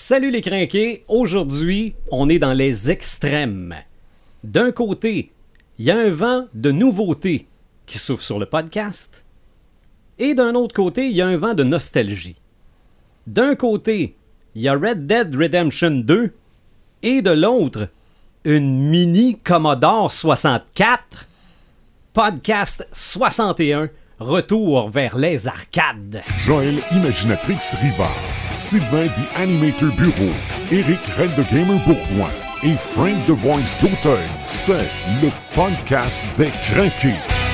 Salut les crinqués, aujourd'hui on est dans les extrêmes. D'un côté, il y a un vent de nouveauté qui souffle sur le podcast. Et d'un autre côté, il y a un vent de nostalgie. D'un côté, il y a Red Dead Redemption 2 et de l'autre, une mini Commodore 64. Podcast 61, retour vers les arcades. Joël Imaginatrix Rivard, Sylvain The Animator Bureau, Eric Red the Gamer Bourgoin et Frank The Voice d'Auteuil. C'est le podcast des craqués.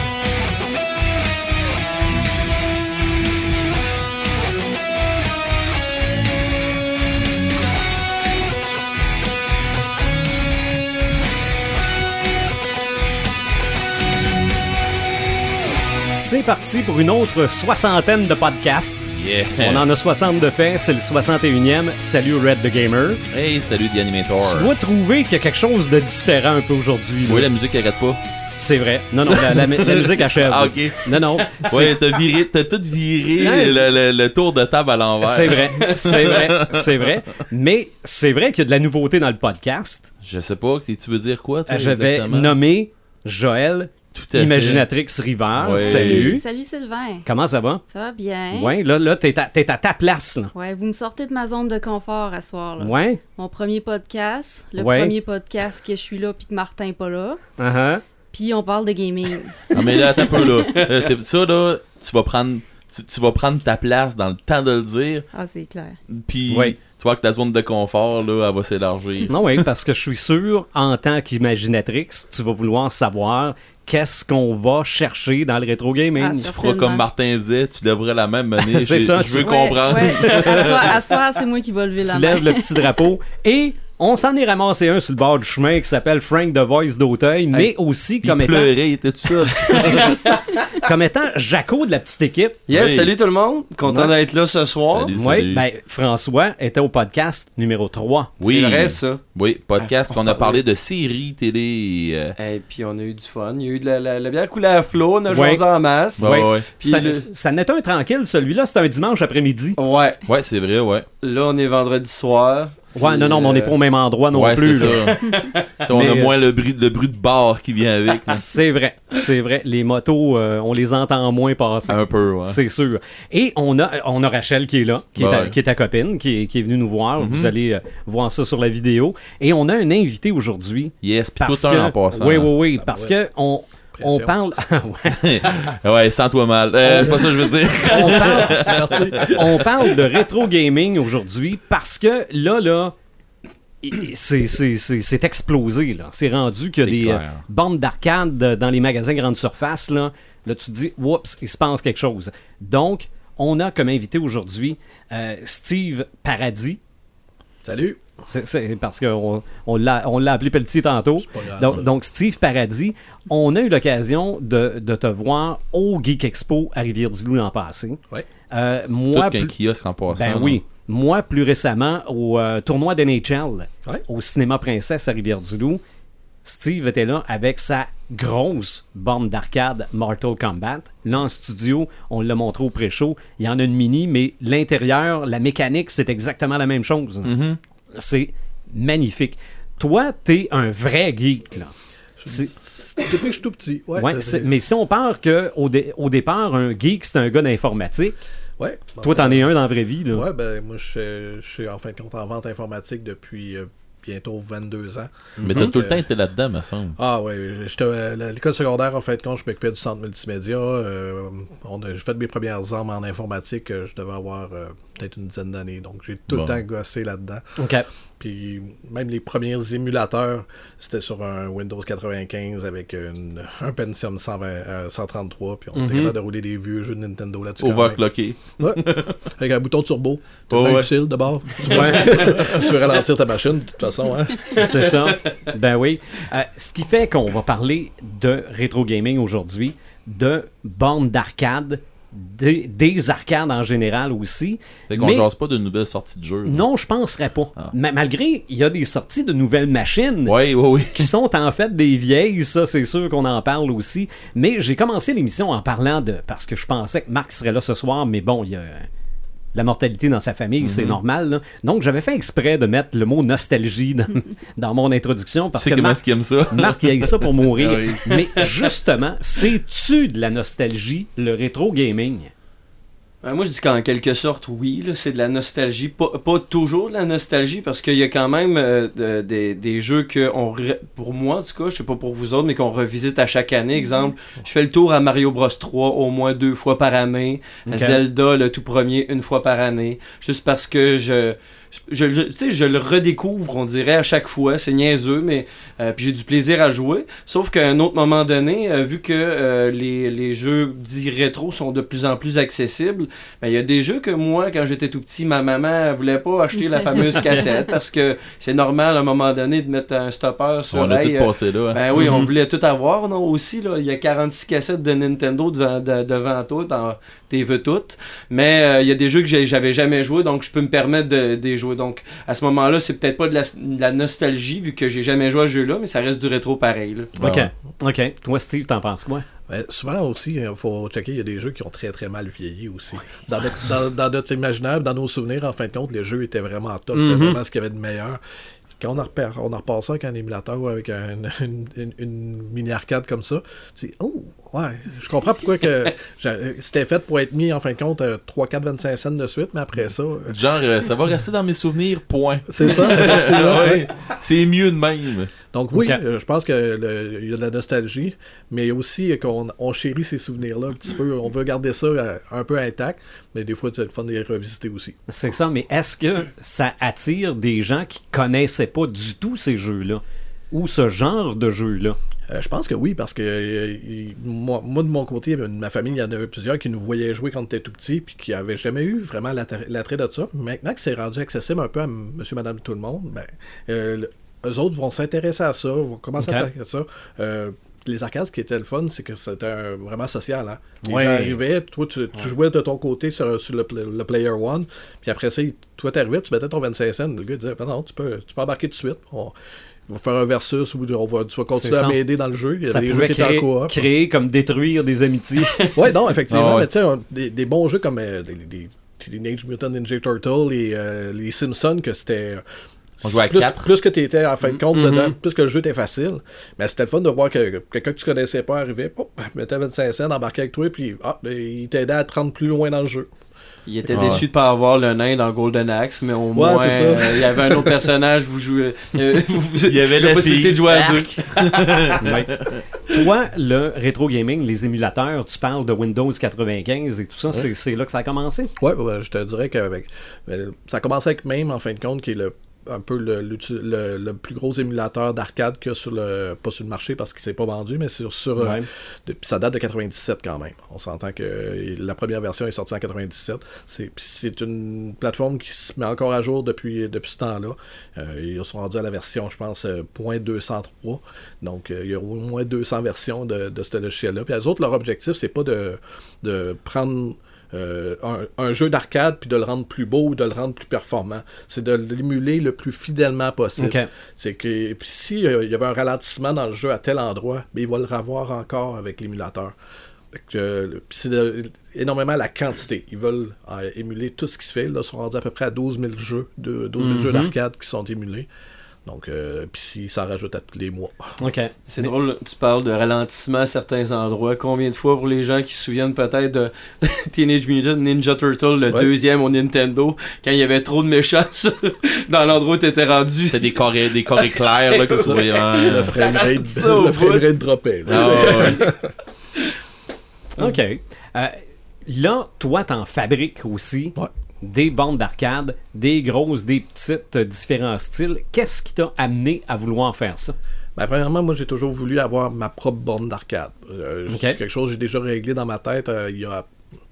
C'est parti pour une autre soixantaine de podcasts. Yeah. On en a 60 de fait, c'est le 61e. Salut Red the Gamer. Hey, salut The Animator. Tu dois trouver qu'il y a quelque chose de différent un peu aujourd'hui. là. Oui, la musique arrête pas. C'est vrai. Non, non, la, la- la musique achève. Ah, ok. Non, non. Ouais, t'as viré, t'as tout viré le, le- le tour de table à l'envers. C'est vrai, c'est vrai, c'est vrai. Mais c'est vrai qu'il y a de la nouveauté dans le podcast. Je sais pas, tu tu veux dire quoi, toi, Je vais nommer Joël, Tout à fait. Imaginatrix Rivard. Ouais. Salut. Salut Sylvain. Comment ça va? Ça va bien? Ouais, là, là, t'es à, t'es à ta place, là. Ouais, vous me sortez de ma zone de confort à soir. Là. Ouais? Mon premier podcast, le Ouais. premier podcast que je suis là puis que Martin est pas là. Uh-huh. Puis on parle de gaming. Ah, mais là, attends un peu, là. Euh, c'est ça, là, tu vas prendre... Tu, tu vas prendre ta place dans le temps de le dire, ah, c'est clair. puis Ouais. tu vois que ta zone de confort, là, elle va s'élargir. Non, oui, parce que je suis sûr, en tant qu'Imaginatrix, tu vas vouloir savoir qu'est-ce qu'on va chercher dans le rétro gaming. Ah, Tu feras comme Martin disait, tu lèverais la même année. C'est ça, Je veux tu- Ouais, comprendre. ouais. À soir, c'est moi qui va lever la tu main. lèves le petit drapeau et on s'en est ramassé un sur le bord du chemin qui s'appelle Frank the Voice d'Auteuil, mais aussi Il comme étant, pleurait, il était tout seul. comme étant Jaco de la petite équipe. Yes, Oui. salut tout le monde. Content Ouais. d'être là ce soir. Salut. Oui, ben, François était au podcast numéro 3. Oui. C'est vrai, ça. Oui, podcast qu'on a parlé de séries télé. Et puis on a eu du fun. Il y a eu de la, la, la bière coulée à flot, on a Ouais. en masse. ouais, Ouais. ouais. Puis Ça, le- ça n'était un tranquille, celui-là, c'était un dimanche après-midi. Ouais, Ouais, c'est vrai, ouais. là on est vendredi soir. Ouais, Puis, non, non, mais on n'est pas au même endroit non ouais, plus. ça. On Mais, a euh, moins le bruit, le bruit de bar qui vient avec. là. C'est vrai, c'est vrai. Les motos, euh, on les entend moins passer. Un peu, ouais. C'est sûr. Et on a, on a Rachel qui est là, qui, est, Ouais, ta, ouais. qui est ta copine, qui est, qui est venue nous voir. Vous allez euh, voir ça sur la vidéo. Et on a un invité aujourd'hui. Yes, Parce tout un en passant. oui, oui, oui, parce que on, on parle, ouais, Ouais, sens-toi mal. Euh, c'est pas ça que je veux dire. on parle, on parle de rétro gaming aujourd'hui parce que là, là, c'est- c'est c'est- c'est explosé. là. C'est rendu que C'est des clair. euh, bandes d'arcade dans les magasins grande surface. Là, là, tu te dis, oups, il se passe quelque chose. Donc, on a comme invité aujourd'hui euh, Steve Paradis. Salut. C'est c'est parce qu'on on l'a on l'a appelé Pelletier tantôt. grave, Donc, Steve Paradis, on a eu l'occasion de, de te voir au Geek Expo à Rivière-du-Loup l'an passé. Ouais. Euh, Tout moi, qu'un plus- kiosque en passant. ben non? oui. Moi, plus récemment, au euh, tournoi d'NHL, Ouais. au Cinéma Princesse à Rivière-du-Loup, Steve était là avec sa grosse borne d'arcade Mortal Kombat. Là, en studio, on l'a montré au pré-show. Il y en a une mini, mais l'intérieur, la mécanique, c'est exactement la même chose. Mhm. C'est magnifique. Toi, t'es un vrai geek, là. C'est- Depuis que je suis tout petit. Ouais. ouais, euh, c'est- mais si on part que au, dé- au départ, un geek, c'est un gars d'informatique. Ouais. Toi, t'en es un dans la vraie vie, là. Ouais, ben moi, je suis- en fin de compte en vente informatique depuis euh, bientôt 22 ans. Mais t'as tout le Euh, temps été là-dedans, me semble. Ah ouais, j'étais à l'école secondaire, en fin de compte, je m'occupais du centre multimédia. euh, on a- j'ai fait mes premières armes en informatique, euh, je devais avoir euh, peut-être une dizaine d'années. Donc j'ai tout Bon. le temps gossé là-dedans. OK. Puis même les premiers émulateurs, c'était sur un Windows 95 avec une- un Pentium 120, euh, 133. Puis on était Mhm. capable de rouler des vieux jeux de Nintendo là-dessus. Overclocké. Ouais. Avec un bouton turbo. C'est Oh, ouais. utile d'abord. Tu, veux, tu veux ralentir ta machine, de toute façon. Hein? C'est ça. Ben oui. Euh, ce qui fait qu'on va parler de rétro gaming aujourd'hui, de bornes d'arcade, des, des arcades en général aussi. Fait qu'on jase pas de nouvelles sorties de jeux. Non, je penserais pas. Ah. Ma- malgré, il y a des sorties de nouvelles machines Ouais, ouais, ouais. qui sont en fait des vieilles, ça c'est sûr qu'on en parle aussi. Mais j'ai commencé l'émission en parlant de... Parce que je pensais que Marc serait là ce soir, mais bon, il y a... la mortalité dans sa famille, Mhm. c'est normal. là. Donc, j'avais fait exprès de mettre le mot nostalgie dans, dans mon introduction parce que Marc, qu'il aime ça? Marc, il a eu ça pour mourir. Ah oui. Mais justement, c'est-tu de la nostalgie, le rétro gaming? Ben, moi, je dis qu'en quelque sorte, oui, là, c'est de la nostalgie. Pas, pas toujours de la nostalgie, parce qu'il y a quand même euh, de- des, des jeux que, on pour moi, en tout cas, je sais pas pour vous autres, mais qu'on revisite à chaque année. Exemple, je fais le tour à Mario Bros 3 au moins deux fois par année. Zelda, le tout premier, une fois par année. Juste parce que je. Je, je, tu sais, je le redécouvre, on dirait, à chaque fois. C'est niaiseux, mais euh, puis j'ai du plaisir à jouer. Sauf qu'à un autre moment donné, euh, vu que euh, les, les jeux dits rétro sont de plus en plus accessibles, ben, il y a des jeux que moi, quand j'étais tout petit, ma maman voulait pas acheter la fameuse cassette parce que c'est normal à un moment donné de mettre un stopper sur On a tout passé là. hein. ben oui, on Mhm. voulait tout avoir, non, aussi, là. Il y a 46 cassettes de Nintendo devant, de- devant toi, t'en- t'es veux toutes. Mais euh, il y a des jeux que j'ai- j'avais jamais joué, donc je peux me permettre de, de les jouer. Donc, à ce moment-là, c'est peut-être pas de la, de la nostalgie, vu que j'ai jamais joué à ce jeu-là, mais ça reste du rétro pareil, là. Ah OK. OK. Toi, Steve, t'en penses quoi? Ben, souvent aussi, il faut checker, il y a des jeux qui ont très très mal vieilli aussi. Dans notre, dans, dans notre imaginaire, dans nos souvenirs, en fin de compte, les jeux étaient vraiment top. C'était Mhm. vraiment ce qu'il y avait de meilleur. Quand on a, repar- on a repassé avec un émulateur ou avec un- une, une- une mini-arcade comme ça, tu dis, oh, ouais, je comprends pourquoi que j'a- c'était fait pour être mis, en fin de compte, euh, 3, 4, 25 cents de suite, mais après ça, euh, Genre, euh, ça va rester dans mes souvenirs, point. c'est ça. Ouais, C'est mieux de même. Donc oui, euh, je pense que le- il y a de la nostalgie, mais aussi qu'on on chérit ces souvenirs-là un petit peu. On veut garder ça euh, un peu intact, mais des fois, c'est le fun de les revisiter aussi. C'est ça, mais est-ce que ça attire des gens qui connaissaient pas du tout ces jeux-là? Ou ce genre de jeu-là? Euh, je pense que oui, parce que euh, il- moi, moi, de mon côté, de ma famille, il y en avait plusieurs qui nous voyaient jouer quand on était tout petit, puis qui n'avaient jamais eu vraiment l'attrait de ça. Maintenant que c'est rendu accessible un peu à monsieur, madame, tout le monde, ben, euh, eux autres vont s'intéresser à ça, vont commencer à s'intéresser à ça. Euh, les arcades, ce qui était le fun, c'est que c'était un- vraiment social. Hein? Les Ouais. gens arrivaient, toi, tu, tu jouais de ton côté sur, sur le, pla- le Player One, puis après ça, toi, t'arrivais, tu mettais ton 25 cents, le gars disait, Ben non, tu peux, tu peux embarquer tout de suite. On, on va faire un versus où on va, tu vas continuer à m'aider dans le jeu. Il y a Ça des jeux qui étaient en créer, coop. créer comme détruire des amitiés. Ouais, non, effectivement. Ah ouais. Mais tu sais, on- des, des bons jeux comme euh, les, les Teenage Mutant Ninja Turtle et euh, les Simpsons, que c'était. On jouait à plus, que tu étais en fin de compte Mhm. dedans, plus que le jeu était facile. Mais c'était le fun de voir que quelqu'un que tu connaissais pas arrivait, hop, mettait 25 cents, embarquait avec toi, puis ah, il t'aidait à te rendre plus loin dans le jeu. Il était déçu ouais. de pas avoir le nain dans Golden Axe, mais au moins, c'est ça. euh, il y avait un autre personnage, vous jouez. euh, vous- Il y avait la, la possibilité fille. de jouer à deux. Ouais. Toi, le rétro gaming, les émulateurs, tu parles de Windows 95 et tout ça, c'est- c'est là que ça a commencé? Ouais, ouais, je te dirais que avec, euh, ça a commencé avec MAME, en fin de compte, qui est le un peu le, le- le plus gros émulateur d'arcade a sur le pas sur le marché parce qu'il s'est pas vendu mais sur, sur euh, ça date de 97 quand même. On s'entend que la première version est sortie en 97 c'est une plateforme qui se met encore à jour depuis depuis ce temps-là. Euh, ils sont rendus à la version je pense euh, point .203 donc euh, il y a au moins 200 versions de, de ce logiciel-là. Puis les autres leur objectif c'est pas de, de prendre euh, un, un jeu d'arcade puis de le rendre plus beau ou de le rendre plus performant. C'est de l'émuler le plus fidèlement possible. C'est que puis si euh, il y avait un ralentissement dans le jeu à tel endroit, ben, il va le revoir encore avec l'émulateur. Euh, c'est énormément la quantité. Ils veulent émuler tout ce qui se fait. Là, ils sont rendus à peu près à 12 000 jeux, de, 12 000 jeux Mhm. d'arcade qui sont émulés. Donc, euh, puis si ça rajoute à tous les mois. OK. C'est Mais- drôle, tu parles de ralentissement à certains endroits. Combien de fois pour les gens qui se souviennent peut-être de Teenage Mutant Ninja Turtle, le Ouais. deuxième au Nintendo, quand il y avait trop de méchants dans l'endroit où t'étais rendu? C'était des carrés, des carrés clairs là, que tu voyais. hein. Le framerate, framerate droppait. là. Ah, ouais. OK. Euh, là, toi, t'en fabriques aussi Ouais. Des bandes d'arcade, des grosses, des petites, euh, différents styles. Qu'est-ce qui t'a amené à vouloir faire ça? Ben, premièrement, moi, j'ai toujours voulu avoir ma propre borne d'arcade. Euh. C'est quelque chose que j'ai déjà réglé dans ma tête euh, il y a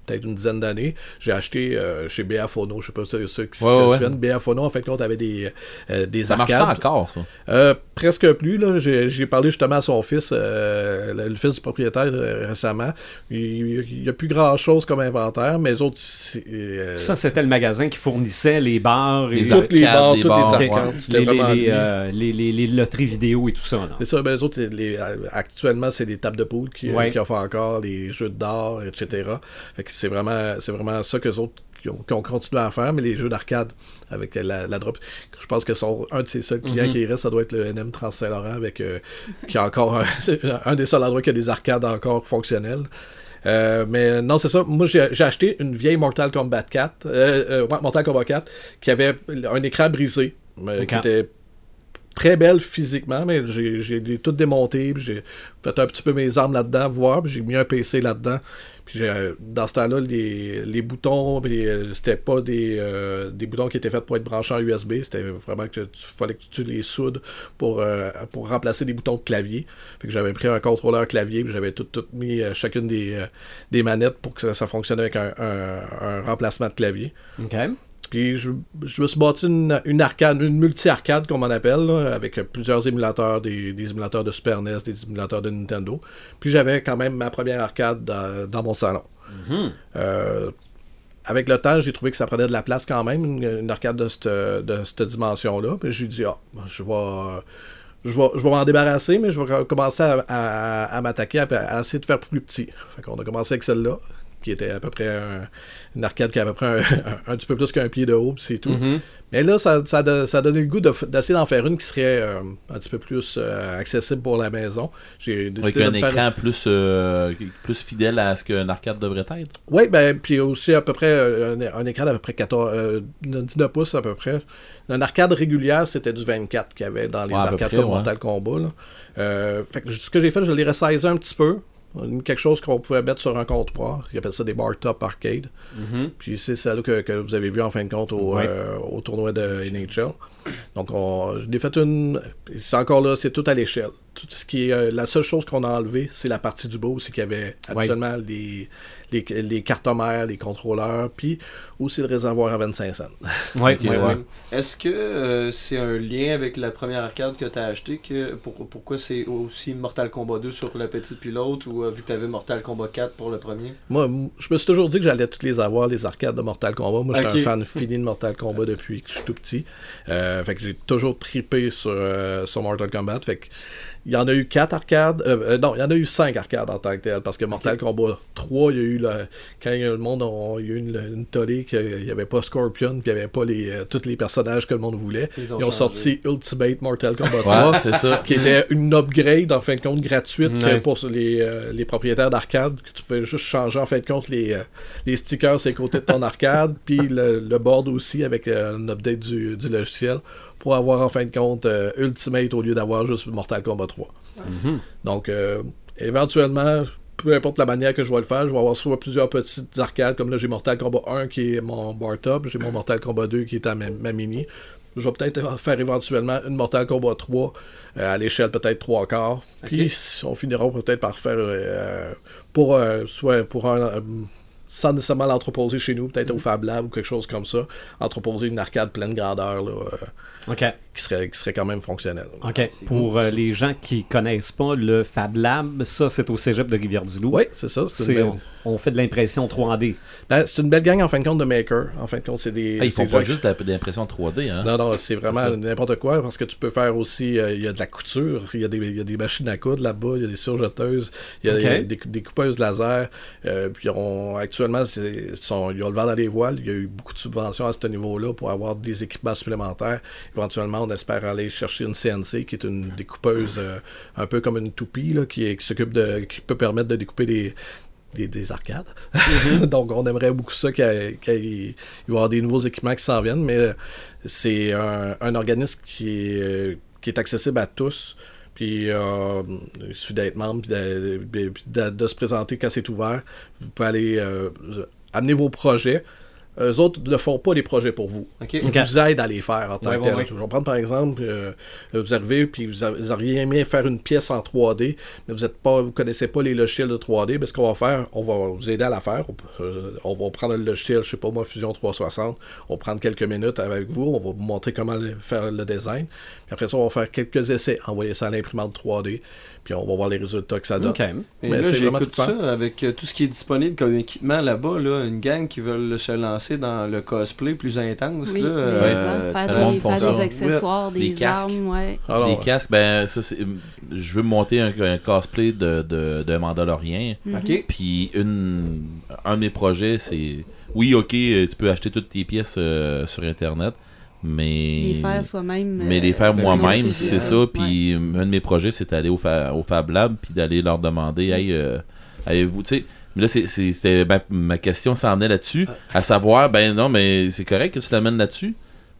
peut-être une dizaine d'années. J'ai acheté euh, chez BA Phono, je sais pas ceux, ceux qui se ouais. souviennent. BA en fait, compte, avait des, euh, des Ça arcades. ça encore, ça. Euh, presque plus. là. J'ai j'ai parlé justement à son fils, euh, le, le fils du propriétaire euh, récemment. Il n'y a plus grand-chose comme inventaire, mais les autres... c'est, euh, Ça, c'était le magasin qui fournissait les bars et Les toutes les arcades, bars, les toutes bars, les Ok. arcades. ouais. C'était les, les- vraiment les, lui. euh, les- les- les loteries vidéo et tout ça. là. C'est ça, ben, les autres, les, actuellement, c'est des tables de poule qui, Ouais. qui offrent encore, les jeux d'or, etc. Fait que c'est vraiment, c'est vraiment ça que autres qui ont, qui ont continué à faire, mais les jeux d'arcade avec la, la drop, je pense que son, un de ses seuls clients Mhm. qui reste, ça doit être le NM Trans Saint-Laurent, avec, euh, qui a encore un, des seuls endroits qui a des arcades encore fonctionnelles. Euh, mais non, c'est ça. Moi, j'ai acheté une vieille Mortal Kombat 4, euh, Mortal Kombat 4, qui avait un écran brisé, mais Ok. qui était très belle physiquement, mais j'ai les tout démonté, puis j'ai fait un petit peu mes armes là-dedans, voir, puis j'ai mis un PC là-dedans. Puis euh, dans ce temps-là, les, les boutons, euh, c'était pas des, euh, des boutons qui étaient faits pour être branchés en USB, c'était vraiment que tu fallait que tu les soudes pour, pour remplacer des boutons de clavier. Fait que j'avais pris un contrôleur clavier, puis j'avais tout, tout mis chacune des, des manettes pour que ça, fonctionne avec un, un- un remplacement de clavier. OK. Puis je, je me suis bâti une, une arcade, une multi-arcade comme on appelle, là, avec plusieurs émulateurs, des, des émulateurs de Super NES, des émulateurs de Nintendo. Puis j'avais quand même ma première arcade dans, dans mon salon. Euh, avec le temps, j'ai trouvé que ça prenait de la place quand même, une, une arcade de cette, de cette dimension-là. Puis j'ai dit, ah, je vais, je vais, je vais m'en débarrasser, mais je vais commencer à, à- à m'attaquer, à, à essayer de faire plus petit. Fait qu'on a commencé avec celle-là, qui était à peu près un- une arcade qui avait à peu près un, un petit peu plus qu'un pied de haut, c'est tout. Mhm. Mais là, ça, ça, a ça a donné le goût de d'essayer d'en faire une qui serait euh, un petit peu plus euh, accessible pour la maison. J'ai Avec un de me faire- écran plus, euh, plus fidèle à ce qu'un arcade devrait être. Oui, ben, puis aussi à peu près un, écran d'à peu près 14, euh, 19 pouces à peu près. Une arcade régulière, c'était du 24 qu'il y avait dans les Ouais, arcades près, comme ouais. Mortal Kombat. là. Fait que ce que j'ai fait, je l'ai resize un petit peu. Quelque chose qu'on pouvait mettre sur un comptoir. Ils appellent ça des bar top arcade. Mhm. Puis c'est celle que, que vous avez vu en fin de compte au, euh, au tournoi de NHL. Donc on, je l'ai fait une. C'est encore là, c'est tout à l'échelle. Tout ce qui est, euh, la seule chose qu'on a enlevé, c'est la partie du beau, c'est qu'il y avait habituellement les, les, les cartomères, les contrôleurs, puis aussi le réservoir à 25 cents. Ouais, Ok, ouais, ouais. Est-ce que euh, c'est un lien avec la première arcade que tu as acheté que pour, Pourquoi c'est aussi Mortal Kombat 2 sur le petit pilote ou euh, vu que tu avais Mortal Kombat 4 pour le premier? Moi, je me suis toujours dit que j'allais toutes les avoir, les arcades de Mortal Kombat. Moi, j'étais un fan fini de Mortal Kombat depuis que je suis tout petit. Euh, fait que j'ai toujours tripé sur, euh, sur Mortal Kombat. Fait que il y en a eu quatre arcades. euh, euh, non, il y en a eu cinq arcades en tant que tel. Parce que Mortal Kombat 3, il y a eu quand le monde a, il y a eu une, une tollée qu'il n'y avait pas Scorpion, puis il n'y avait pas les, euh, tous les personnages que le monde voulait. Ils ont Ils ont changé. sorti Ultimate Mortal Kombat 3 Ouais, c'est ça. qui était une upgrade en fin de compte gratuite que pour les, euh, les propriétaires d'arcade que tu pouvais juste changer en fin de compte les, euh, les stickers sur les côtés de ton arcade puis le, le board aussi avec euh, un update du, du logiciel pour avoir en fin de compte euh, Ultimate au lieu d'avoir juste Mortal Kombat 3 Mhm. donc euh, éventuellement peu importe la manière que je vais le faire, je vais avoir soit plusieurs petites arcades, comme là j'ai Mortal Kombat 1 qui est mon bar top, j'ai mon Mortal Kombat 2 qui est à ma, ma mini. Je vais peut-être faire éventuellement une Mortal Kombat 3 euh, à l'échelle peut-être 3 quarts. Puis on finira peut-être par faire euh, pour euh, soit pour un euh, sans nécessairement l'entreposer chez nous, peut-être au Fab Lab ou quelque chose comme ça, entreposer une arcade pleine grandeur là, OK. Qui, serait, qui serait quand même fonctionnelle. OK. C'est Pour cool, euh, les gens qui connaissent pas le Fab Lab, ça, c'est au cégep de Rivière-du-Loup. Oui, c'est ça. C'est belle- on, on fait de l'impression 3D. ben, c'est une belle gang en fin de compte de makers. En fin de compte, c'est des. Ah, ils font pas juste de l'impression 3D, hein? Non, non, c'est vraiment n'importe quoi parce que tu peux faire aussi, euh, il y a de la couture, il y, a des- il y a des machines à coudre là-bas, il y a des surjeteuses, il y a, y des, des coupeuses laser. euh, puis on, actuellement, sont, ils ont le vent dans les voiles. Il y a eu beaucoup de subventions à ce niveau-là pour avoir des équipements supplémentaires. Éventuellement, on espère aller chercher une CNC qui est une découpeuse euh, un peu comme une toupie là, qui, s'occupe de, qui peut permettre de découper des, des, des arcades. Donc, on aimerait beaucoup ça qu'il y avoir des nouveaux équipements qui s'en viennent, mais euh, c'est un, un organisme qui est, euh, qui est accessible à tous. Puis, euh, il suffit d'être membre, puis de, de- puis de- de se présenter quand c'est ouvert. Vous pouvez aller euh, amener vos projets. Eux autres ne font pas les projets pour vous. Ok. Ils vous aident à les faire en tant Ouais, que ouais, tel. ouais. Je vais prendre par exemple, euh, vous arrivez puis vous, a- vous auriez aimé faire une pièce en 3D, mais vous êtes pas, vous connaissez pas les logiciels de 3D. Ben, ce qu'on va faire, on va vous aider à la faire. On, euh, on va prendre le logiciel, je sais pas moi, Fusion 360. On va prendre quelques minutes avec vous. On va vous montrer comment faire le design. Puis après ça, on va faire quelques essais, envoyer ça à l'imprimante 3D. Puis on va voir les résultats que ça donne. OK. Et Mais là, j'écoute ça avec euh, tout ce qui est disponible comme équipement là-bas, là, une gang qui veulent se lancer dans le cosplay plus intense. Oui, là, euh, le faire, des, faire des accessoires, des casques. armes, ouais. Alors, les casques, ben, ça, c'est. Je veux monter un, un cosplay de, de, de Mandalorien. Mhm. Ok. Puis, une, un de mes projets, c'est oui, ok, euh, tu peux acheter toutes tes pièces euh, sur Internet, mais. Les faire soi-même. Mais les euh, faire moi-même, c'est ça. Ouais. Puis un de mes projets, c'est d'aller au, fa- au Fab Lab, puis d'aller leur demander, hey, euh, avez-vous, tu sais. Mais là, c'est- ben, ma question s'en est là-dessus, à savoir, ben non, mais c'est correct que tu l'amènes là-dessus,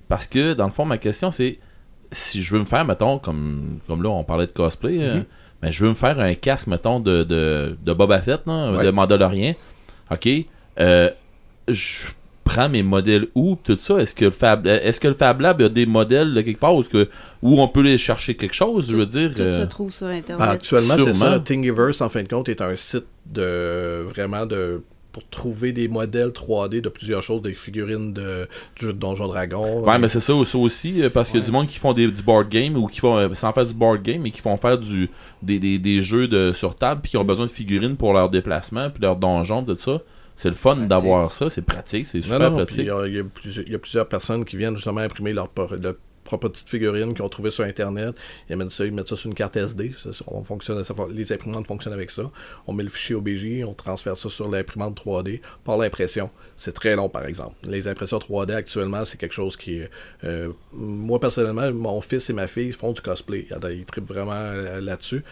parce que dans le fond, ma question, c'est si je veux me faire, mettons, comme, comme là, on parlait de cosplay, euh, ben, je veux me faire un casque, mettons, de, de, de Boba Fett, là, Ouais. de Mandalorian. OK. Euh, je prends mes modèles où, tout ça? Est-ce que le Fab, est-ce que le Fab Lab a des modèles de quelque part où, que, on peut les chercher quelque chose, je veux dire. Tout euh, se trouve sur Ben, Internet. actuellement, c'est ça. Thingiverse, en fin de compte, est un site de vraiment de pour trouver des modèles 3D de plusieurs choses, des figurines de, du jeu de Donjon Dragon. Ouais, mais c'est ça, ça aussi, euh, parce qu'il y a du monde qui font des, du board game ou qui font, euh, sans faire du board game, mais qui font faire du, des, des, des jeux de, sur table, puis qui ont besoin de figurines pour leur déplacement, puis leur donjon, tout ça. C'est le fun Pratique. d'avoir ça, c'est pratique, c'est super non, pratique. il y, a- y plusieurs, il y a plusieurs personnes qui viennent justement imprimer leur, leur propre petite figurine qu'ils ont trouvé sur Internet. Ils amènent ça, ils mettent ça sur une carte SD. Ça, ça, on fonctionne, ça les imprimantes fonctionnent avec ça. On met le fichier OBJ, on transfère ça sur l'imprimante 3D par l'impression. C'est très long, par exemple. Les impressions 3D actuellement, c'est quelque chose qui euh, moi, personnellement, mon fils et ma fille font du cosplay. Ils trippent vraiment euh, là-dessus.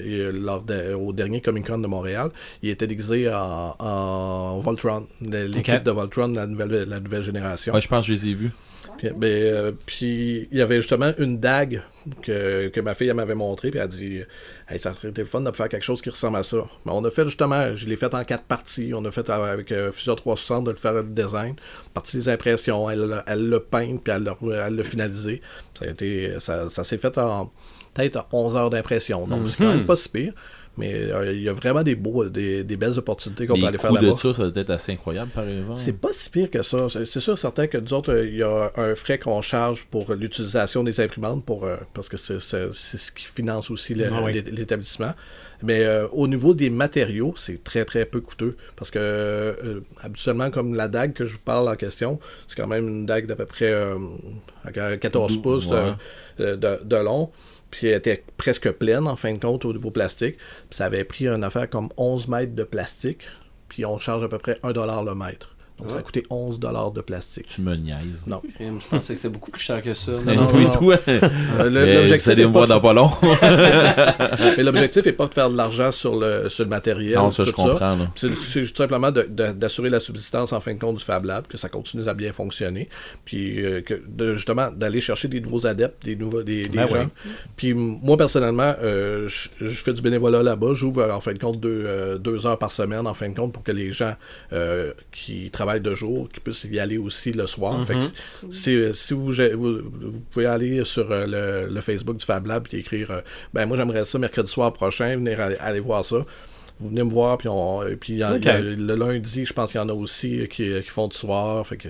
Euh, de- au dernier Comic Con de Montréal, il était déguisé en, en Voltron, l'équipe de Voltron, la nouvelle, la nouvelle génération. Ouais, je pense que je les ai vus. Puis, ben, euh, puis il y avait justement une dague que, que ma fille m'avait montré, puis elle a dit hey, ça serait été le fun de faire quelque chose qui ressemble à ça. Mais on a fait justement, je l'ai fait en quatre parties. On a fait avec euh, Fusion 360 de le faire le design, partie des impressions, elle l'a- elle l'a peint, puis elle l'a finalisé. Ça, a été, ça, ça s'est fait en peut-être 11 heures d'impression. Donc c'est quand même pas si pire. Mais euh, il y a vraiment des, beaux, des, des belles opportunités qu'on peut aller faire là-bas. de ça, ça doit être assez incroyable, par exemple. C'est pas si pire que ça. C'est sûr, certain que nous autres, euh, il y a un frais qu'on charge pour l'utilisation des imprimantes, pour, euh, parce que c'est ce qui finance aussi Ah oui. l'établissement. Mais euh, au niveau des matériaux, c'est très très peu coûteux. Parce que euh, habituellement, comme la dague que je vous parle en question, c'est quand même une dague d'à peu près euh, à 14 Dou- pouces ouais. de, de long. Puis elle était presque pleine en fin de compte au niveau plastique. Puis ça avait pris une affaire comme 11 mètres de plastique. Puis on charge à peu près 1 dollar le mètre. Donc ça a coûté 11 dollars de plastique. Tu me niaises. Non. Je pensais que c'était beaucoup plus cher que ça. Mais non, oui, non. toi. Euh, Vous allez est me pas voir dans pas long. de- mais l'objectif est pas de faire de l'argent sur le, sur le matériel. non, ça, je tout comprends. C'est tout simplement de- de- d'assurer la subsistance en fin de compte du Fab Lab, que ça continue à bien fonctionner, puis euh, que de- justement d'aller chercher des nouveaux adeptes, des nouveaux des, des Ben gens. Puis moi personnellement, euh, je je fais du bénévolat là-bas, j'ouvre en fin de compte deux, euh, deux heures par semaine en fin de compte pour que les gens euh, qui travaillent de jour, qui puissent y aller aussi le soir. Fait que si, si vous, vous, vous pouvez aller sur euh, le, le Facebook du Fab Lab et écrire, euh, ben moi j'aimerais ça mercredi soir prochain, venir aller, aller voir ça. Vous venez me voir, puis, on, et puis a- le lundi, je pense qu'il y en a aussi qui, qui font du soir. Fait que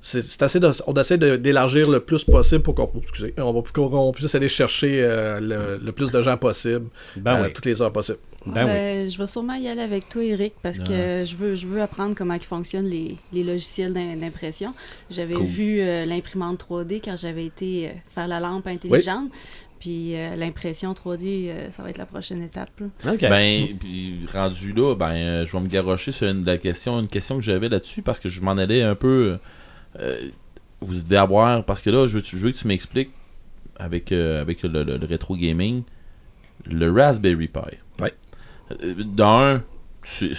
c'est c'est assez de- on essaie d'élargir le plus possible pour qu'on excusez, on qu'on puisse aller chercher euh, le, le plus de gens possible Ben à oui. toutes les heures possibles. Ben oui. Ben, Je vais sûrement y aller avec toi, Eric, parce que je veux, je veux apprendre comment fonctionnent les, les logiciels d'im- d'impression. J'avais Cool. vu euh, l'imprimante 3D quand j'avais été euh, faire la lampe intelligente. Puis euh, l'impression 3D, euh, ça va être la prochaine étape. là. OK. Ben, puis rendu là, ben, euh, je vais me garrocher sur une, la question, une question que j'avais là-dessus parce que je m'en allais un peu. euh, vous devez avoir. Parce que là, je veux, je veux que tu m'expliques avec, euh, avec le, le- le rétro gaming le Raspberry Pi. Ouais. Euh, D'un, c'est-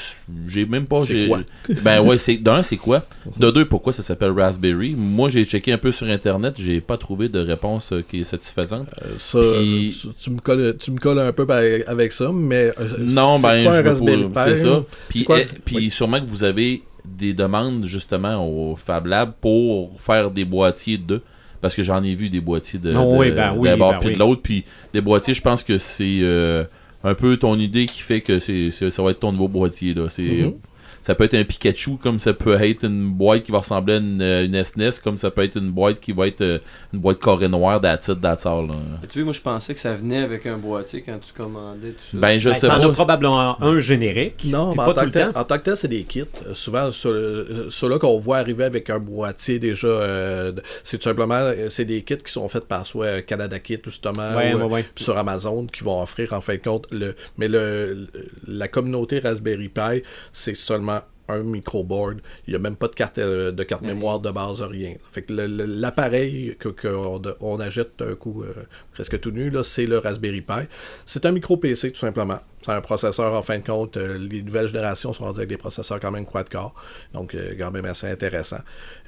j'ai même pas. C'est j'ai- quoi? Ben ouais, c'est d'un, c'est quoi? De deux, pourquoi ça s'appelle Raspberry? Moi, j'ai checké un peu sur internet, j'ai pas trouvé de réponse euh, qui est satisfaisante. Euh, ça, Puis- tu, tu me colles, tu me colles un peu avec ça, mais euh, Non, ben, quoi je C'est ça. Puis, quoi? eh, puis Oui. sûrement que vous avez des demandes justement au Fab Lab pour faire des boîtiers de. Parce que j'en ai vu des boîtiers de, Oh de- oui, ben oui, bord ben puis oui. de l'autre. Puis les boîtiers, je pense que c'est euh, un peu ton idée qui fait que c'est, ça va être ton nouveau boîtier. Là. C'est, Mhm. Ça peut être un Pikachu, comme ça peut être une boîte qui va ressembler à une, euh, une SNES, comme ça peut être une boîte qui va être euh, une boîte carré noire, that's it, that's all, là. Tu vois, moi je pensais que ça venait avec un boîtier quand tu commandais tout ça. Ben, je Ben, sais pas. as probablement un générique. Non, puis mais pas en, tant tout que le tel, temps. en tant que tel, c'est des kits. Euh, souvent, ceux- euh, ceux-là qu'on voit arriver avec un boîtier déjà, euh, c'est tout simplement, euh, c'est des kits qui sont faits par soit euh, Canada Kit, justement, Ouais, ou, ouais, euh, ouais. puis sur Amazon, qui vont offrir, en fin de compte, le, mais le- la communauté Raspberry Pi, c'est seulement un microboard. Il n'y a même pas de carte, euh, de carte mémoire de base, rien. Fait que l'appareil que- qu'on on achète d'un coup euh, presque tout nu, là, c'est le Raspberry Pi. C'est un micro PC tout simplement. C'est un processeur en fin de compte. euh, les nouvelles générations sont rendues avec des processeurs quand même quad-core. Donc euh, quand même assez intéressant.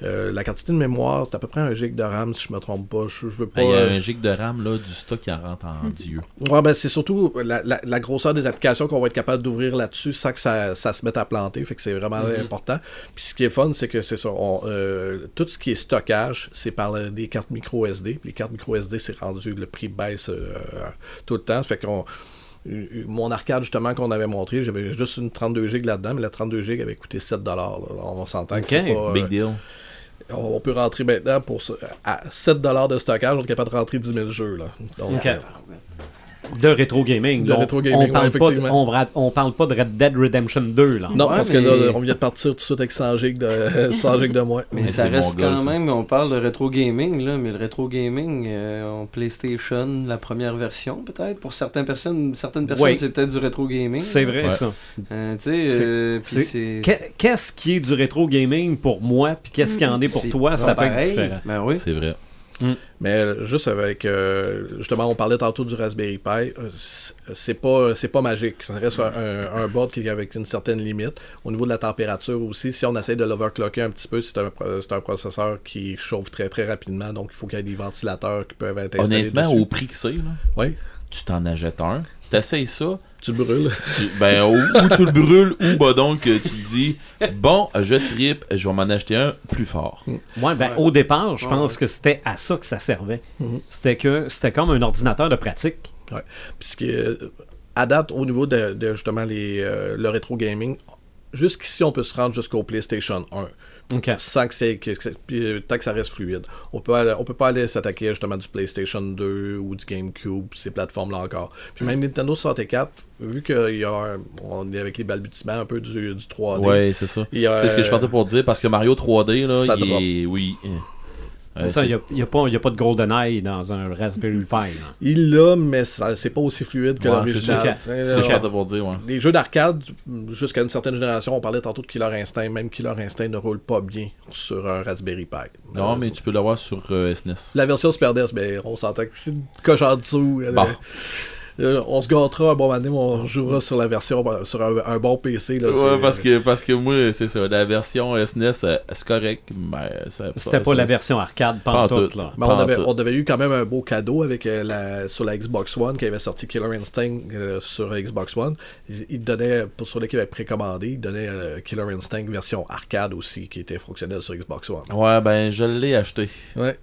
Euh, la quantité de mémoire, c'est à peu près un gig de RAM si je me trompe pas. Je, je veux pas. Il y a un gig de RAM, là, du stock qui en rentre en Dieu. Ouais, ben c'est surtout la, la- la grosseur des applications qu'on va être capable d'ouvrir là-dessus sans que ça, ça se mette à planter. Fait que c'est vraiment important. Puis ce qui est fun, c'est que c'est ça. on, euh, tout ce qui est stockage, c'est par des cartes micro SD. Puis les cartes micro SD, c'est rendu, le prix baisse euh, tout le temps. Fait qu'on. Euh, Mon arcade, justement, qu'on avait montré, j'avais juste une 32 GB là-dedans, mais la 32 GB avait coûté 7 On s'entend Ok, que c'est pas. Big euh, deal. on peut rentrer maintenant pour à 7 de stockage, on est capable de rentrer 10 000 jeux. Là. Donc, euh, De rétro gaming. De On- rétro gaming, on ouais, parle pas, de- effectivement. on, ra- on parle pas de Red Dead Redemption 2, là. Non, Ouais, parce mais- que là, on vient de partir tout de suite avec 100 gigs de, 100 gigs de moins. Mais Mais ça reste quand même, on parle de rétro gaming, là, mais le rétro gaming, euh, en PlayStation, la première version peut-être, pour certaines personnes, certaines personnes Ouais. c'est peut-être du rétro gaming. C'est vrai, Ouais. ça. Euh, euh, Qu'est-ce qui est du rétro gaming pour moi, puis qu'est-ce qui en est pour toi, ça peut être différent. Ben oui. C'est vrai. Mais euh, juste avec, euh, justement, on parlait tantôt du Raspberry Pi, euh, c'est- pas, c'est pas magique. Ça reste un, un board qui est avec une certaine limite. Au niveau de la température aussi, si on essaie de l'overclocker un petit peu, c'est un, un processeur qui chauffe très très rapidement, donc il faut qu'il y ait des ventilateurs qui peuvent être installés Honnêtement, dessus. au prix que c'est, Oui, tu t'en achètes un, t'essayes ça, tu le brûles. tu- ben, ou, ou tu le brûles, ou bah donc euh, tu te dis, bon, je tripe, je vais m'en acheter un plus fort. Ouais, ben, Ouais. au départ, je pense ouais. que c'était à ça que ça servait. Mhm. C'était que c'était comme un ordinateur de pratique. Puis ce qui est, euh, à date, au niveau de, de, justement les, euh, le rétro gaming, jusqu'ici, on peut se rendre jusqu'au PlayStation 1. OK. Sans que c'est. Que, euh, tant que ça reste fluide. On peut, aller- on peut pas aller s'attaquer justement du PlayStation 2 ou du GameCube, ces plateformes-là encore. Puis même Nintendo 64, vu qu'il y a un- on est avec les balbutiements un peu du, du 3D. Ouais, c'est ça. C'est ce que je partais pour dire, parce que Mario 3D, là, Ça il. Oui. Euh, ça, il n'y a, pas- y a pas de GoldenEye dans un Raspberry Pi. là. Il l'a, mais c'est pas aussi fluide que Ouais, l'original. c'est dire, ouais. Les jeux d'arcade, jusqu'à une certaine génération, on parlait tantôt de Killer Instinct, même Killer Instinct ne roule pas bien sur un Raspberry Pi. Non, mais tu peux l'avoir sur euh, SNES. La version Super NES, ben, on s'entend que c'est une coche en dessous. Bon. Euh, on se gâtera un bon mais on jouera sur la version, euh, sur un, un bon PC. Là, Ouais, parce que, parce que moi, c'est ça, la version SNES, euh, c'est correct, mais. C'était pas la version arcade Pas tout. là. Mais on avait, on avait eu quand même un beau cadeau avec euh, la, sur la Xbox One qui avait sorti Killer Instinct euh, sur Xbox One. Il, il donnait, pour ceux qui avaient précommandé, il donnait euh, Killer Instinct version arcade aussi qui était fonctionnelle sur Xbox One. Ouais, ben, je l'ai acheté. Ouais.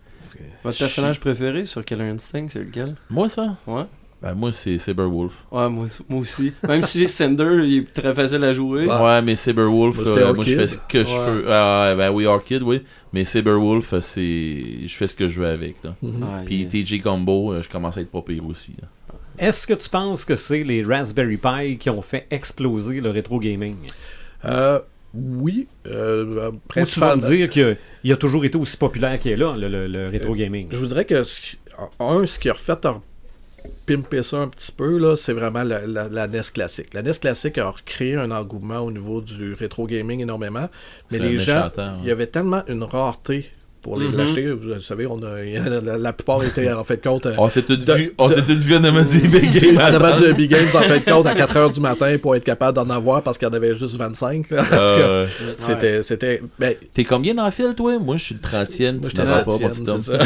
Votre personnage préféré sur Killer Instinct, c'est lequel? Moi, ça? Ouais. Ben, moi, c'est Saberwolf. Ouais, moi, moi aussi. Même si Cinder, il est très facile à jouer. Ouais. Ouais, mais Saberwolf, Moi, euh, moi, je fais ce que je veux. Ah, ouais, ben oui, Orchid, oui. Mais Saberwolf, euh, c'est... Je fais ce que je veux avec, là. Mhm. Ouais, Puis il- TJ Combo, euh, je commence à être pas pire aussi, là. Est-ce que tu penses que c'est les Raspberry Pi qui ont fait exploser le rétro gaming? Euh, oui. Euh, Ou tu vas me dire qu'il a toujours été aussi populaire qu'il est là, le, le- le rétro gaming? Je vous dirais que, ce qui- un, ce qui a refait un pimper ça un petit peu, là, c'est vraiment la, la- la NES classique. La NES classique a recréé un engouement au niveau du rétro gaming énormément, mais les gens, il y avait tellement une rareté pour les Mhm. l'acheter. Vous savez, on a, la, la plupart étaient en fait compte. euh, On s'est tous de- vu, on de- s'est tous vu en avant du Big Game. en avant du Big Games en fait compte à 4h du matin pour être capable d'en avoir parce qu'il y en avait juste 25. là. En tout cas, Euh, c'était, c'était, ben, T'es combien dans le fil, toi? Moi, je suis le 30e. moi, Tu j'étais n'en sais pas,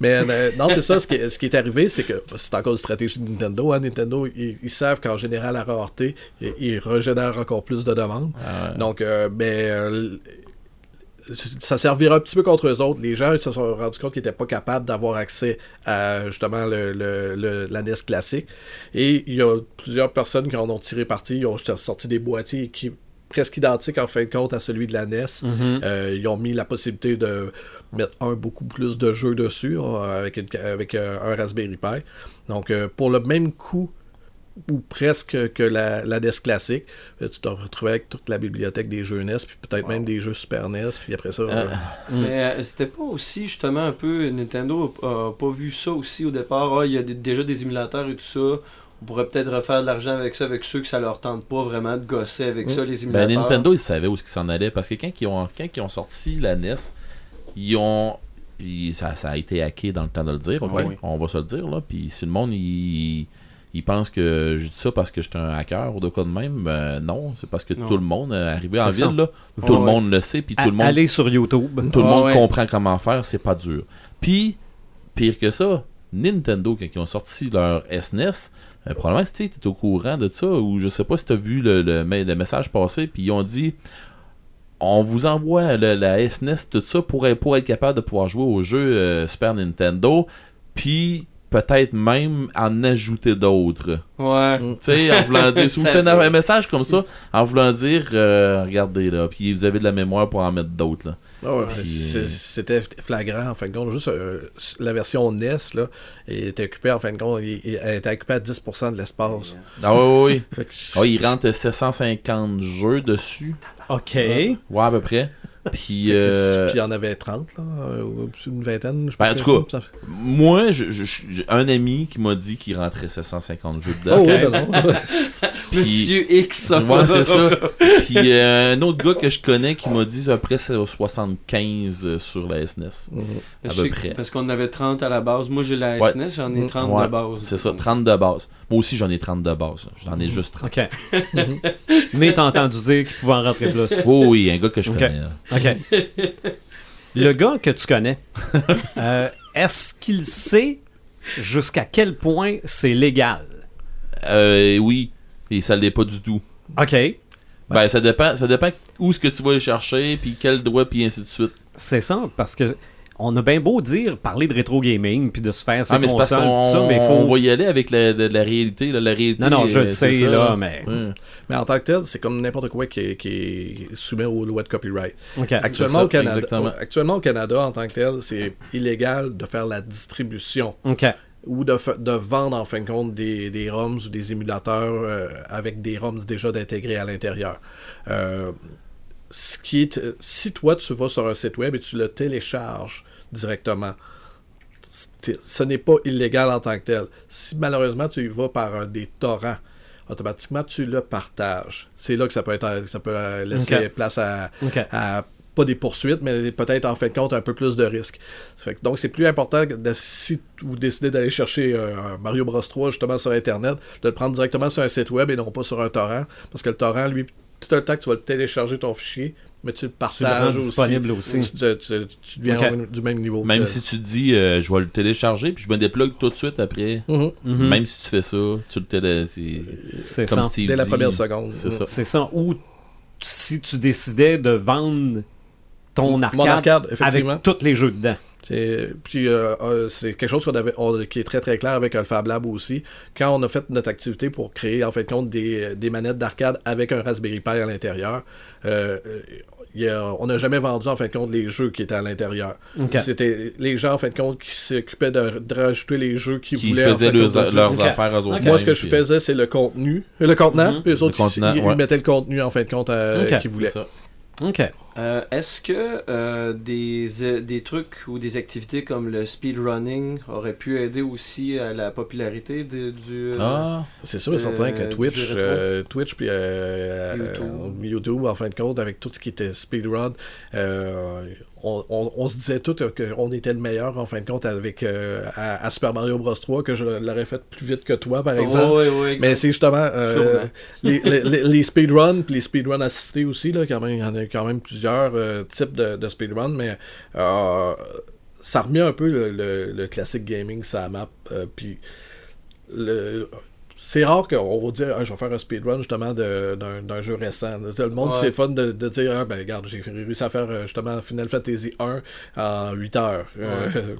Mais euh, non, c'est ça. Ce qui, est, ce qui est arrivé, c'est que c'est encore une stratégie de Nintendo. Hein. Nintendo, ils, ils savent qu'en général, la rareté, ils, ils régénèrent encore plus de demandes. Ah ouais. Donc, euh, ben, euh, ça servira un petit peu contre eux autres. Les gens ils se sont rendus compte qu'ils n'étaient pas capables d'avoir accès à justement le, le- le- la NES classique. Et il y a plusieurs personnes qui en ont tiré parti. Ils ont sorti des boîtiers qui presque identiques en fin de compte à celui de la NES. Mhm. Euh, ils ont mis la possibilité de mettre un beaucoup plus de jeux dessus euh, avec, une- avec euh, un Raspberry Pi. Donc euh, pour le même coût ou presque que la, la NES classique, tu te retrouvais avec toute la bibliothèque des jeux NES, puis peut-être même des jeux Super NES, puis après ça... Mm. Mais c'était pas aussi justement un peu Nintendo a, pas vu ça aussi au départ. Ah, il y a déjà des émulateurs et tout ça. On pourrait peut-être refaire de l'argent avec ça, avec ceux que ça leur tente pas vraiment de gosser avec ça, les Ben, émulateurs. Nintendo, ils savaient où ils s'en allaient parce que quand ils ont, quand ils ont sorti la NES, ils ont. ils- ça, ça a été hacké dans le temps de le dire, on va se le dire. Là. Puis si le monde il, il pense que je dis ça parce que je suis un hacker ou de quoi de même, ben, non, c'est parce que Non. tout le monde, euh, arrivé en ville, là, tout le Ouais. monde le sait, puis tout À- le monde Allez sur YouTube. tout le monde ouais. comprend comment faire, c'est pas dur. Puis, pire que ça, Nintendo, quand ils ont sorti leur SNES, euh, probablement que tu es au courant de ça, ou je sais pas si tu as vu le, le, le message passer, puis ils ont dit on vous envoie le- la SNES, tout ça, pour, être- pour être capable de pouvoir jouer aux jeux euh, Super Nintendo, puis peut-être même en ajouter d'autres. Ouais. Tu sais, en voulant dire, si vous un message comme ça, en voulant dire, euh, regardez là, puis vous avez de la mémoire pour en mettre d'autres là. Ah ouais, Puis, euh, C'était flagrant en fin de compte. Juste euh, la version NES là, était occupée en fin de compte, il- il- elle était occupée à 10% de l'espace. Ah oui, oui, que- Ah, il rentre 750 jeux dessus. OK. Ouais, à peu près. Puis, euh, Puis il y en avait 30, là, euh, une vingtaine. Je Ben, en tout que- ça- moi, je- je- je- j'ai un ami qui m'a dit qu'il rentrait 750 jeux dedans. Oh, oui, ben non. Puis- Monsieur X, ça Ouais, c'est ça. Puis euh, un autre gars que je connais qui m'a dit après c'est au 75 euh, sur la SNES. Mhm. À Je peu sais- près. Parce qu'on avait 30 à la base. Moi, j'ai la Ouais. SNES, j'en ai 30 Ouais, de base. C'est ça, 30 de base. Moi aussi j'en ai 30 de base. J'en ai juste 30. OK. Mais t'as entendu dire qu'il pouvait en rentrer plus. Oh oui, un gars que je connais. OK. Le gars que tu connais, euh, est-ce qu'il sait jusqu'à quel point c'est légal? Euh, oui, et ça l'est pas du tout. OK. Ben, ça dépend, ça dépend où est-ce que tu vas le chercher, puis quel droit, puis ainsi de suite. C'est ça, parce que on a bien beau dire parler de rétro gaming puis de se faire ses Ah, mais c'est parce consoles, tout ça, mais on faut. va y aller avec la, la- la réalité. là, la réalité Non, non, je euh, le sais, ça, là, mais. Ouais. Mais en tant que tel, c'est comme n'importe quoi qui est, qui est soumis aux lois de copyright. OK. Actuellement, ça, au Canada, exactement. actuellement au Canada, en tant que tel, c'est illégal de faire la distribution OK. ou de, de vendre en fin de compte des, des ROMs ou des émulateurs euh, avec des ROMs déjà intégrés à l'intérieur. Euh, ce qui est, si toi tu vas sur un site web et tu le télécharges directement, ce n'est pas illégal en tant que tel. Si malheureusement tu y vas par des torrents, automatiquement tu le partages. C'est là que ça peut être, ça peut euh, laisser place à, pas des poursuites, mais peut-être en fin de compte un peu plus de risques. Donc c'est plus important que de- si vous décidez d'aller chercher euh, Mario Bros 3 justement sur Internet, de le prendre directement sur un site web et non pas sur un torrent, parce que le torrent, lui, tout le temps que tu vas le télécharger ton fichier, mais tu le Tu le partages rends aussi. disponible aussi. Tu, te- tu- tu deviens du même niveau. Même que- si tu te dis, euh, je vais le télécharger, puis je me déplugue tout de suite après. Mhm. Mhm. Même si tu fais ça, tu le télé... c'est ça. Steve Dès la première seconde. C'est ça. C'est ça. Ou si tu décidais de vendre ton Mon arcade, arcade, avec tous les jeux dedans. C'est- Puis euh, euh, c'est quelque chose qu'on avait, on- qui est très très clair avec Alpha Lab aussi. Quand on a fait notre activité pour créer en fait compte des, des manettes d'arcade avec un Raspberry Pi à l'intérieur, euh, euh, il y a- on n'a jamais vendu en fin de compte les jeux qui étaient à l'intérieur. C'était les gens en fin de compte qui s'occupaient de, de rajouter les jeux qu'ils qui voulaient. en faisaient fin de leurs, affaires aux autres. Moi, ce que je faisais, c'est le contenu, euh, le contenant, Mhm. puis les autres, Le contenant, ils, ouais. mettaient le contenu en fin de compte euh, Ok. qu'ils voulaient. C'est ça. OK. Euh, Est-ce que euh, des, euh, des trucs ou des activités comme le speedrunning auraient pu aider aussi à la popularité de- du. Ah, C'est sûr et certain que Twitch, euh, Twitch puis YouTube. YouTube, en fin de compte, avec tout ce qui était speedrun, euh, on, on- on se disait tout qu'on était le meilleur en fin de compte avec euh, à, à Super Mario Bros 3, que je l'aurais fait plus vite que toi, par exemple. Mais c'est justement euh, les, les, les- speedruns, puis les speedruns assistés aussi, là, quand même, il y en a quand même plusieurs euh, types de, de speedruns, mais euh, ça remet un peu le, le- le classique gaming la map. puis le- c'est rare qu'on va dire Ah, je vais faire un speedrun justement de- d'un d'un jeu récent. Le monde, Ouais. c'est fun de, de dire ah, ben regarde, j'ai réussi à faire euh, justement Final Fantasy 1 en 8 heures. Euh,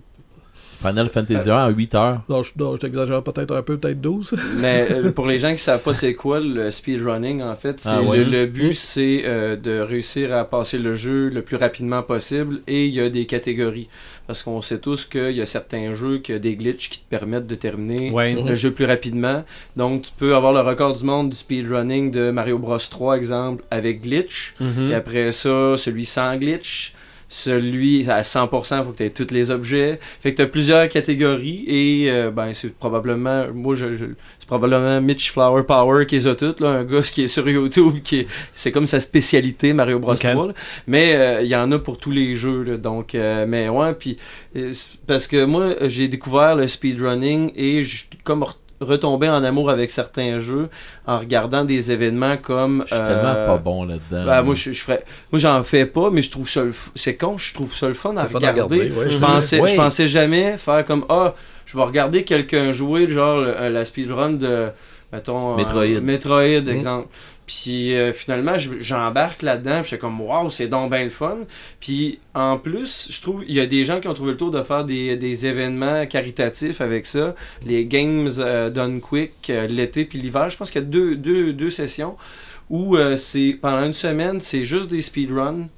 Final Fantasy 1 à 8 heures? non, je, t'exagère peut-être un peu, peut-être 12. Mais euh, pour les gens qui savent pas c'est quoi le speedrunning, en fait, Ah ouais. le, le but c'est euh, de réussir à passer le jeu le plus rapidement possible et il y a des catégories. Parce qu'on sait tous qu'il y a certains jeux qui ont des glitches qui te permettent de terminer Ouais. le jeu plus rapidement. Donc tu peux avoir le record du monde du speedrunning de Mario Bros 3 exemple avec glitch. Mhm. Et après ça, celui sans glitch. Celui à 100%, il faut que tu aies tous les objets. Fait que tu as plusieurs catégories et euh, ben, c'est probablement, moi, je, je- c'est probablement Mitch Flower Power qui les a toutes, là, un gars qui est sur YouTube, qui est- c'est comme sa spécialité, Mario Bros. Ok. 3. là. Mais euh, il y en a pour tous les jeux. là. donc, euh, mais ouais, puis parce que moi, j'ai découvert le speedrunning et je suis comme re- retombé en amour avec certains jeux en regardant des événements comme. Je suis euh, tellement pas bon là-dedans. ben, moi, je, je ferais, moi, j'en fais pas, mais je trouve ça, c'est con, je trouve ça le fun à C'est fun à regarder. regarder, ouais, je pensais, Ouais. je pensais jamais faire comme ah, je vais regarder quelqu'un jouer genre le- euh, la speedrun de, mettons, euh, Metroid. Metroid, Mm. Puis euh, finalement, je- j'embarque là-dedans, puis j'étais comme waouh, c'est donc bien le fun. Puis en plus, je trouve il y a des gens qui ont trouvé le tour de faire des, des événements caritatifs avec ça. Les games euh, done quick euh, l'été puis l'hiver, je pense qu'il y a deux, deux, deux sessions où c'est pendant une semaine, c'est juste des speedruns.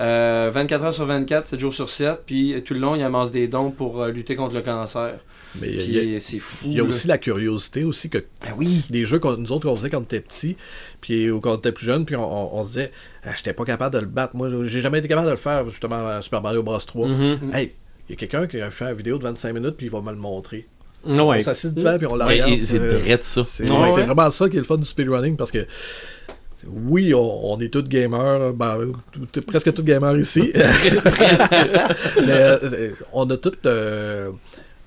Euh, 24 heures sur 24, 7 jours sur 7, puis tout le long, ils amassent des dons pour euh, lutter contre le cancer. Mais il Puis c'est fou. il y a là. aussi la curiosité aussi que Ben oui. des jeux qu'on nous autres qu'on faisait quand on était petits, puis ou quand on était plus jeune, puis on, on- on se disait, ah, j'étais pas capable de le battre. Moi, j'ai jamais été capable de le faire, justement, à Super Mario Bros 3. Mhm. Hey, il y a quelqu'un qui a fait une vidéo de 25 minutes, puis il va me le montrer. Ouais. On s'assied devant, puis on la Ouais, regarde. c'est euh, ça. C'est Ouais, c'est ouais. vraiment ça qui est le fun du speedrunning parce que oui, on, on est tous gamers, ben, tout- presque tous gamers ici. Mais euh, on a tous. euh,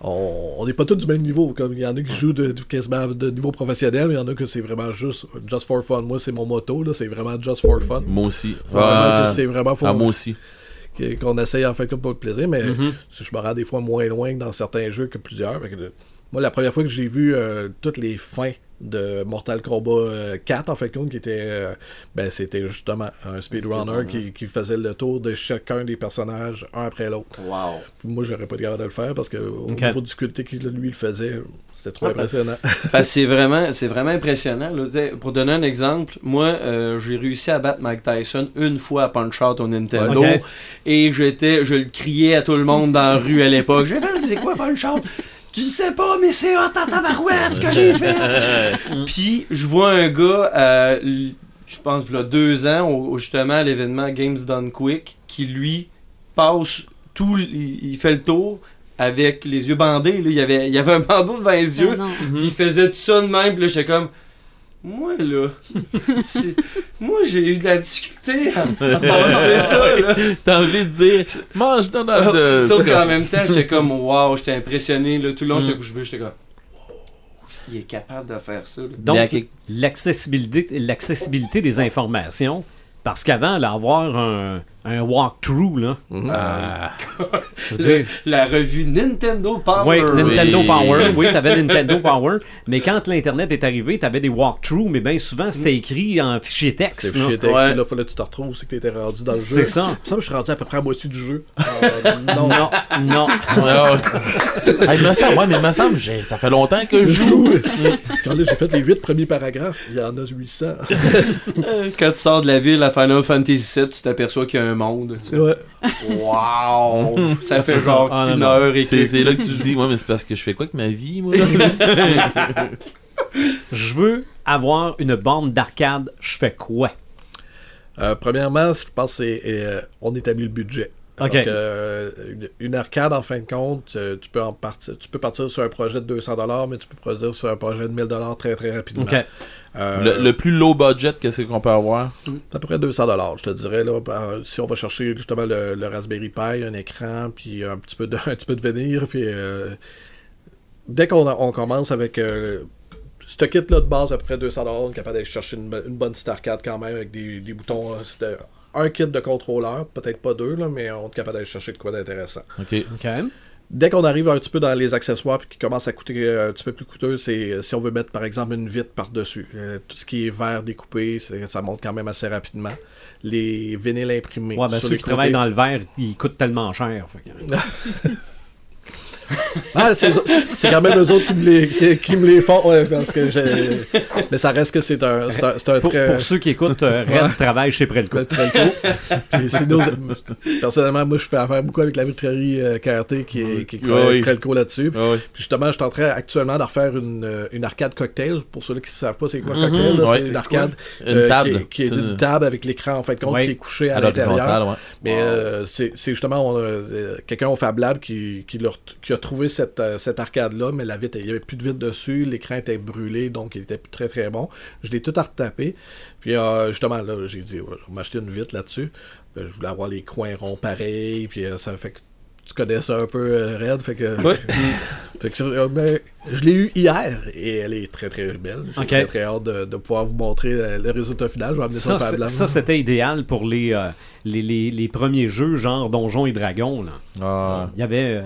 on n'est pas tous du même niveau. Comme il y en a qui jouent de, de- quasiment de niveau professionnel, il y en a que c'est vraiment juste just for fun. Moi, c'est mon motto, là, c'est vraiment just for fun. Moi aussi. Ah, c'est vraiment ah, moi aussi. qu'on essaye en fait comme pour le plaisir, mais Mhm. je me rends des fois moins loin que dans certains jeux que plusieurs. Que, moi, la première fois que j'ai vu euh, toutes les fins de Mortal Kombat euh, 4, en fait, compte, qui était, euh, ben, c'était justement un speedrunner qui, qui faisait le tour de chacun des personnages un après l'autre. Wow. Puis Moi, j'aurais pas de capable de le faire parce que au niveau de difficulté qu'il lui le faisait, c'était trop Ah, ben, impressionnant. C'est vraiment, c'est vraiment impressionnant. là. Pour donner un exemple, moi, euh, j'ai réussi à battre Mike Tyson une fois à Punch Out au Nintendo. Et j'étais, je le criais à tout le monde dans la rue à l'époque. J'ai fait, c'est quoi Punch Out? Tu le sais pas, mais c'est hot en tabarouette ce que j'ai fait! Puis, je vois un gars, euh, je pense, il y a deux ans, au, justement, à l'événement Games Done Quick, qui lui passe tout, il, fait le tour avec les yeux bandés. Là. Il, y avait, il y avait un bandeau devant les yeux. Ah. Mhm. Il faisait tout ça de même, puis là, j'étais comme. Moi, là. Moi, j'ai eu de la difficulté à, à passer ça, là. T'as envie de dire, mange Donald. Euh, Sauf qu'en comme- même temps, j'étais comme, waouh, j'étais impressionné, là. Tout le long, Mm. j'étais couché, j'étais comme. Wow, il est capable de faire ça, là. Donc, l'accessibilité, l'accessibilité des informations, parce qu'avant, là, avoir un, un walkthrough, là, Mhm. euh, je veux dire, La revue Nintendo Power. Oui, Nintendo Oui. Power. Oui, t'avais Nintendo Power. Mais quand l'Internet est arrivé, t'avais des walkthroughs, mais bien souvent, c'était écrit en fichier C'est texte. fichier là. texte, Ouais. là, fallait que tu te retrouves, c'est que t'étais rendu dans le jeu. C'est ça. Il me semble que je suis rendu à peu près à moitié du jeu. Euh, non. Non, non. Ouais, ouais. Hey, il me semble, ouais, mais il me semble, j'ai- ça fait longtemps que je joue. Quand j'ai fait les 8 premiers paragraphes, il y en a 800. Euh, Quand tu sors de la ville à Final Fantasy VII, tu t'aperçois qu'il y a un monde. tu sais. ouais. Wow! Ça fait genre Ah, non, une non. heure et C'est quelques. c'est là que tu dis, ouais, mais c'est parce que je fais quoi avec ma vie, moi? Je veux avoir une borne d'arcade. Je fais quoi? Euh, premièrement, je pense que c'est euh, on établit le budget. Ok. Parce que euh, une, une arcade, en fin de compte, euh, tu peux en partir, tu peux partir sur un projet de 200$, mais tu peux partir sur un projet de 1000$ très très rapidement. Euh, Le, le plus low budget, qu'est-ce qu'on peut avoir? C'est à peu près 200$, je te dirais. Là, si on va chercher justement le, le Raspberry Pi, un écran, puis un petit peu de, un petit peu de vénir, puis euh, dès qu'on on commence avec euh, ce kit-là de base, à peu près 200$, on est capable d'aller chercher une, une bonne petite arcade quand même, avec des, des boutons. un kit de contrôleur, peut-être pas deux, là, mais on est capable d'aller chercher de quoi d'intéressant. Ok. OK. Dès qu'on arrive un petit peu dans les accessoires puis qui commence à coûter euh, un petit peu plus coûteux, c'est euh, si on veut mettre par exemple une vitre par-dessus. Euh, tout ce qui est verre découpé, ça monte quand même assez rapidement. Les vinyles imprimés. Ouais, ben ceux qui travaillent dans le verre, ils coûtent tellement cher. fait Ah, c'est quand même eux autres qui me les, qui, qui me les font, ouais, parce que Mais ça reste que c'est un, c'est un, un Pour, très... pour ceux qui écoutent, euh, Red travaille chez Prelco. Sinon, personnellement, moi, je fais affaire beaucoup avec la vitrerie euh, KRT qui est, qui est Oui. Prelco là-dessus. Oui. Puis justement, je suis en train actuellement de refaire une, euh, une arcade cocktail. Pour ceux qui ne savent pas c'est quoi Mhm. cocktail, Ouais, c'est une arcade Une euh, table. qui est, qui est C'est une une- table avec l'écran en fait compte Ouais. qui est couché à, À l'intérieur. Mais euh, c'est justement euh, quelqu'un au Fab Lab qui, qui, ret- qui a trouvé cette, euh, cette arcade-là, mais la vitre, il n'y avait plus de vitre dessus, l'écran était brûlé, donc il était plus très très bon. Je l'ai tout à retaper. Puis euh, justement, là, j'ai dit, ouais, je vais m'acheter une vitre là-dessus. Je voulais avoir les coins ronds pareils, puis euh, ça fait que tu connais ça un peu, euh, Red, fait que... Ouais. Fait que, euh, ben, je l'ai eu hier et elle est très très belle. J'ai Ok. très très hâte de, de pouvoir vous montrer le résultat final. Je vais amener ça, Ça, ça, c'était idéal pour les, euh, les, les, les premiers jeux, genre Donjons et Dragons. Là. Ah. Il y avait, euh,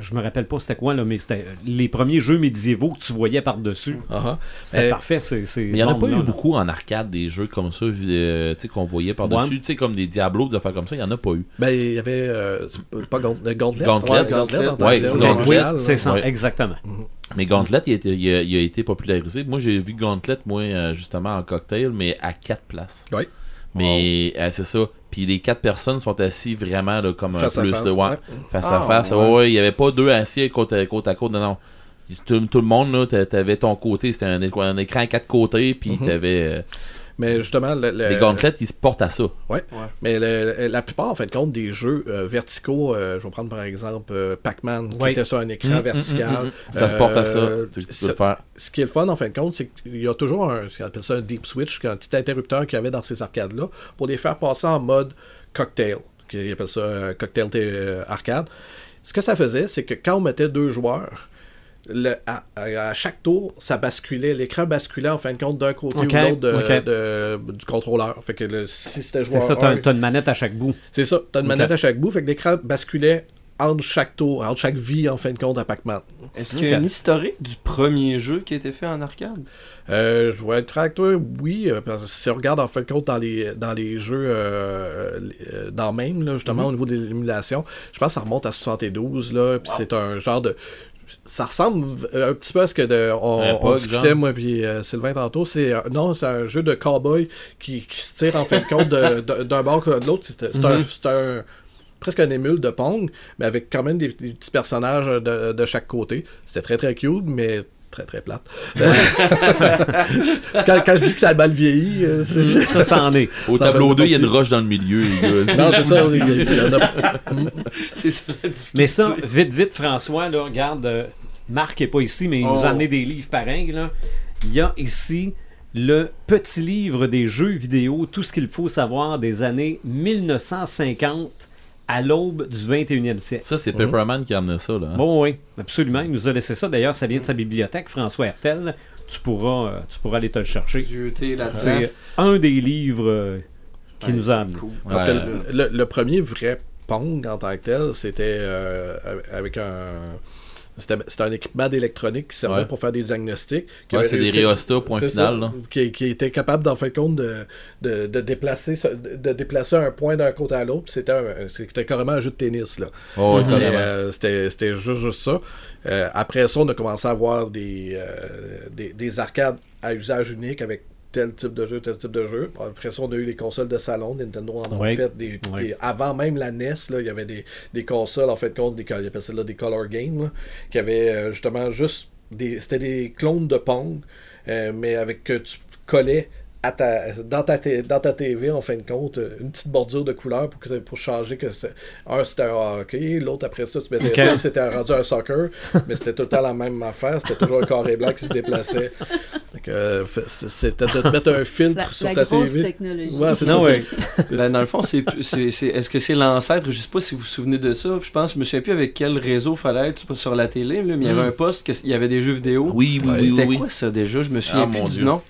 je me rappelle pas c'était quoi, là, mais c'était euh, les premiers jeux médiévaux que tu voyais par-dessus. Ah. C'était Euh, parfait. Mais il n'y en a pas là, eu là. beaucoup en arcade, des jeux comme ça, euh, tu sais, qu'on voyait par-dessus, Ouais. tu sais, comme des Diablos, des affaires comme ça, il n'y en a pas eu. Ben, il y avait. euh, pas- Gauntlet. Gauntlet. Gauntlet. Ouais, Gauntlet, Ouais, Gauntlet. c'est ça, exactement. Mais Gauntlet, il a été, il a, il a été popularisé. Moi, j'ai vu Gauntlet, moi, euh, justement, en cocktail, mais à quatre places. Oui. Mais euh, c'est ça. Puis les quatre personnes sont assis vraiment là, comme Face un plus face, de ouais, face Ah, à face. ouais. Ouais, il n'y avait pas deux assis côte à côte. À côte non, non. Tout, tout le monde, là, t'a- t'avais ton côté. C'était un, écran- un écran à quatre côtés, puis Mhm. t'avais... Mais justement, le, le- les Gauntlets, ils se portent à ça. Ouais. Mais le- la plupart, en fait, compte des jeux euh, verticaux, euh, je vais prendre par exemple euh, Pac-Man, qui était sur un écran Mm, vertical. mm, mm, mm. Ça se porte à ça. Euh, Tu, tu peux ça- le faire. Ce qui est le fun, en fin de compte, c'est qu'il y a toujours un, ce qu'on appelle ça un deep switch, un petit interrupteur qu'il y avait dans ces arcades-là, pour les faire passer en mode cocktail, qui appelle ça euh, cocktail arcade. Ce que ça faisait, c'est que quand on mettait deux joueurs, le- à, chaque tour, ça basculait, l'écran basculait en fin de compte d'un côté ou de l'autre de- ok. de- du contrôleur. Fait que le- si c'était C'est joueur ça, t'as, 1, t'as une manette à chaque bout. c'est ça, t'as une manette à chaque bout, fait que l'écran basculait entre chaque tour, entre chaque vie en fin de compte à Pac-Man. Est-ce qu'il y a un historique du premier jeu qui a été fait en arcade? Euh, je vais être avec toi, oui, euh, parce que si on regarde en fin de compte dans les, dans les jeux, euh, euh, dans même, là, justement, Mhm. au niveau de l'émulation, je pense que ça remonte à 72, là, puis c'est un genre de... Ça ressemble un petit peu à ce que de, on, discutait, genre? moi puis euh, Sylvain tantôt. C'est, euh, non, c'est un jeu de cowboy qui, qui se tire en fin de compte d'un bord que de l'autre. C'est, c'est un, presque un émule de Pong, mais avec quand même des, des petits personnages de, de chaque côté. C'était très très cute, mais très très plate. quand, quand je dis que ça a mal vieilli, euh, c'est... Ça, ça en est. Au Ça tableau fait 2, il y a une roche dans le milieu. Non, c'est ça. a- C'est. Mais ça, vite, vite, François, là, regarde, euh, Marc est pas ici, mais il nous Oh. a amené des livres pareils. Là. Il y a ici le petit livre des jeux vidéo, tout ce qu'il faut savoir des années 1950 à l'aube du 21e siècle. Ça, c'est Pepperman qui a amené ça. Là, hein? Bon, oui, absolument. Il nous a laissé ça. D'ailleurs, ça vient de sa bibliothèque, François Hertel. Tu pourras, euh, tu pourras aller te le chercher. C'est un des livres euh, qui Ouais, nous a amené. cool. Parce Ouais. que le, le premier vrai Pong en tant que tel, c'était euh, avec un. C'était un équipement d'électronique qui servait Ouais. pour faire des diagnostics. Ouais, c'est des Riosta, point final. ça, là. qui, qui était capable, d'en fin de compte, de, de, de déplacer, de, déplacer un point d'un côté à l'autre. C'était carrément un jeu de tennis. Là. Oh, carrément. euh, c'était c'était juste, juste ça. Euh, après ça, on a commencé à avoir des, euh, des, des arcades à usage unique avec tel type de jeu, tel type de jeu. Après ça, on a eu les consoles de salon. Nintendo en a Ouais. fait des, Ouais. des- Avant même la NES, là, il y avait des, des consoles, en fait, compte, des, ils appellent ça là, des color games, là, qui avaient euh, justement juste des. C'était des clones de Pong, euh, mais avec que tu collais à ta, dans, ta, t- dans ta TV, en fin de compte, euh, une petite bordure de couleur pour, que, pour changer que c'est- un c'était un hockey, l'autre après ça, tu mettais Ok. ça, c'était rendu un soccer, mais c'était tout le temps la même affaire, c'était toujours un carré blanc qui se déplaçait. Euh, c'était de te mettre un filtre La, sur la ta TV. technologie. Ouais, c'est Non, ça. ouais. Ben, dans le fond, c'est, c'est- est-ce que c'est l'ancêtre? Je sais pas si vous vous souvenez de ça. Je pense, je me souviens plus avec quel réseau fallait être sur la télé, là, mais il y avait un poste, il y avait des jeux vidéo. Oui, oui, oui, C'était oui. quoi ça déjà? Je me souviens Ah, plus mon du Dieu. nom.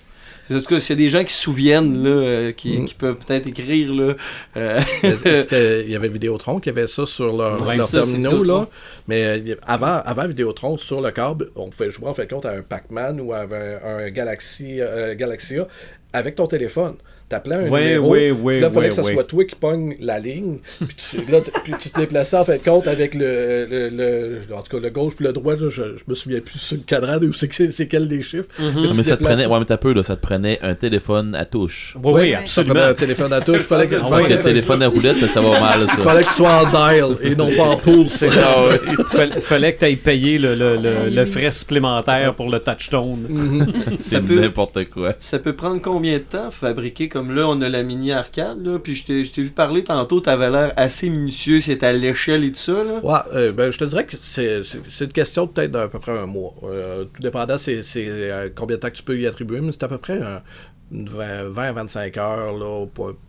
En tout cas, s'il y a des gens qui se souviennent, là, euh, qui, Mm. qui peuvent peut-être écrire, là, euh, Il y avait Vidéotron qui avait ça sur leur, Ouais, c'est ça, terminaux. Là. Mais euh, avant, avant Vidéotron, sur le câble, on pouvait jouer en fait compte à un Pac-Man ou à un, un Galaxy, euh, Galaxia avec ton téléphone. T'appelais un Ouais, numéro. puis ouais, là, il fallait que ça soit toi qui pogne la ligne. Puis tu, là, puis tu te déplaçais en fait de compte avec le, le, le- En tout cas, le gauche puis le droit. là, je, je me souviens plus sur le cadran où c'est que- c'est quel des chiffres. Tu Mais ça te prenait, ouais, mais t'as peu, là, ça te prenait un téléphone à touche. Oui, oui, Ça absolument. un téléphone à touche. Il fallait que, Ah fallait que le téléphone à roulette, ça va mal, il ça. fallait que tu sois en dial et non pas en pulse. Fallait, fallait que tu ailles payer le, le, le, Ah, le oui. frais supplémentaire pour le touchstone. C'est Ça peut- n'importe quoi. Ça peut prendre combien de temps fabriquer comme là on a la mini arcade là puis je t'ai vu parler tantôt t'avais l'air assez minutieux c'est à l'échelle et tout ça là. Ouais, euh, ben, je te dirais que c'est une question peut-être d'à peu près un mois. Euh, tout dépendant, c'est euh, combien de temps que tu peux y attribuer, mais c'est à peu près un- 20-25 heures. Là,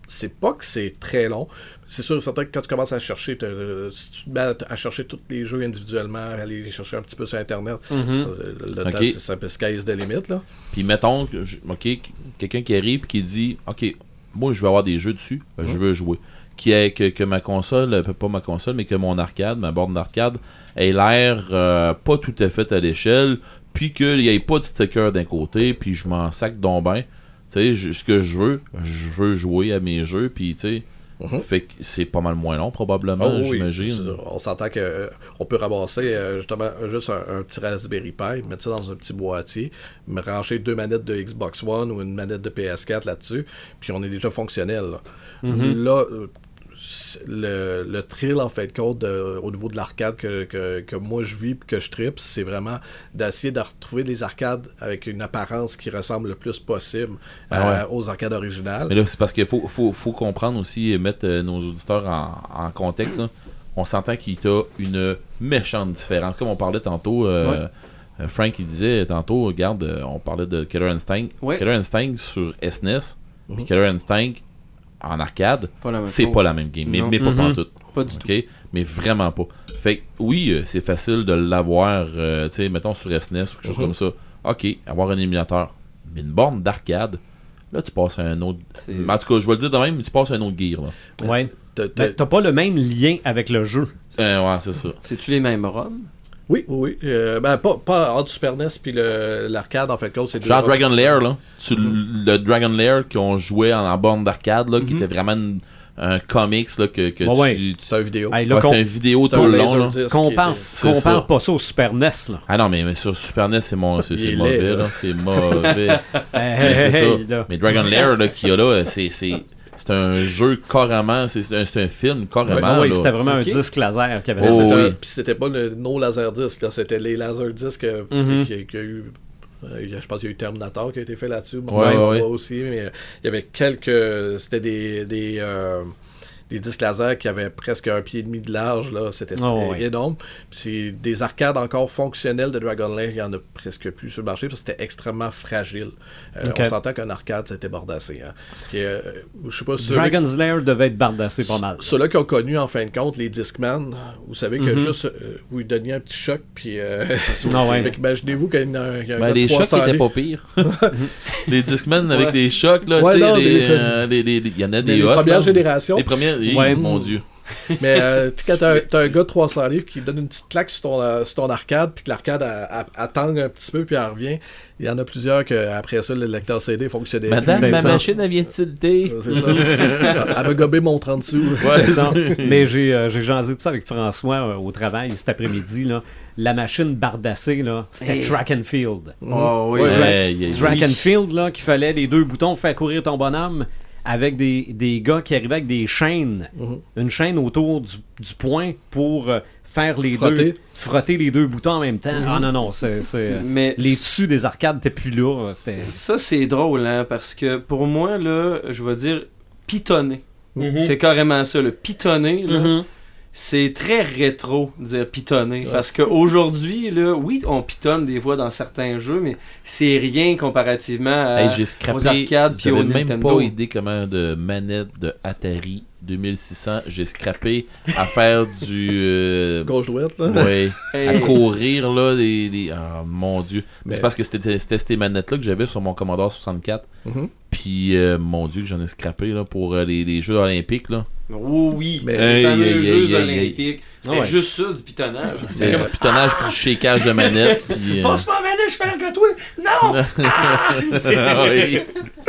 c'est pas que c'est très long. C'est sûr et certain que quand tu commences à chercher, si tu te mets à, chercher tous les jeux individuellement, aller les chercher un petit peu sur Internet, ça, le Ok. temps, c'est- ça peut sky's the limit. Là. Puis mettons, que quelqu'un qui arrive et qui dit, ok, moi je veux avoir des jeux dessus, ben, je veux jouer. Qui est que, que ma console, euh, pas ma console, mais que mon arcade, ma borne d'arcade, ait l'air euh, pas tout à fait à l'échelle, puis qu'il n'y ait pas de sticker d'un côté, puis je m'en sac donc ben. Tu sais, ce que je veux, je veux jouer à mes jeux, puis tu sais, Mhm. fait que c'est pas mal moins long probablement, Oh oui, j'imagine. on s'entend que euh, on peut ramasser euh, justement juste un, un petit Raspberry Pi, mettre ça dans un petit boîtier, me ranger deux manettes de Xbox One ou une manette de PS4 là-dessus, puis on est déjà fonctionnel. Là. Là, euh, le, le thrill en fait de compte de- au niveau de l'arcade que, que, que moi je vis et que je tripe, c'est vraiment d'essayer de retrouver des arcades avec une apparence qui ressemble le plus possible Ah euh, aux arcades originales. Mais là, c'est parce qu'il faut, faut, faut comprendre aussi et mettre euh, nos auditeurs en, en contexte. là. On s'entend qu'il y a une méchante différence. Comme on parlait tantôt, euh, Frank il disait tantôt, regarde, on parlait de Killer Instinct. Ouais. Killer Instinct sur SNES, puis Mhm. Killer Instinct en arcade, c'est pas la même game. Mais, pas Mhm. pantoute. Pas du tout. Mais vraiment pas. Fait que oui, euh, c'est facile de l'avoir, euh, tu sais, mettons sur SNES ou quelque chose Mhm. comme ça. OK, avoir un émulateur. Mais une borne d'arcade, là, tu passes à un autre. C'est- En tout cas, je vais le dire de même, tu passes à un autre gear. Là. Ouais. T'as pas le même lien avec le jeu. Euh, ouais, c'est ça. C'est-tu les mêmes ROM? Oui, oui, oui. Euh, ben, pas, pas entre Super NES puis le- l'arcade, en fait, c'est Genre Dragon Lair, là. Tu- Le Dragon Lair qu'on jouait en, en borne d'arcade, là, qui Mhm. était vraiment une- un comics, là, que, que Ouais, ouais. tu. tu- C'est un vidéo. Hey, ouais, c'était une vidéo C'est tout un le long, compare, C'est compare ça. pas ça au Super NES. Là. Ah non, mais, mais sur Super NES, c'est mon- c'est- c'est mauvais, là. là. C'est mauvais. Hey, Mais c'est hey, ça. hey, là. Mais Dragon Lair, là, qu'il y a là, c'est. C'est- un jeu carrément, c'est c'est un, un film carrément. Ah oui, c'était vraiment un disque laser qu'il avait. Oh, un- oui. Puis c'était pas le, nos laserdiscs, là, c'était les laserdiscs Mhm. qui, qui a eu. euh, je pense qu'il y a eu Terminator qui a été fait là-dessus. Ouais, ouais, Kombat aussi, mais il y avait quelques. C'était des. des euh, des disques laser qui avaient presque un pied et demi de large, là, c'était Oh, très ouais. énorme. Puis des arcades encore fonctionnelles de Dragon Lair, il y en a presque plus sur le marché parce que c'était extrêmement fragile. Euh. On s'entend qu'un arcade, c'était bordassé. Hein. Puis, euh, je sais pas Dragon's Lair devait être bardassé pas mal. ceux-là qui ont connu en fin de compte les Discman, vous savez que Mhm. juste euh, vous lui donniez un petit choc, puis euh, Ah ouais. Imaginez-vous qu'il y a, un- y a un Ben, les chocs 300 étaient livres. pas pires. les Discman avec Ouais. des chocs, là, tu sais, non, euh, il y en a des les premières là. générations. Les premières, oui, Ouais. mon dieu. Mais euh, quand t'as t'as un gars de 300 livres qui donne une petite claque sur ton, euh, sur ton arcade, puis que l'arcade tangue un petit peu, puis elle revient, il y en a plusieurs que après ça, le lecteur CD fonctionnait. Madame, ma machine, elle vient de tilter. C'est ça. elle m'a gobé mon 30 sous. Ça. Mais j'ai euh, j'ai jasé de ça avec François euh, au travail cet après-midi. Là. La machine bardassée, là, c'était Hey. track and field. Oh oui. Ouais, Dra- Hey, hey, Track oui. and field, là, qu'il fallait les deux boutons pour faire courir ton bonhomme avec des, des gars qui arrivaient avec des chaînes. Mhm. Une chaîne autour du, du point pour euh, faire les Frotter. deux. Frotter les deux boutons en même temps. Ah non, non, c'est. c'est- Mais Les dessus des arcades n'étaient plus là. C'était. ça c'est drôle hein parce que pour moi là, je vais dire pitonner. Mhm. C'est carrément ça le pitonner là. C'est très rétro de dire pitonner parce qu'aujourd'hui là, oui, on pitonne des fois dans certains jeux mais c'est rien comparativement à Hey, j'ai scrappé. aux arcades puis J'avais au même Nintendo. pas idée comment de manette de Atari 2600. J'ai scrappé à faire du. euh, Gauche droite, là. ouais, à Hey. courir là. Des, des- ah, mon dieu. Mais- C'est parce que c'était c'était ces manettes là que j'avais sur mon Commodore 64. Mhm. Puis, euh, mon dieu, que j'en ai scrappé là, pour euh, les, les Jeux olympiques. là. Oh oui, Mais- les fameux Jeux olympiques. C'était Ah ouais. juste ça du pitonnage. C'est du pitonnage puis du shakeage de manette. Puis, euh, Passe-moi la manette, je perds que toi! Non! oui.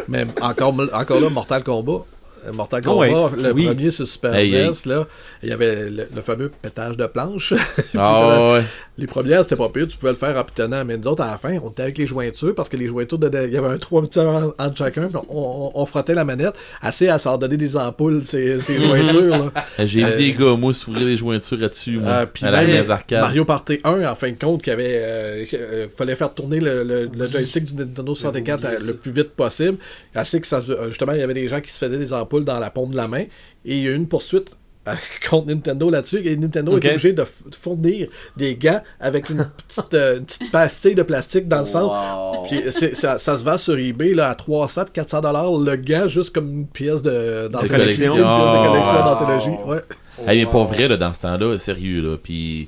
Mais encore, encore là, Mortal Kombat. Euh, Mortal Ah Kombat, ouais, le oui. premier sur Super Hey, hey. NES, là, il y avait le, le fameux pétage de planche. Ah ouais. Les premières, c'était pas pire, tu pouvais le faire en pitonnant. Mais nous autres, à la fin, on était avec les jointures parce que les jointures, de- il y avait un trou petit en- entre chacun. puis on, on- on frottait la manette assez à s'en donner des ampoules, ces, ces jointures. là. J'ai Euh, des gars, moi, s'ouvrir les jointures là-dessus, moi. Euh, à la arcade. Mario Party 1, en fin de compte, qui avait. euh, euh, fallait faire tourner le, le- le joystick du Nintendo 64 à- le plus vite possible. Assez que ça, euh, justement, il y avait des gens qui se faisaient des ampoules dans la paume de la main. Et il y a eu une poursuite euh, contre Nintendo là-dessus. Et Nintendo était obligé de fournir des gants avec une petite, euh, une petite pastille de plastique dans le centre. Puis c'est- ça, ça se vend sur eBay là, à 300 puis 400 dollars le gant, juste comme une pièce de d'anthologie. collection. Une pièce de collection Ah. d'anthologie. Ouais. Hey, mais pour vrai, là, dans ce temps-là, sérieux, là, puis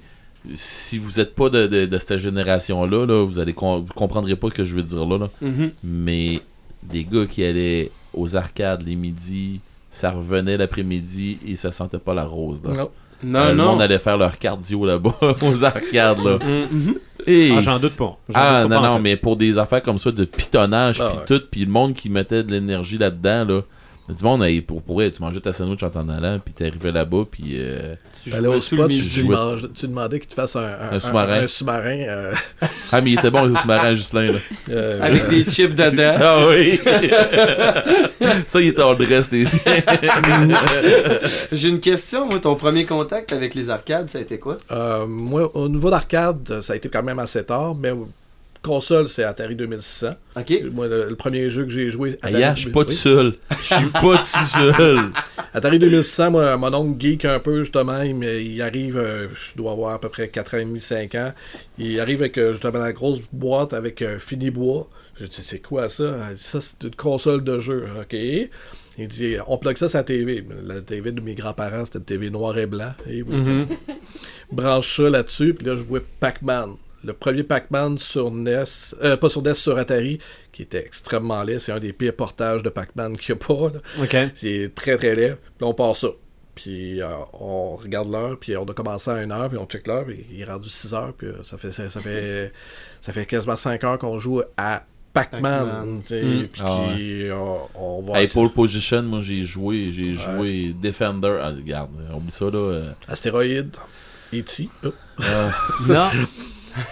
si vous êtes pas de, de- de cette génération-là, là, vous allez com- vous comprendrez pas ce que je veux dire là, là. Mhm. mais des gars qui allaient aux arcades les midis, ça revenait l'après-midi et ça sentait pas la rose. Là. Non. Non, Euh, le non. monde allait faire leur cardio là-bas aux arcades. Là. Mhm. Et Ah, j'en doute pas. J'en Ah doute pas non, non, mais pour des affaires comme ça de pitonnage Ah, puis ouais. tout, puis le monde qui mettait de l'énergie là-dedans, là. Du monde, pour, pour elle, tu mangeais ta sandwich en t'en allant, puis t'arrivais là-bas, puis euh, Tu au jouais spot, tu, tu, tu demandais qu'il te fasse un, un, Un sous-marin. un sous-marin, euh, Ah, mais il était bon, le sous-marin Justin, là. euh, Avec des chips dedans. Ah oui! ça, il était en dress, les J'ai une question, moi, ton premier contact avec les arcades, ça a été quoi? euh, moi, au niveau d'arcade, ça a été quand même assez tard, mais console, c'est Atari 2600. Ok. Moi, le, le premier jeu que j'ai joué. Ah, yeah, je suis pas tout seul. Je suis pas tout seul. Atari 2600, moi, mon oncle geek un peu, justement, il, il arrive, euh, je dois avoir à peu près 4 ans et demi, 5 ans. Il arrive avec euh, justement la grosse boîte avec euh, fini bois. Je dis, c'est quoi ça? Il dit, Ça, c'est une console de jeu. OK. Il dit, on plug ça sur la TV. La TV de mes grands-parents, c'était une TV noir et blanc. Et oui. Mhm. branche ça là-dessus, puis là, je vois Pac-Man. Le premier Pac-Man sur NES, euh, pas sur NES, sur Atari, qui était extrêmement laid. C'est un des pires portages de Pac-Man qu'il n'y a pas. là. C'est très très laid. Puis on part ça. Puis euh, on regarde l'heure, puis on a commencé à 1 heure, puis on check l'heure, puis il est rendu 6 heures, puis euh, ça fait, ça, ça fait, ça fait quasiment 5 heures qu'on joue à Pac-Man. Sais, Mm. Puis Ah on, on va Hey, pole position, moi j'ai joué, j'ai Ouais. joué Defender. Ah, regarde, oublie ça là. euh. Astéroïde, E.T. Oh. Non.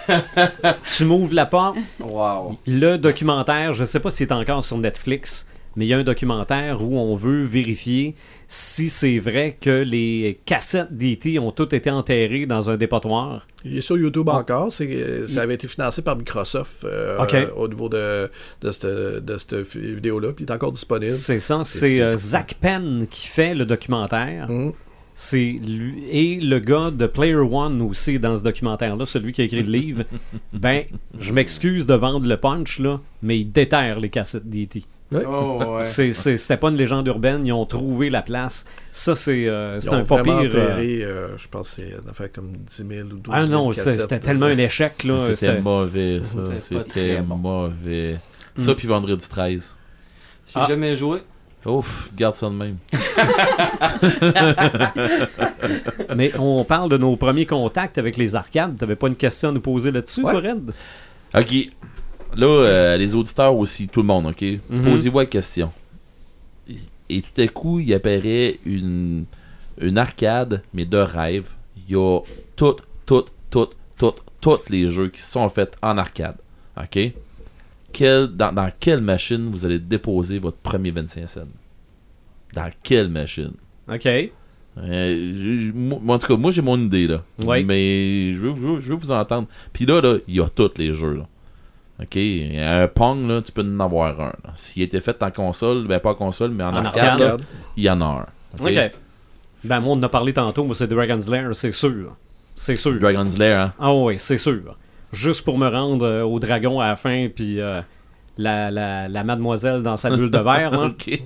tu m'ouvres la porte. Wow. Le documentaire, je sais pas s'il est encore sur Netflix, mais il y a un documentaire où on veut vérifier si c'est vrai que les cassettes d'E.T. ont toutes été enterrées dans un dépotoir. Il est sur YouTube encore. C'est, euh, ça avait été financé par Microsoft euh, Ok. euh, au niveau de, de cette, de cette vidéo-là. Puis il est encore disponible. C'est ça, C'est- euh, Zach Penn qui fait le documentaire. Mhm. C'est lui et le gars de Player One aussi dans ce documentaire-là, celui qui a écrit le livre. ben, je m'excuse de vendre le punch là, mais il déterre les cassettes d'E.T. Oh, ouais. C'est- c'est- C'était pas une légende urbaine, ils ont trouvé la place. Ça, c'est euh, Ils c'est ont un pas pire. euh, enterré, euh, je pense que c'est une affaire comme 10 000 ou 12 000 Ah non, c'était tellement un échec. là. C'était mauvais, ça. C'était bon. mauvais. Mm. Ça, puis vendredi 13. J'ai Ah. jamais joué. Ouf, garde ça de même. Mais on parle de nos premiers contacts avec les arcades. T'avais pas une question à nous poser là-dessus, Ouais. Red? Ok. Là, euh, les auditeurs aussi, tout le monde, ok? Mhm. Posez-vous la question. Et tout à coup, il apparaît une, une arcade, mais de rêve. Il y a toutes, toutes, toutes, toutes, tous les jeux qui sont faits en arcade. Ok? Dans, dans quelle machine vous allez déposer votre premier 25 cents? Dans quelle machine? OK. Euh, moi, en tout cas, moi j'ai mon idée là. Oui. Mais je veux, je, veux, je veux vous entendre. Puis là, là, il y a tous les jeux. Là. Ok, un Pong, là, tu peux en avoir un. S'il était fait en console, ben pas en console, mais en, En arcade, arcade. là, il y en a un. Ok? OK. Ben, moi, on en a parlé tantôt. Moi, c'est Dragon's Lair, c'est sûr. C'est sûr. Dragon's Lair, hein? Ah oui, c'est sûr. Juste pour me rendre euh, au dragon à la fin, puis euh, la, la, la mademoiselle dans sa bulle de verre, là. Ok.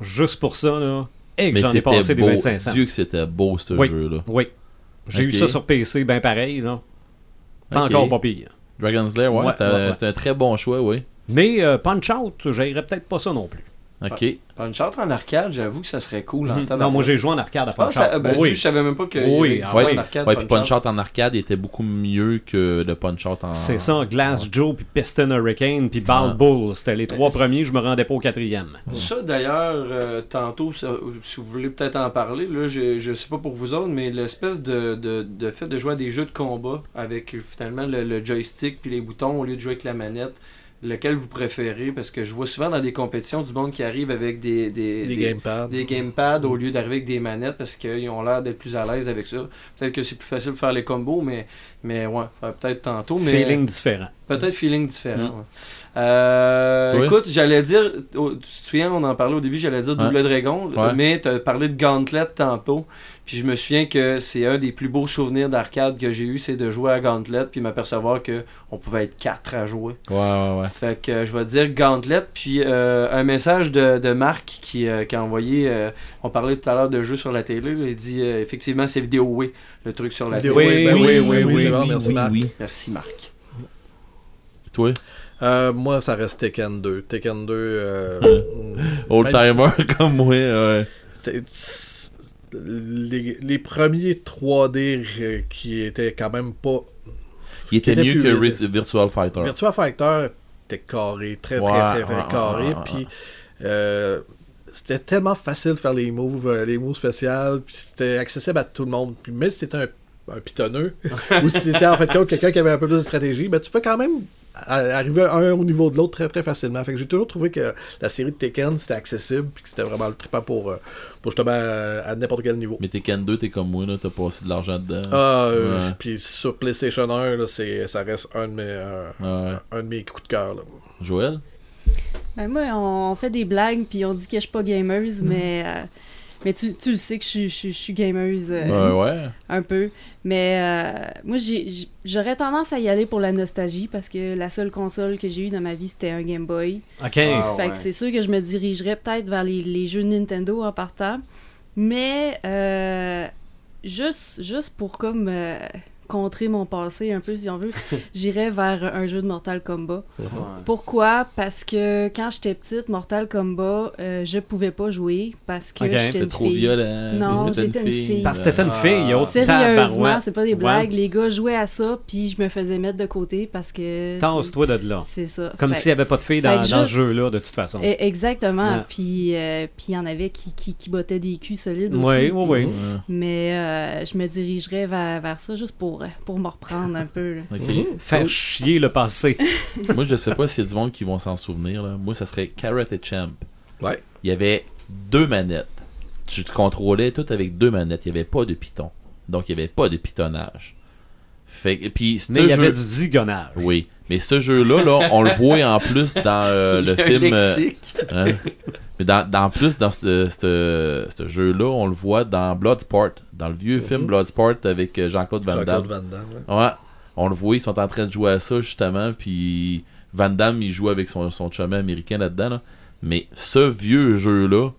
juste pour ça, là. Et que Mais j'en ai passé beau. des 25 cents. Dieu que c'était beau ce Oui. jeu-là. Oui. J'ai eu ça sur PC, ben pareil, là. Pas Ok. encore pas pire. Dragon's Lair, ouais, Ouais, c'était ouais, ouais. c'était un très bon choix, oui. Mais euh, Punch Out, j'aimerais peut-être pas ça non plus. Ok. Punch Out en arcade, j'avoue que ça serait cool. en Mhm. Non, moi j'ai joué en arcade à Ah, Punch ça- Out. ben, oui. Je savais même pas que. Oui, ah ouais. arcade Ouais, Punch-Out. Punch Out en arcade était beaucoup mieux que le Punch Out en. C'est ça, Glass Joe, puis Piston Hurricane, puis Ball Ouais. Bull. C'était les trois premiers, je me rendais pas au quatrième. Ça, d'ailleurs, euh, tantôt, ça- si vous voulez peut-être en parler, là, je, je sais pas pour vous autres, mais l'espèce de, de, de fait de jouer à des jeux de combat avec finalement le, le joystick puis les boutons au lieu de jouer avec la manette, lequel vous préférez? Parce que je vois souvent dans des compétitions du monde qui arrive avec des, des, des- gamepads. des gamepads au lieu d'arriver avec des manettes parce qu'ils ont l'air d'être plus à l'aise avec ça. Peut-être que c'est plus facile de faire les combos, mais, mais ouais, euh, peut-être tantôt. Mais Feeling différent. Peut-être feeling différent. Mm. ouais. Euh, Oui. Écoute, j'allais dire, tu te souviens, on en parlait au début, j'allais dire Ouais. Double Dragon, Ouais. mais tu as parlé de Gauntlet tantôt. Puis je me souviens que c'est un des plus beaux souvenirs d'arcade que j'ai eu, c'est de jouer à Gauntlet, puis m'apercevoir que on pouvait être quatre à jouer. Ouais, ouais, ouais. Fait que je vais dire Gauntlet, puis euh, un message de, de Marc qui, euh, qui a envoyé, euh, on parlait tout à l'heure de jeux sur la télé, là, il dit euh, effectivement c'est vidéo oui, le truc sur la Vidéo, télé. oui, ben oui, oui, oui, bon, merci, Marc. Merci Marc. Toi, Euh, moi, ça reste Tekken 2. Tekken 2. Euh, old timer comme moi, ouais. Les, les premiers 3D euh, qui étaient quand même pas. Il était mieux que Virtual Fighter. Virtua Fighter était carré, très très Ouais, très, très, ouais, carré. ouais, Puis euh, c'était tellement facile de faire les moves, euh, les moves spéciaux. Puis c'était accessible à tout le monde. Puis même si t'étais un, un pitonneux, ou si t'étais en fait quelqu'un qui avait un peu plus de stratégie, ben tu peux quand même arriver un au niveau de l'autre très très facilement. Fait que j'ai toujours trouvé que la série de Tekken c'était accessible puis que c'était vraiment le trippant pour, euh, pour justement à, à n'importe quel niveau. Mais Tekken 2, t'es comme moi, là, t'as passé de l'argent dedans. Ah, euh, Ouais. puis sur PlayStation 1, là, c'est, ça reste un de mes, euh, Ouais. un de mes coups de cœur. là. Joël? Ben moi, on, on fait des blagues, puis on dit que je suis pas gameuse, mais, euh, mais tu, tu le sais que je, suis- je, suis- je suis gameuse euh, Ouais, ouais. un peu. Mais euh, moi, j'aurais tendance à y aller pour la nostalgie, parce que la seule console que j'ai eue dans ma vie, c'était un Game Boy. OK. Ah, fait ouais. que c'est sûr que je me dirigerais peut-être vers les, les jeux Nintendo en partant. Mais euh, juste, juste pour comme euh, contrer mon passé un peu, si on veut, j'irais vers un jeu de Mortal Kombat. Ouais. Pourquoi? Parce que quand j'étais petite, Mortal Kombat, euh, je pouvais pas jouer parce que Ok, j'étais une trop fille. violent. Non, j'étais une fille. Parce que t'étais une fille, Ah. autre Sérieusement, c'est pas des Ouais. blagues. Les gars jouaient à ça, puis je me faisais mettre de côté parce que. Tasse-toi de là. C'est ça. Comme s'il n'y avait pas de filles dans, dans ce juste- jeu-là, de toute façon. Eh, Exactement. Ouais. Puis euh, puis il y en avait qui, qui, qui bottaient des culs solides aussi. Oui, oui, oui. Mais euh, je me dirigerais vers, vers ça juste pour, pour me reprendre un peu. là. Faire chier le passé. Moi, je sais pas s'il y a du monde qui vont s'en souvenir. Là. Moi, ça serait Carrot et Champ. Ouais. Il y avait deux manettes. Tu te contrôlais tout avec deux manettes. Il n'y avait pas de piton. Donc, il n'y avait pas de pitonnage. Fait puis, ce Mais il y jeu- avait du zigonnage. Oui. Mais ce jeu-là, là, on le voit en plus dans euh, le film. euh, hein. Mais dans, dans plus, dans ce jeu-là, on le voit dans Bloodsport. Dans le vieux film Bloodsport avec euh, Jean-Claude Van Damme. Jean-Claude Van Damme. ouais. Ouais, on le voit, ils sont en train de jouer à ça justement, puis Van Damme il joue avec son, son chum américain là-dedans. là. Mais ce vieux jeu-là,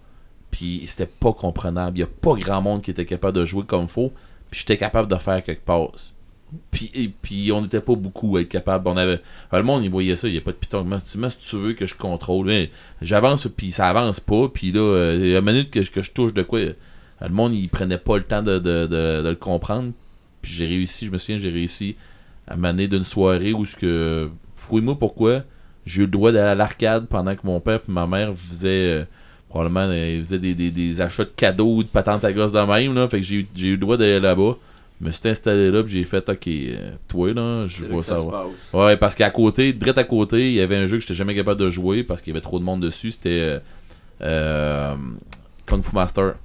puis c'était pas comprenable. Il y a pas grand monde qui était capable de jouer comme faut, puis j'étais capable de faire quelques passes. Puis, et puis on n'était pas beaucoup à être capable. On avait, le monde il voyait ça, il n'y a pas de. Moi, si tu veux que je contrôle, mais j'avance puis ça avance pas, puis là, euh, il y a une minute que, je- que je touche de quoi, euh, le monde il prenait pas le temps de, de, de- le comprendre. Puis j'ai réussi, je me souviens, j'ai réussi à m'amener d'une soirée où ce que fouille-moi pourquoi j'ai eu le droit d'aller à l'arcade pendant que mon père et ma mère faisaient euh, probablement euh, ils faisaient des, des, achats de cadeaux ou de patentes à gosse de même là, fait que j'ai eu le droit d'aller là-bas. Je me suis installé là, puis j'ai fait OK, euh, toi là, je vois ça. ouais. parce qu'à côté, direct à côté, il y avait un jeu que j'étais jamais capable de jouer parce qu'il y avait trop de monde dessus. C'était euh, euh, Kung Fu Master.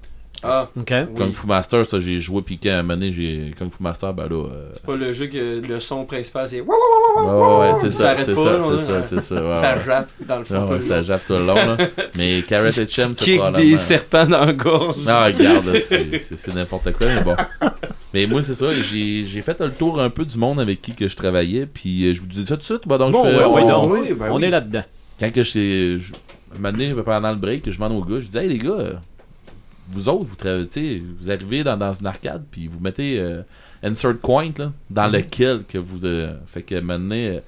Ah, OK. oui. Kung Fu Master, ça j'ai joué, puis quand à un moment donné, j'ai Kung Fu Master, ben là. euh, C'est pas le jeu que le son principal c'est. ouais, ouais, ouais, c'est Ça ça, arrête c'est pas, ça, c'est ça, c'est ça. ouais, Ça ouais. jappe dans le fond. Ouais, ça jappe tout le long, là. Mais Carrot et Chem, c'est probablement... des serpents dans la gorge. Non, regarde, c'est n'importe quoi, mais bon. Mais moi, c'est ça, j'ai j'ai fait le tour un peu du monde avec qui que je travaillais, puis euh, je vous dis ça tout de suite, bah, donc Bon, je fais, ouais, ouais, on- donc, oui, ben on oui. est là-dedans. quand que je, je un moment donné, pendant le break, je demande aux gars, je dis hey les gars, euh, vous autres, vous travaillez, tu sais, vous arrivez dans, dans une arcade, puis vous mettez euh, insert coin là, dans lequel que vous, euh, fait que maintenant, euh, de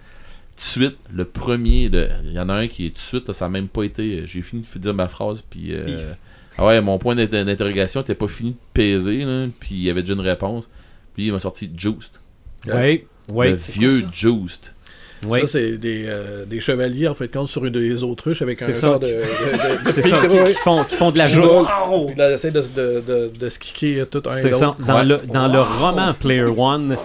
suite, le premier, il y en a un qui est tout de suite, là, ça n'a même pas été. J'ai fini de dire ma phrase, puis. euh. Ah ouais, mon point d'inter- d'interrogation n'était pas fini de peser, là, puis il y avait déjà une réponse. Puis il m'a sorti Juiced. Oui, oui, le vieux quoi Juiced. Ça, c'est des, euh, des chevaliers, en fait, compte sur une des autruches avec un ça. genre de. de, de- de C'est ça, qui, ouais. qui font, qui font de la Qui joute. volent, Puis là, essaie de, de, de, de se kicker tout un C'est ça. Dans, Ouais. le, dans le roman Player One,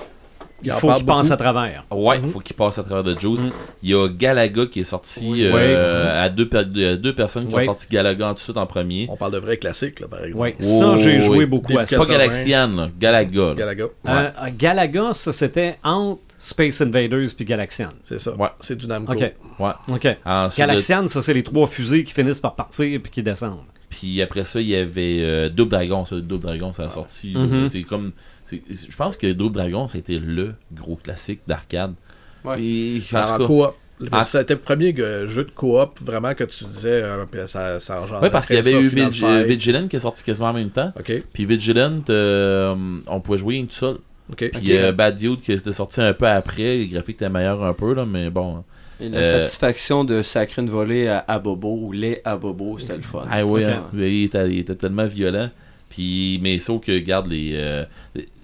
il Il en faut qu'il passe à travers. Ouais, Mhm. faut qu'il passe à travers de Juice. Mhm. Il y a Galaga qui est sorti Oui. euh, Ouais. à deux, deux personnes qui Ouais. ont sorti Galaga tout de suite en premier. On parle de vrais classiques, là, par exemple. Oui, Oh, ça, j'ai oui. joué beaucoup à ça. Pas 80. Galaxian, là, Galaga. là. Galaga. Euh, Galaga, ça, c'était entre Space Invaders puis Galaxian. C'est ça. Ouais. C'est du Namco. OK. Ouais. Galaxian, ça, c'est les trois fusées qui finissent par partir puis qui descendent. Puis après ça, il y avait euh, Double Dragon. Ça, Double Dragon, ça a sorti. là. Mhm. C'est comme. Je pense que Double Dragon, c'était le gros classique d'arcade. Ouais. Et, en coop. Ah. C'était le premier jeu de coop vraiment que tu disais euh, puis ça, ça engendre. ouais, parce qu'il y avait ça, eu Vig-. Vigilant qui est sorti quasiment en même temps. Ok, Puis Vigilant, euh, on pouvait jouer tout seul. ok. Puis euh, Bad Youth qui était sorti un peu après. Les graphiques étaient meilleurs un peu, là, mais bon. Et la Euh, satisfaction de sacrer une volée à, à Bobo ou les à Bobo, c'était le fun. Ah oui, hein, il, était, il était tellement violent. Puis, mais sauf que, regarde, les, euh,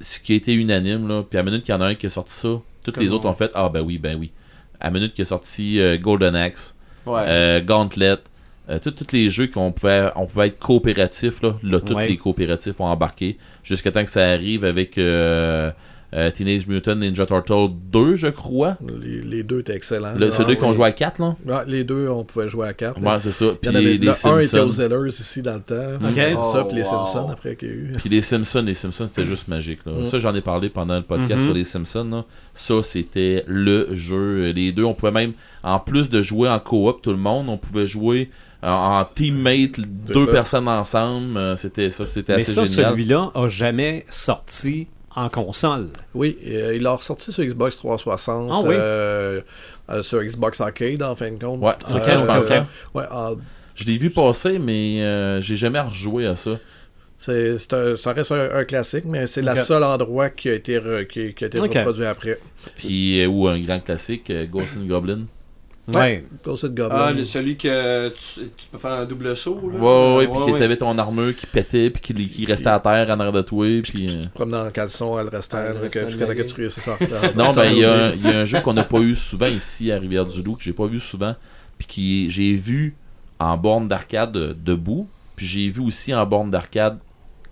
ce qui a été unanime, là, puis à la minute qu'il y en a un qui a sorti ça, toutes les autres ont fait Ah, ben oui, ben oui. À la minute qu'il a sorti euh, Golden Axe, Ouais. euh, Gauntlet, euh, tous les jeux qu'on pouvait, on pouvait être coopératifs, là, là tous Ouais. les coopératifs ont embarqué, jusqu'à temps que ça arrive avec euh, euh, Teenage Mutant Ninja Turtle 2, je crois. Les, les deux étaient excellents. Le, c'est deux qui ont Oui. joué à 4, là? Ouais, les deux, on pouvait jouer à 4. Ouais, c'est ça. Il Puis y en avait, les, le 1 était aux Simpsons. Zellers ici dans le temps. Ok. Ça, puis les Oh, wow. Simpsons après qu'il y a eu. Puis les Simpsons, les Simpsons, c'était juste magique. Là. Mm. Ça, j'en ai parlé pendant le podcast Mhm. sur les Simpsons. là. Ça, c'était le jeu. Les deux, on pouvait même, en plus de jouer en coop, tout le monde, on pouvait jouer en, en teammate, deux ça. personnes ensemble. Euh, C'était ça, c'était Mais assez ça, génial. celui-là a jamais sorti en console. Oui, euh, il l'a ressorti sur Xbox 360. Ah oui? euh, euh, sur Xbox Arcade, en fin de compte. Ouais, c'est Ok, ça, je pensais? Ouais, Je l'ai vu passer, mais euh, j'ai jamais rejoué à ça. c'est, c'est un- ça reste un, un classique, mais c'est le seul endroit qui a été, re- qui, qui a été reproduit après. Puis, euh, ou un grand classique, euh, Ghost and Goblin. Ouais. Ghost Goblin. Ah, le- celui que tu, tu peux faire un double saut. Là. Ouais, ouais, puis Ouais, que ouais. t'avais ton armure qui pétait, puis qui, qui restait à terre en arrière de toi. Puis, euh, Tu te promenais dans le caleçon à le restant, Ah, le là, restant que- de jusqu'à que tu réussisses à Sinon, ben, il y, a un- il y a un jeu qu'on n'a pas eu souvent ici à Rivière-du-Loup, que j'ai pas vu souvent, puis qui j'ai vu en borne d'arcade euh, debout, puis j'ai vu aussi en borne d'arcade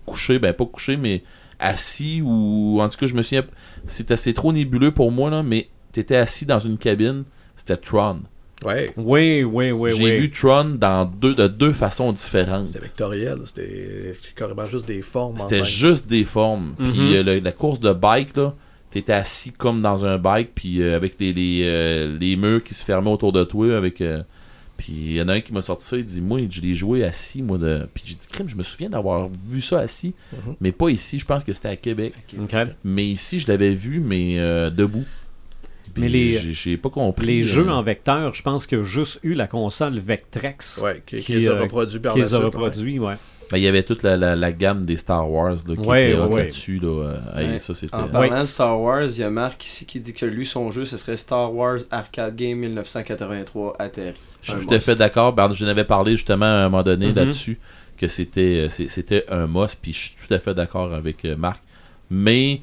couché, ben pas couché, mais assis, ou en tout cas, je me souviens, c'était c'est trop nébuleux pour moi, là, mais t'étais assis dans une cabine, c'était Tron. Ouais, Oui, oui, oui, j'ai oui. vu Tron dans deux, de deux façons différentes. c'était vectoriel. C'était carrément juste des formes. C'était juste des formes. Mhm. Puis euh, le- la course de bike, là, t'étais assis comme dans un bike, puis euh, avec les, les, euh, les murs qui se fermaient autour de toi. avec euh, Puis il y en a un qui m'a sorti ça, il dit Moi, je l'ai joué assis, moi. De... Puis j'ai dit Crime, je me souviens d'avoir vu ça assis, Mhm. mais pas ici, je pense que c'était à Québec. Mais ici, je l'avais vu, mais euh, debout. Puis Mais les- j'ai- J'ai pas compris. Les euh, jeux en vecteur, je pense qu'il y a juste eu la console Vectrex Ouais, qui, qui qui, les a reproduits par qui la les a suite, reproduits. Ouais. ben, il y avait toute la, la, la gamme des Star Wars là, qui Ouais, était ouais. là-dessus. Là, euh, Ouais. ça. En Ouais. parlant de Star Wars, il y a Marc ici qui dit que lui, son jeu, ce serait Star Wars Arcade Game 1983 atterri. Je suis tout à fait d'accord. Ben, J'en avais parlé justement à un moment donné Mhm. là-dessus que c'était euh, c'était un must. Puis je suis tout à fait d'accord avec euh, Marc. Mais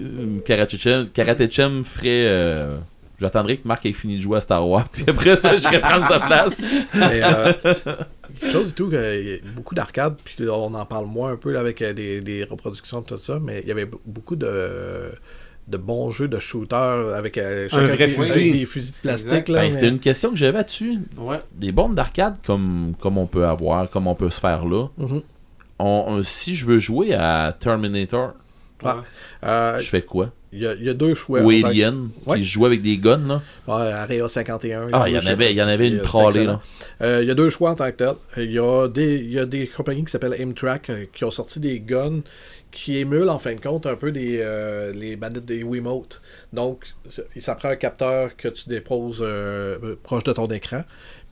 euh, Karatechem Karatechem ferait. euh, J'attendrai que Marc ait fini de jouer à Star Wars. Puis après ça, j'irai prendre sa place. Mais, euh, quelque chose et tout, que il y a beaucoup d'arcades, puis on en parle moins un peu là, avec euh, des, des reproductions de tout ça, mais il y avait be- beaucoup de, de bons jeux de shooters avec euh, chacun vrai des, fusil. des fusils de plastique. Ben, mais- C'était une question que j'avais dessus. Ouais. Des bornes d'arcade comme, comme on peut avoir, comme on peut se faire là. Mhm. On- on- si je veux jouer à Terminator, Ah. Euh, je fais quoi? Il y, a- il y a deux choix. Ou Alien, Ouais. qui joue avec des guns là? Ouais, Area 51. Ah, il y en avait, il y en avait une trollée. Euh, il y a deux choix en tant que tel. Il y a des, il y a des compagnies qui s'appellent Amtrak euh, qui ont sorti des guns qui émulent en fin de compte un peu des, euh, les manettes des Wiimote. Donc, ça- prend un capteur que tu déposes euh, proche de ton écran.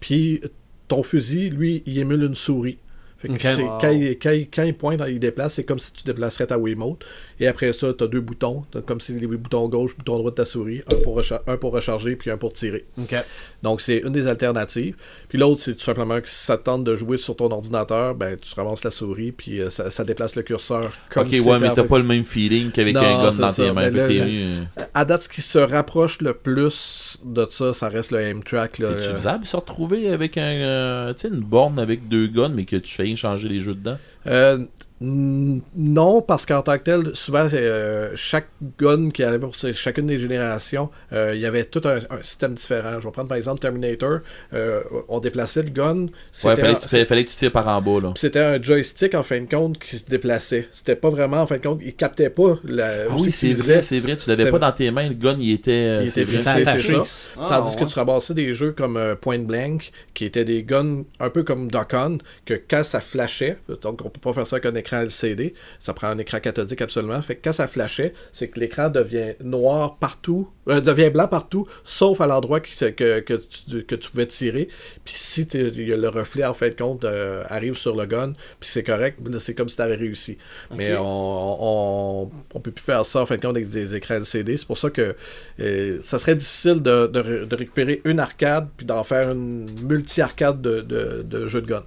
Puis ton fusil, lui, il émule une souris. Fait que Ok. c'est- Wow. quand, il, quand, il, quand il pointe, il déplace, c'est comme si tu déplacerais ta Wiimote. Et après ça, tu as deux boutons. Comme si les boutons gauche, bouton droit de ta souris. Un pour, un pour recharger, puis un pour tirer. Donc, c'est une des alternatives. Puis l'autre, c'est tout simplement que si ça te tente de jouer sur ton ordinateur, ben, tu ramasses la souris, puis euh, ça, ça déplace le curseur. Comme ok, si ouais, mais t'as pas le même feeling qu'avec un gun c'est dans tes mains. euh, À date, ce qui se rapproche le plus de ça, ça reste le aim track. là. C'est-tu Euh, faisable de se retrouver avec un, euh, une borne avec deux guns, mais que tu fais changer les jeux dedans? Euh, non, parce qu'en tant que tel, souvent, euh, chaque gun qui allait pour chacune des générations, euh, il y avait tout un, un système différent. Je vais prendre par exemple Terminator. euh, on déplaçait le gun. Ouais, C'était fallait, un- que tu, fallait- que tu tires par en bas, là. c'était un joystick en fin de compte qui se déplaçait. C'était pas vraiment en fin de compte, il captait pas la. Ah oui, c'est vrai, c'est vrai. Tu l'avais pas dans tes mains, le gun, il était. euh, Il c'est était c'est ça. Ah, Tandis que tu ramassais des jeux comme euh, Point Blank, qui étaient des guns un peu comme Duck Hunt, que quand ça flashait, donc on peut pas faire ça avec un écran LCD, ça prend un écran cathodique absolument, fait que quand ça flashait, c'est que l'écran devient noir partout, euh, devient blanc partout, sauf à l'endroit que, que, tu, que tu pouvais tirer. Puis si le reflet en fin de compte euh, arrive sur le gun, puis c'est correct, c'est comme si tu avais réussi. Mais on, on, on peut plus faire ça en fin de compte avec des écrans LCD. C'est pour ça que euh, ça serait difficile de, de ré- de récupérer une arcade puis d'en faire une multi-arcade de, de, de jeux de gun.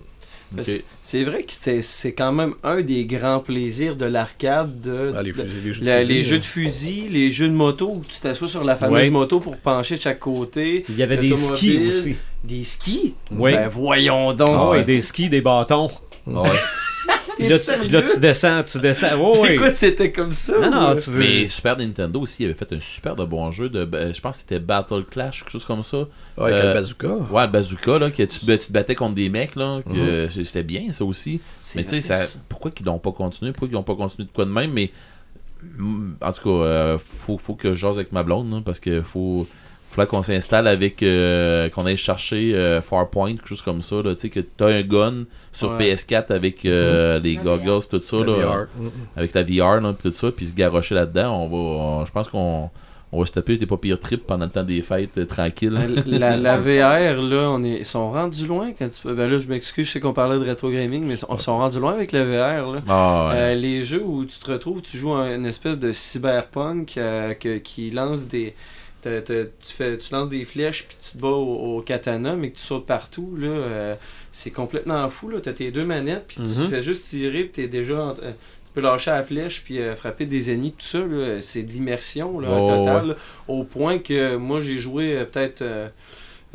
C'est- vrai que c'est c'est quand même un des grands plaisirs de l'arcade. de- Ah, les, de- fusils- les jeux de la- fusil, les jeux de fusil, les jeux de moto où tu t'assois sur la fameuse Ouais. moto pour pencher de chaque côté. Il y avait des skis aussi. Des skis? Oui. Ben voyons donc. Ah ouais. ouais, des skis, des bâtons. Ah ouais. Puis là, tu, puis là, tu descends, tu descends. Oh, oui. Écoute, c'était comme ça. Non, tu Mais Super Nintendo aussi avait fait un super de bon jeu de. ben, Je pense que c'était Battle Clash, quelque chose comme ça. ouais, avec euh, le bazooka. Ouais, le bazooka, là, que tu, tu te battais contre des mecs, là. que, Mhm. euh, C'était bien, ça aussi. Mais tu sais, ça, pourquoi qu'ils n'ont pas continué? Pourquoi qu'ils n'ont pas continué de quoi de même? Mais mm, en tout cas, euh, faut, faut que je jase avec ma blonde, là, parce que faut. Faudrait qu'on s'installe avec. euh, qu'on aille chercher euh, Farpoint, quelque chose comme ça, là. Tu sais, que t'as un gun sur Ouais. PS4 avec euh, les La goggles, tout ça, là. VR. Mm, mm. Avec la VR, là, pis tout ça, puis se garrocher là-dedans. On va. je pense qu'on. On va se taper des pas pires trips pendant le temps des fêtes, euh, tranquille. La, la VR, là, on est, ils sont rendus loin quand tu Ben là, je m'excuse, je sais qu'on parlait de rétro gaming, mais ils sont, rendus loin avec la VR, là. Ah, ouais. Euh, les jeux où tu te retrouves, tu joues à une espèce de cyberpunk euh, que- qui lance des. Tu, fais, tu lances des flèches puis tu te bats au, au katana, mais que tu sautes partout. là euh, C'est complètement fou. Tu as tes deux manettes puis Mhm. tu fais juste tirer puis t'es déjà. en- euh, tu peux lâcher la flèche puis euh, frapper des ennemis, tout ça. là, C'est de l'immersion Oh, totale. au point que moi j'ai joué peut-être.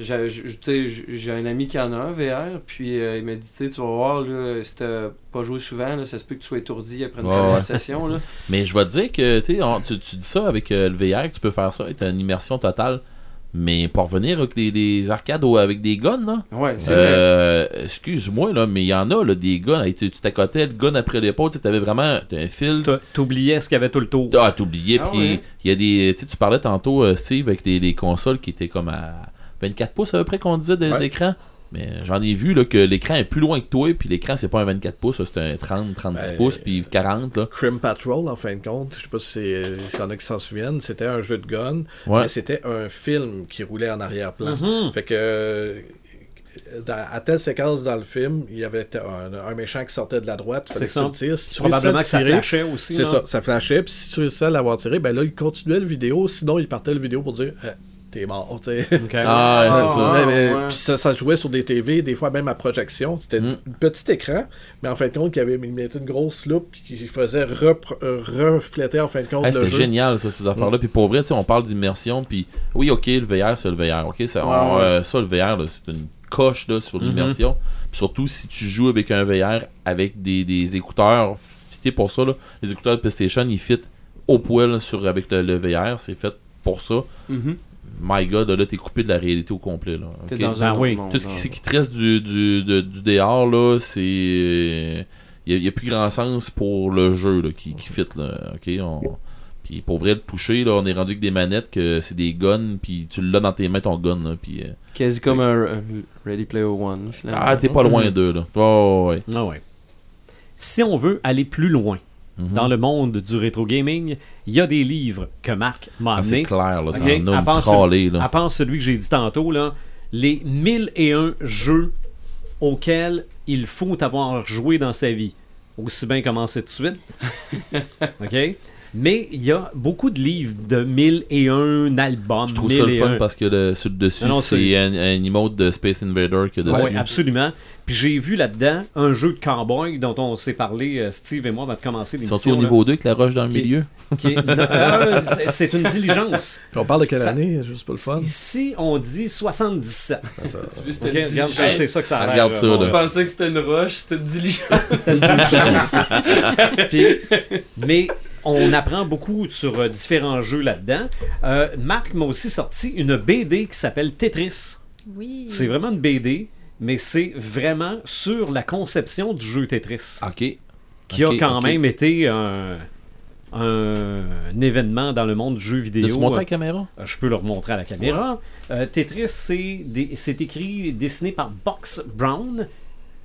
J'ai tu un ami qui en a un VR, puis euh, il m'a dit, tu sais, tu vas voir, là, si t'as pas joué souvent, là, ça se peut que tu sois étourdi après une Ouais, première ouais. session. Là. Mais je vais te dire que tu, on- tu, tu dis ça avec euh, le VR, que tu peux faire ça, être une immersion totale. Mais pour revenir avec les, les arcades avec des guns, là, Ouais, c'est vrai. euh, excuse-moi, là, mais il y en a, là, des guns. Tu tu t'accotais le gun après l'épaule, tu sais, t'avais vraiment un fil. T'oubliais ce qu'il y avait tout le tour. Ah, t'oubliais, Ah puis ouais. il y a des. Tu sais, tu parlais tantôt, Steve, avec les, les consoles qui étaient comme à 24 pouces à peu près qu'on disait de- Ouais. d'écran. Mais j'en ai vu là, que l'écran est plus loin que toi, puis l'écran c'est pas un 24 pouces, c'est un 30, 36 Ben, pouces, puis 40. Là. Crim Patrol, en fin de compte, je sais pas si c'est- s'il y en a qui s'en souviennent, c'était un jeu de gun, Ouais. mais c'était un film qui roulait en arrière-plan. Mhm. Fait que euh, dans- à telle séquence dans le film, il y avait un, un méchant qui sortait de la droite, il fallait C'est que tu ça. le tires. Si tu Probablement que à ça tirer, flashait aussi. C'est ça, ça flashait, puis si tu réussissais à l'avoir tiré, ben là, il continuait le vidéo, sinon il partait le vidéo pour dire Eh, T'es mort, tu sais. Ah, ouais, c'est ça. Mais- mais- ouais. Puis ça, ça se jouait sur des TV, des fois même à projection. C'était Mm. un petit écran, mais en fin de compte, il, avait, il mettait une grosse loupe qui faisait euh, refléter en fin de compte Hey, le C'était génial ça, ces affaires-là. Puis pour vrai, tu sais, on parle d'immersion. Puis oui, ok, le VR, c'est le VR. Ok, ça, Ouais, on- ouais. euh, ça le VR, là, c'est une coche là, sur l'immersion. Puis surtout si tu joues avec un VR avec des, des écouteurs fités pour ça. Là. Les écouteurs de PlayStation, ils fit au poil sur, avec le, le VR. C'est fait pour ça. Mhm. My God, là, t'es coupé de la réalité au complet. Là, T'es dans Ben un autre oui. monde, Tout ce qui, ce qui te reste du, du, de- du dehors, là, c'est. Il n'y a, plus grand sens pour le jeu là, qui, qui fit. Là, ok? On... Puis pour vrai, le toucher, là, on est rendu avec des manettes que c'est des guns, puis tu l'as dans tes mains ton gun. Là, puis, euh, Quasi comme un, un Ready Player One, finalement. Ah, t'es pas loin d'eux. Là. Oh, ouais. Ah ouais. Si on veut aller plus loin Mhm. dans le monde du rétro gaming, il y a des livres que Marc m'a Ah, c'est clair, là, Ok, t'en as une à part trollée, là. À part celui que j'ai dit tantôt, là, les 1001 jeux auquel il faut avoir joué dans sa vie. Aussi bien commencer de suite. OK? Mais il y a beaucoup de livres de 1001 albums. Je trouve ça le 1001. fun parce que le, sur le dessus, Non, non, c'est c'est- un, un emote de Space Invader que dessus. Oui, absolument. Puis j'ai vu là-dedans un jeu de cowboy dont on s'est parlé, euh, Steve et moi, avant de commencer l'émission. sont au là, niveau 2 avec la roche dans le Qui- milieu. qui est- non, euh, c'est- une diligence. Puis on parle de quelle Ça- année, juste pour le fun? Ici, on dit 77. Ça, ça- Tu veux, c'était Ok, une regarde, diligence. c'est ça que ça a l'air. Euh, là. Tu pensais que c'était une roche, c'était une diligence. C'est une diligence. Puis- mais on apprend beaucoup sur euh, différents jeux là-dedans. Euh, Marc m'a aussi sorti une BD qui s'appelle Tetris. Oui. C'est vraiment une BD, mais c'est vraiment sur la conception du jeu Tetris, Ok. qui a quand même été un, un- un événement dans le monde du jeu vidéo. montré à la caméra? Euh, Je peux le remontrer à la caméra. Euh, Tetris, c'est des- c'est écrit, dessiné par Box Brown.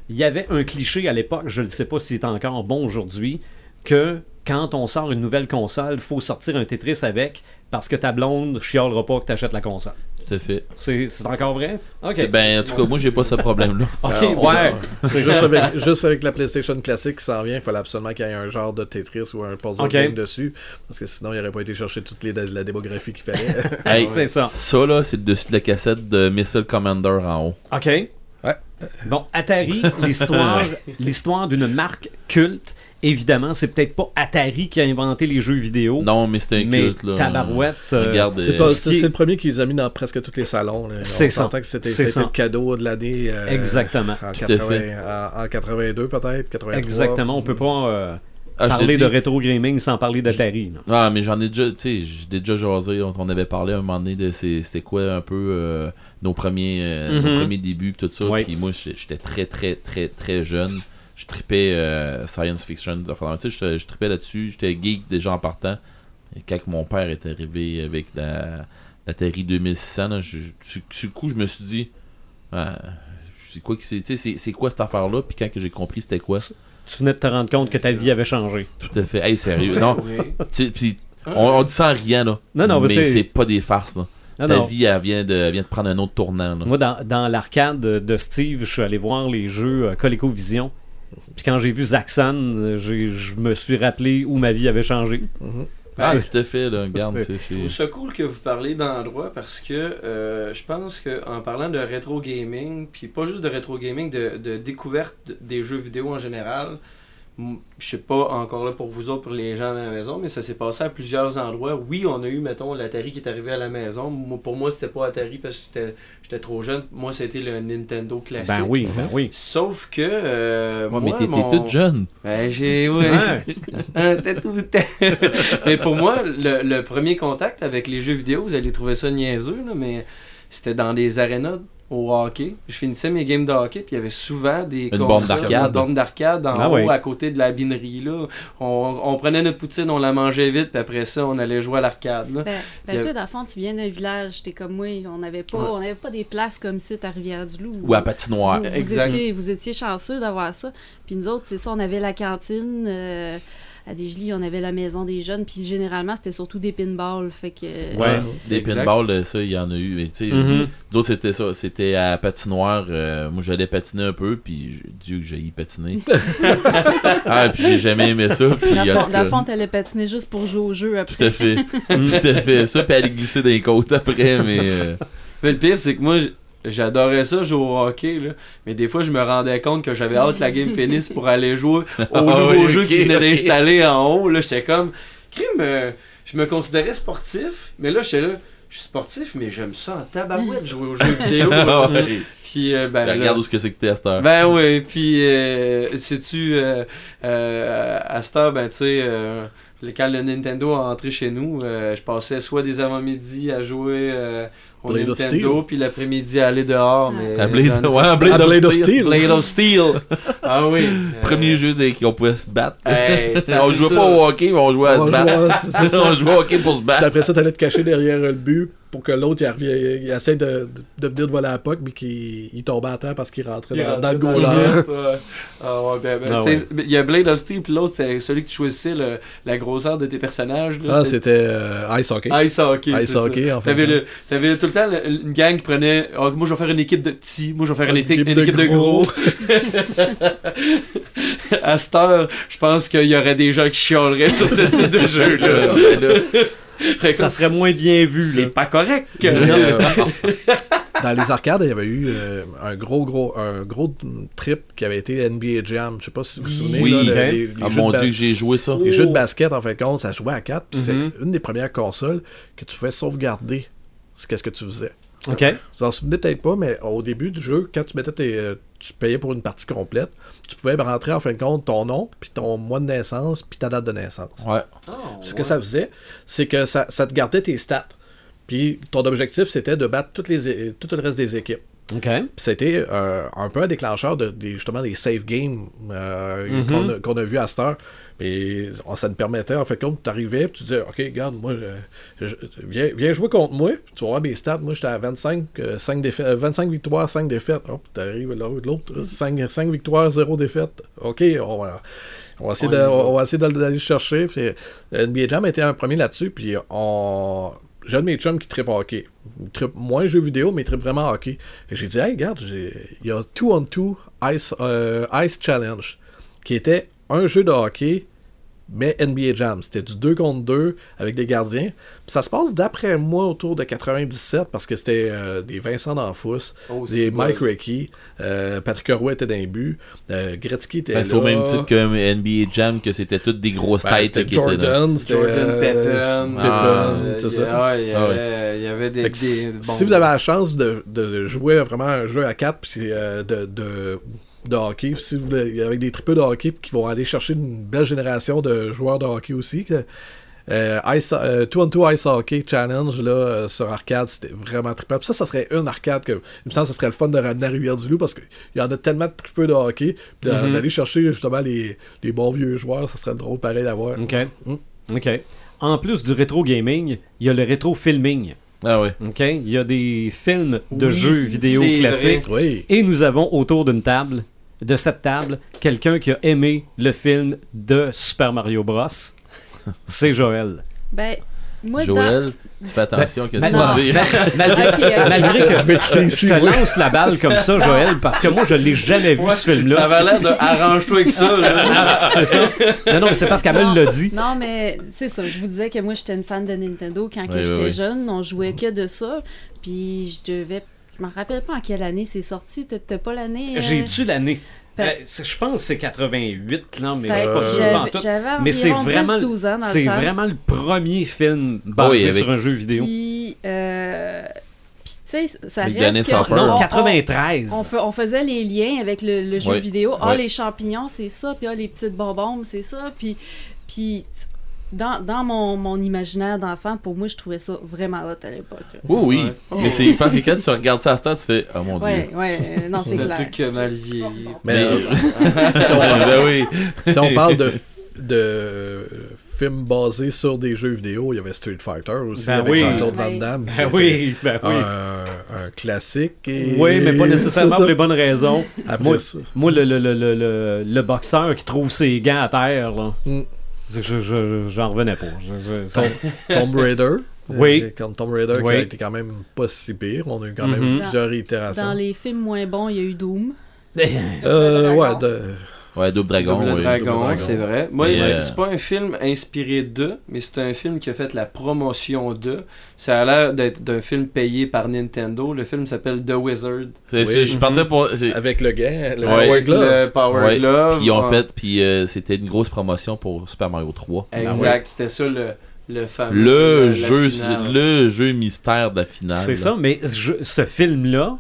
Il y avait un cliché à l'époque, je ne sais pas si c'est encore bon aujourd'hui, que quand on sort une nouvelle console, il faut sortir un Tetris avec parce que ta blonde chialera pas que tu achètes la console. Tout à fait. C'est c'est encore vrai? Ok. Ben, en tout cas, moi, j'ai pas ce problème-là. ok, Alors, ouais. C'est Juste ça. avec, juste avec la PlayStation classique qui s'en vient, il fallait absolument qu'il y ait un genre de Tetris ou un puzzle game dessus. Parce que sinon, il n'aurait pas été chercher toute les, la démographie qu'il fallait. Hey, C'est ça. ça, là, c'est le dessus de la cassette de Missile Commander en haut. OK. Ouais. Bon, Atari, l'histoire, l'histoire d'une marque culte. Évidemment, c'est peut-être pas Atari qui a inventé les jeux vidéo. Non, mais c'est un mais culte, là. tabarouette. euh, C'est euh, ce c'est le premier qu'ils ont mis dans presque tous les salons. là. C'est On ça. s'entend que c'était C'est c'était ça. le cadeau de l'année. euh, Exactement. En, Tout à 80 fait. en, en 82 peut-être, 83. Exactement. On peut pas euh, ah, parler de rétro gaming sans parler d'Atari. Ah, mais j'en ai déjà, tu sais, j'ai déjà jasé, on on avait parlé à un moment donné de c'est- c'était quoi un peu euh, nos premiers euh, nos Mhm. premiers débuts tout ça. Puis moi, j'étais très, très, très, très jeune. Je tripais euh, science fiction. enfin, Tu sais, j'étais- je tripais là-dessus. J'étais geek déjà en partant. Et quand mon père est arrivé avec la, la Terry 2600, là, je, le coup, je me suis dit, ah, c'est quoi, c'est- tu sais, c'est c'est quoi cette affaire-là? Puis quand que j'ai compris c'était quoi, Tu venais de te rendre compte que ta vie avait changé. tout à fait. Hey, sérieux. non, puis on, on dit ça en riant, là. Non, non, mais mais c'est- pas des farces, là. Non, Ta non. vie, elle vient, de, elle vient de prendre un autre tournant, là. Moi, dans, dans l'arcade de, de Steve, je suis allé voir les jeux euh, ColecoVision. Puis quand j'ai vu Zaxxon, j'ai- je me suis rappelé où ma vie avait changé. Mhm. Ah, c'est- tout à fait, là. Regarde, c'est- c'est. Je c'est- trouve ça cool que vous parlez d'endroit parce que euh, je pense qu'en parlant de rétro gaming, puis pas juste de rétro gaming, de, de découverte des jeux vidéo en général, je sais pas encore là pour vous autres, pour les gens à la maison, mais ça s'est passé à plusieurs endroits. Oui, on a eu, mettons, l'Atari qui est arrivé à la maison. Moi, pour moi, c'était pas Atari parce que j'étais- trop jeune. Moi, c'était le Nintendo classique. Ben oui, ben oui. Sauf que. euh, Ouais, mais moi, t'étais mon- toute jeune. Ben, j'ai. Ouais. Ouais. Un tatou. mais pour moi, le, le premier contact avec les jeux vidéo, vous allez trouver ça niaiseux, là, mais c'était dans des arénas au hockey. Je finissais mes games de hockey, puis il y avait souvent des Une borne d'arcade. une borne d'arcade en Ah haut, à côté de la binerie. Là. On, on prenait notre poutine, on la mangeait vite, puis après ça, on allait jouer à l'arcade. là. Ben, ben a- toi, dans le fond, tu viens d'un village, t'es comme moi, on n'avait pas, Ouais. on n'avait pas des places comme ça à Rivière-du-Loup. Ou à patinoire. Vous, vous Exact. étiez, vous étiez chanceux d'avoir ça. Puis nous autres, c'est ça, on avait la cantine. euh, à Desjely, on avait la maison des jeunes. Puis généralement, c'était surtout des pinballs. Fait que. Ouais. Des Exact. pinballs, euh, ça, il y en a eu. Mais, tu sais, Mhm. D'autres, c'était ça. C'était à patinoire. euh, moi, j'allais patiner un peu, puis Dieu que j'ai y patiner. ah, puis j'ai jamais aimé ça. Puis, Dans fond, dans fond, t'allais patiner juste pour jouer au jeu après. tout à fait. tout à fait. Ça, puis aller glisser dans les côtes après, mais. euh, Mais le pire, c'est que moi, j- j'adorais ça jouer au hockey, là. mais des fois, je me rendais compte que j'avais hâte que la game finisse pour aller jouer au Ah nouveau jeu qui venait d'installer en haut. Là, j'étais comme, crime, euh, je me considérais sportif, mais là, j'étais là, je suis sportif, mais j'aime ça en tabarouette jouer aux jeux vidéo. Ah ouais. Puis, euh, ben, là- regarde où ce que c'est que t'es à cette heure. ben oui, puis euh, sais-tu, euh, euh, à cette heure, ben tu sais, euh, quand le Nintendo a entré chez nous, euh, je passais soit des avant-midi à jouer euh, au Blade of Nintendo, Steel. puis l'après-midi aller dehors. Ah. Mais À Blade, j'en- ouais, à Blade, À of Blade of Steel. Steel. Blade of Steel. ah oui. Premier euh, jeu dès qu'on pouvait se battre. hey, on jouait ça? pas au hockey, mais on jouait à On se battre. jouait- c'est ça. on jouait au hockey pour se Puis battre. après ça, t'allais te cacher derrière le but pour que l'autre il, essaie de, venir de voler à la puck, mais qu'il il tombait à terre parce qu'il rentrait dans, dans le net, ouais. Ah ouais, ben, ben, Ah ouais. Il y a Blade of Steel, puis l'autre, c'est celui que tu choisissais, le- la grosseur de tes personnages. Là, Ah, c'était euh, Ice Hockey. Ice Hockey. Ice Hockey, ça. en fait. T'avais, le- t'avais tout le temps le- une gang prenait. Ah, moi, je vais faire une équipe de petits. Moi, je vais faire une, Une équipe, équipe une de équipe de gros. gros. à cette heure, je pense qu'il y aurait des gens qui chialeraient sur ce type de jeu-là. Ben Ça serait moins bien vu, C'est pas correct. Mais, euh, dans les arcades, il y avait eu euh, un gros, gros, un gros trip qui avait été NBA Jam. Je sais pas si vous vous souvenez. Oui, là, le- ok. les, les Ah jeux mon dieu, que j'ai joué ça. les jeux de basket, en fait, compte, ça jouait à 4. Puis Mhm. c'est une des premières consoles que tu pouvais sauvegarder. C'est qu'est-ce que tu faisais. OK. Vous en souvenez peut-être pas, mais au début du jeu, quand tu mettais tes, euh, tu payais pour une partie complète, tu pouvais rentrer en fin de compte ton nom, puis ton mois de naissance, puis ta date de naissance. Ouais. Ce que ça faisait, c'est que ça, ça te gardait tes stats. Puis ton objectif, c'était de battre toutes les, tout le reste des équipes. OK. Puis c'était euh, un peu un déclencheur de, des, justement des save games euh, Mhm. qu'on a, qu'on a vu à cette heure. Et on- ça te permettait, en fait, quand tu arrivais, tu disais, OK, regarde, moi, je- je- viens, viens jouer contre moi, tu vas voir mes stats. Moi, j'étais à 25, euh, 5 défaites, euh, 25 victoires, 5 défaites. Oh, puis t'arrives là, l'autre, là, 5, 5 victoires, 0 défaites. OK, on va, on va essayer, de- on va essayer d'aller d'aller le chercher. Puis, euh, NBA Jam était un premier là-dessus, puis on... J'ai un de mes chums qui trippe hockey. Il trippe moins jeux vidéo, mais il trippe vraiment hockey. Et j'ai dit, hey, regarde, il y a 2 on 2 Ice, euh, Ice Challenge, qui était un jeu de hockey, mais NBA Jam. C'était du 2 contre 2 avec des gardiens. Puis ça se passe d'après moi autour de 97, parce que c'était euh, des Vincent D'Anfous, Oh, des Mike bon. Recky, euh, Patrick Roy était d'un but, euh, Gretzky était Ben, là. au même titre que NBA Jam, que c'était toutes des grosses Ben, têtes qui étaient là. Jordan, c'était Jordan euh, Peppen. Ah, c'est ça. ouais, il y Ah ouais. avait- il y avait des. Des- si, bon. si vous avez la chance de, de jouer vraiment un jeu à 4 puis euh, de, de, de hockey, si vous voulez, avec des tripeux de hockey qui vont aller chercher une belle génération de joueurs de hockey aussi, que, euh, Ice, euh, 2 on 2 Ice Hockey Challenge là, euh, sur arcade, c'était vraiment trippant. Puis ça, ça serait une arcade que, il me semble que ce serait le fun de ramener à Rivière-du-Loup parce qu'il y en a tellement de tripeux de hockey, puis Mhm. d'aller chercher justement les, les bons vieux joueurs, ça serait drôle pareil d'avoir. OK. Mm. OK. En plus du rétro gaming, il y a le rétro filming. Ah ouais. OK? Il y a des films de Oui, jeux vidéo classiques. Oui. Et nous avons autour d'une table, de cette table, quelqu'un qui a aimé le film de Super Mario Bros. C'est Joël. Ben, moi, dans... Joël, tu fais attention que Ben, tu non. vas dire. Malgré, Ok, ok. malgré que Je te lance la balle comme ça, Joël, parce que moi, je l'ai jamais vu, Ouais, ce film-là. Ça avait l'air de arrange-toi avec ça. Ah, c'est ça. Non, non, mais c'est parce qu'elle me l'a dit. Non, mais c'est ça. Je vous disais que moi, j'étais une fan de Nintendo quand que oui, j'étais oui. jeune. On jouait que de ça. Puis je devais. Je me rappelle pas en quelle année c'est sorti. T'as- pas l'année. euh, J'ai dû l'année. Fait- Euh, je pense que c'est 88, là, mais fait je suis que pas sûr j'avais- pantoute. J'avais Mais c'est vraiment, 10-12 ans dans c'est vraiment le premier film basé Oui, avec- sur un jeu vidéo. Puis, euh, puis tu sais, ça reste que- on- Non, on- 93. On, faisait les liens avec le, le jeu vidéo. Ah, les champignons, c'est ça. Puis ah, les petites bonbons, c'est ça. Puis, puis dans, dans mon, mon imaginaire d'enfant, pour moi, je trouvais ça vraiment hot à l'époque. Oui, oui. Ouais. Mais c'est parce que quand tu regardes ça à ce temps, tu fais Oh mon dieu. Ouais, euh, non, c'est C'est un clair. truc qui a mal vieilli. Mais euh, si on, ben oui. si on parle de, f- de euh, films basés sur des jeux vidéo, il y avait Street Fighter aussi Ben avec oui. Jean-Claude Van Ouais. Damme. Ben oui, ben oui. Un, un classique. et- Oui, mais pas nécessairement pour les bonnes raisons. Après Moi, ça. moi le, le, le, le, le, le boxeur qui trouve ses gants à terre, là, Mm. Je, je, je- j'en revenais pas. Je- je- ça- Tom- Tomb Raider. Oui. Euh, Comme Tomb Raider Oui. qui a été quand même pas si pire. On a eu quand même Mhm. plusieurs Dans réitérations. les films moins bons, il y a eu Doom. Euh, ouais, de... Ouais, Double Dragon. Double oui. Dragon, c'est vrai. Moi, c'est euh, c'est pas un film inspiré de, mais c'est un film qui a fait la promotion de. Ça a l'air d'être d'un film payé par Nintendo. Le film s'appelle The Wizard. C'est- Oui. c'est- Je partais pour. avec le gant, le Ouais. Power Glove. le Power Ouais, Glove. Puis ils ont fait, puis euh, c'était une grosse promotion pour Super Mario 3. Exact, c'était ça le, le fameux. Le jeu, finale. le jeu mystère de la finale. C'est ça, mais je- ce film-là,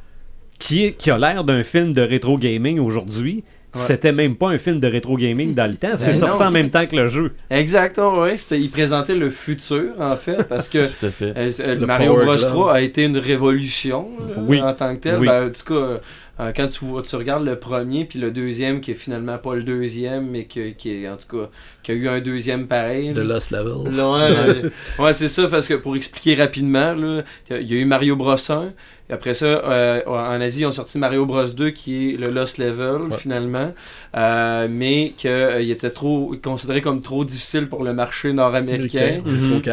qui, est- qui a l'air d'un film de rétro gaming aujourd'hui, c'était même pas un film de rétro gaming dans le temps. C'est Ben sorti non. en même temps que le jeu. Exactement, oui. Il présentait le futur, en fait, parce que fait. euh, euh, Mario Bros Glove. 3 a été une révolution là, Oui. en tant que tel. Oui. Ben, en tout cas, euh, euh, quand tu, vois- tu regardes le premier puis le deuxième, qui est finalement pas le deuxième, mais qui est en tout cas qui a eu un deuxième pareil. De. Lost Level. Là, ouais, euh, ouais, c'est ça, parce que pour expliquer rapidement, là, il y a eu Mario Bros 1, et après ça, euh, en Asie, ils ont sorti Mario Bros 2, qui est le Lost Level, Ouais. finalement, euh, mais qu'il était trop considéré comme trop difficile pour le marché nord-américain.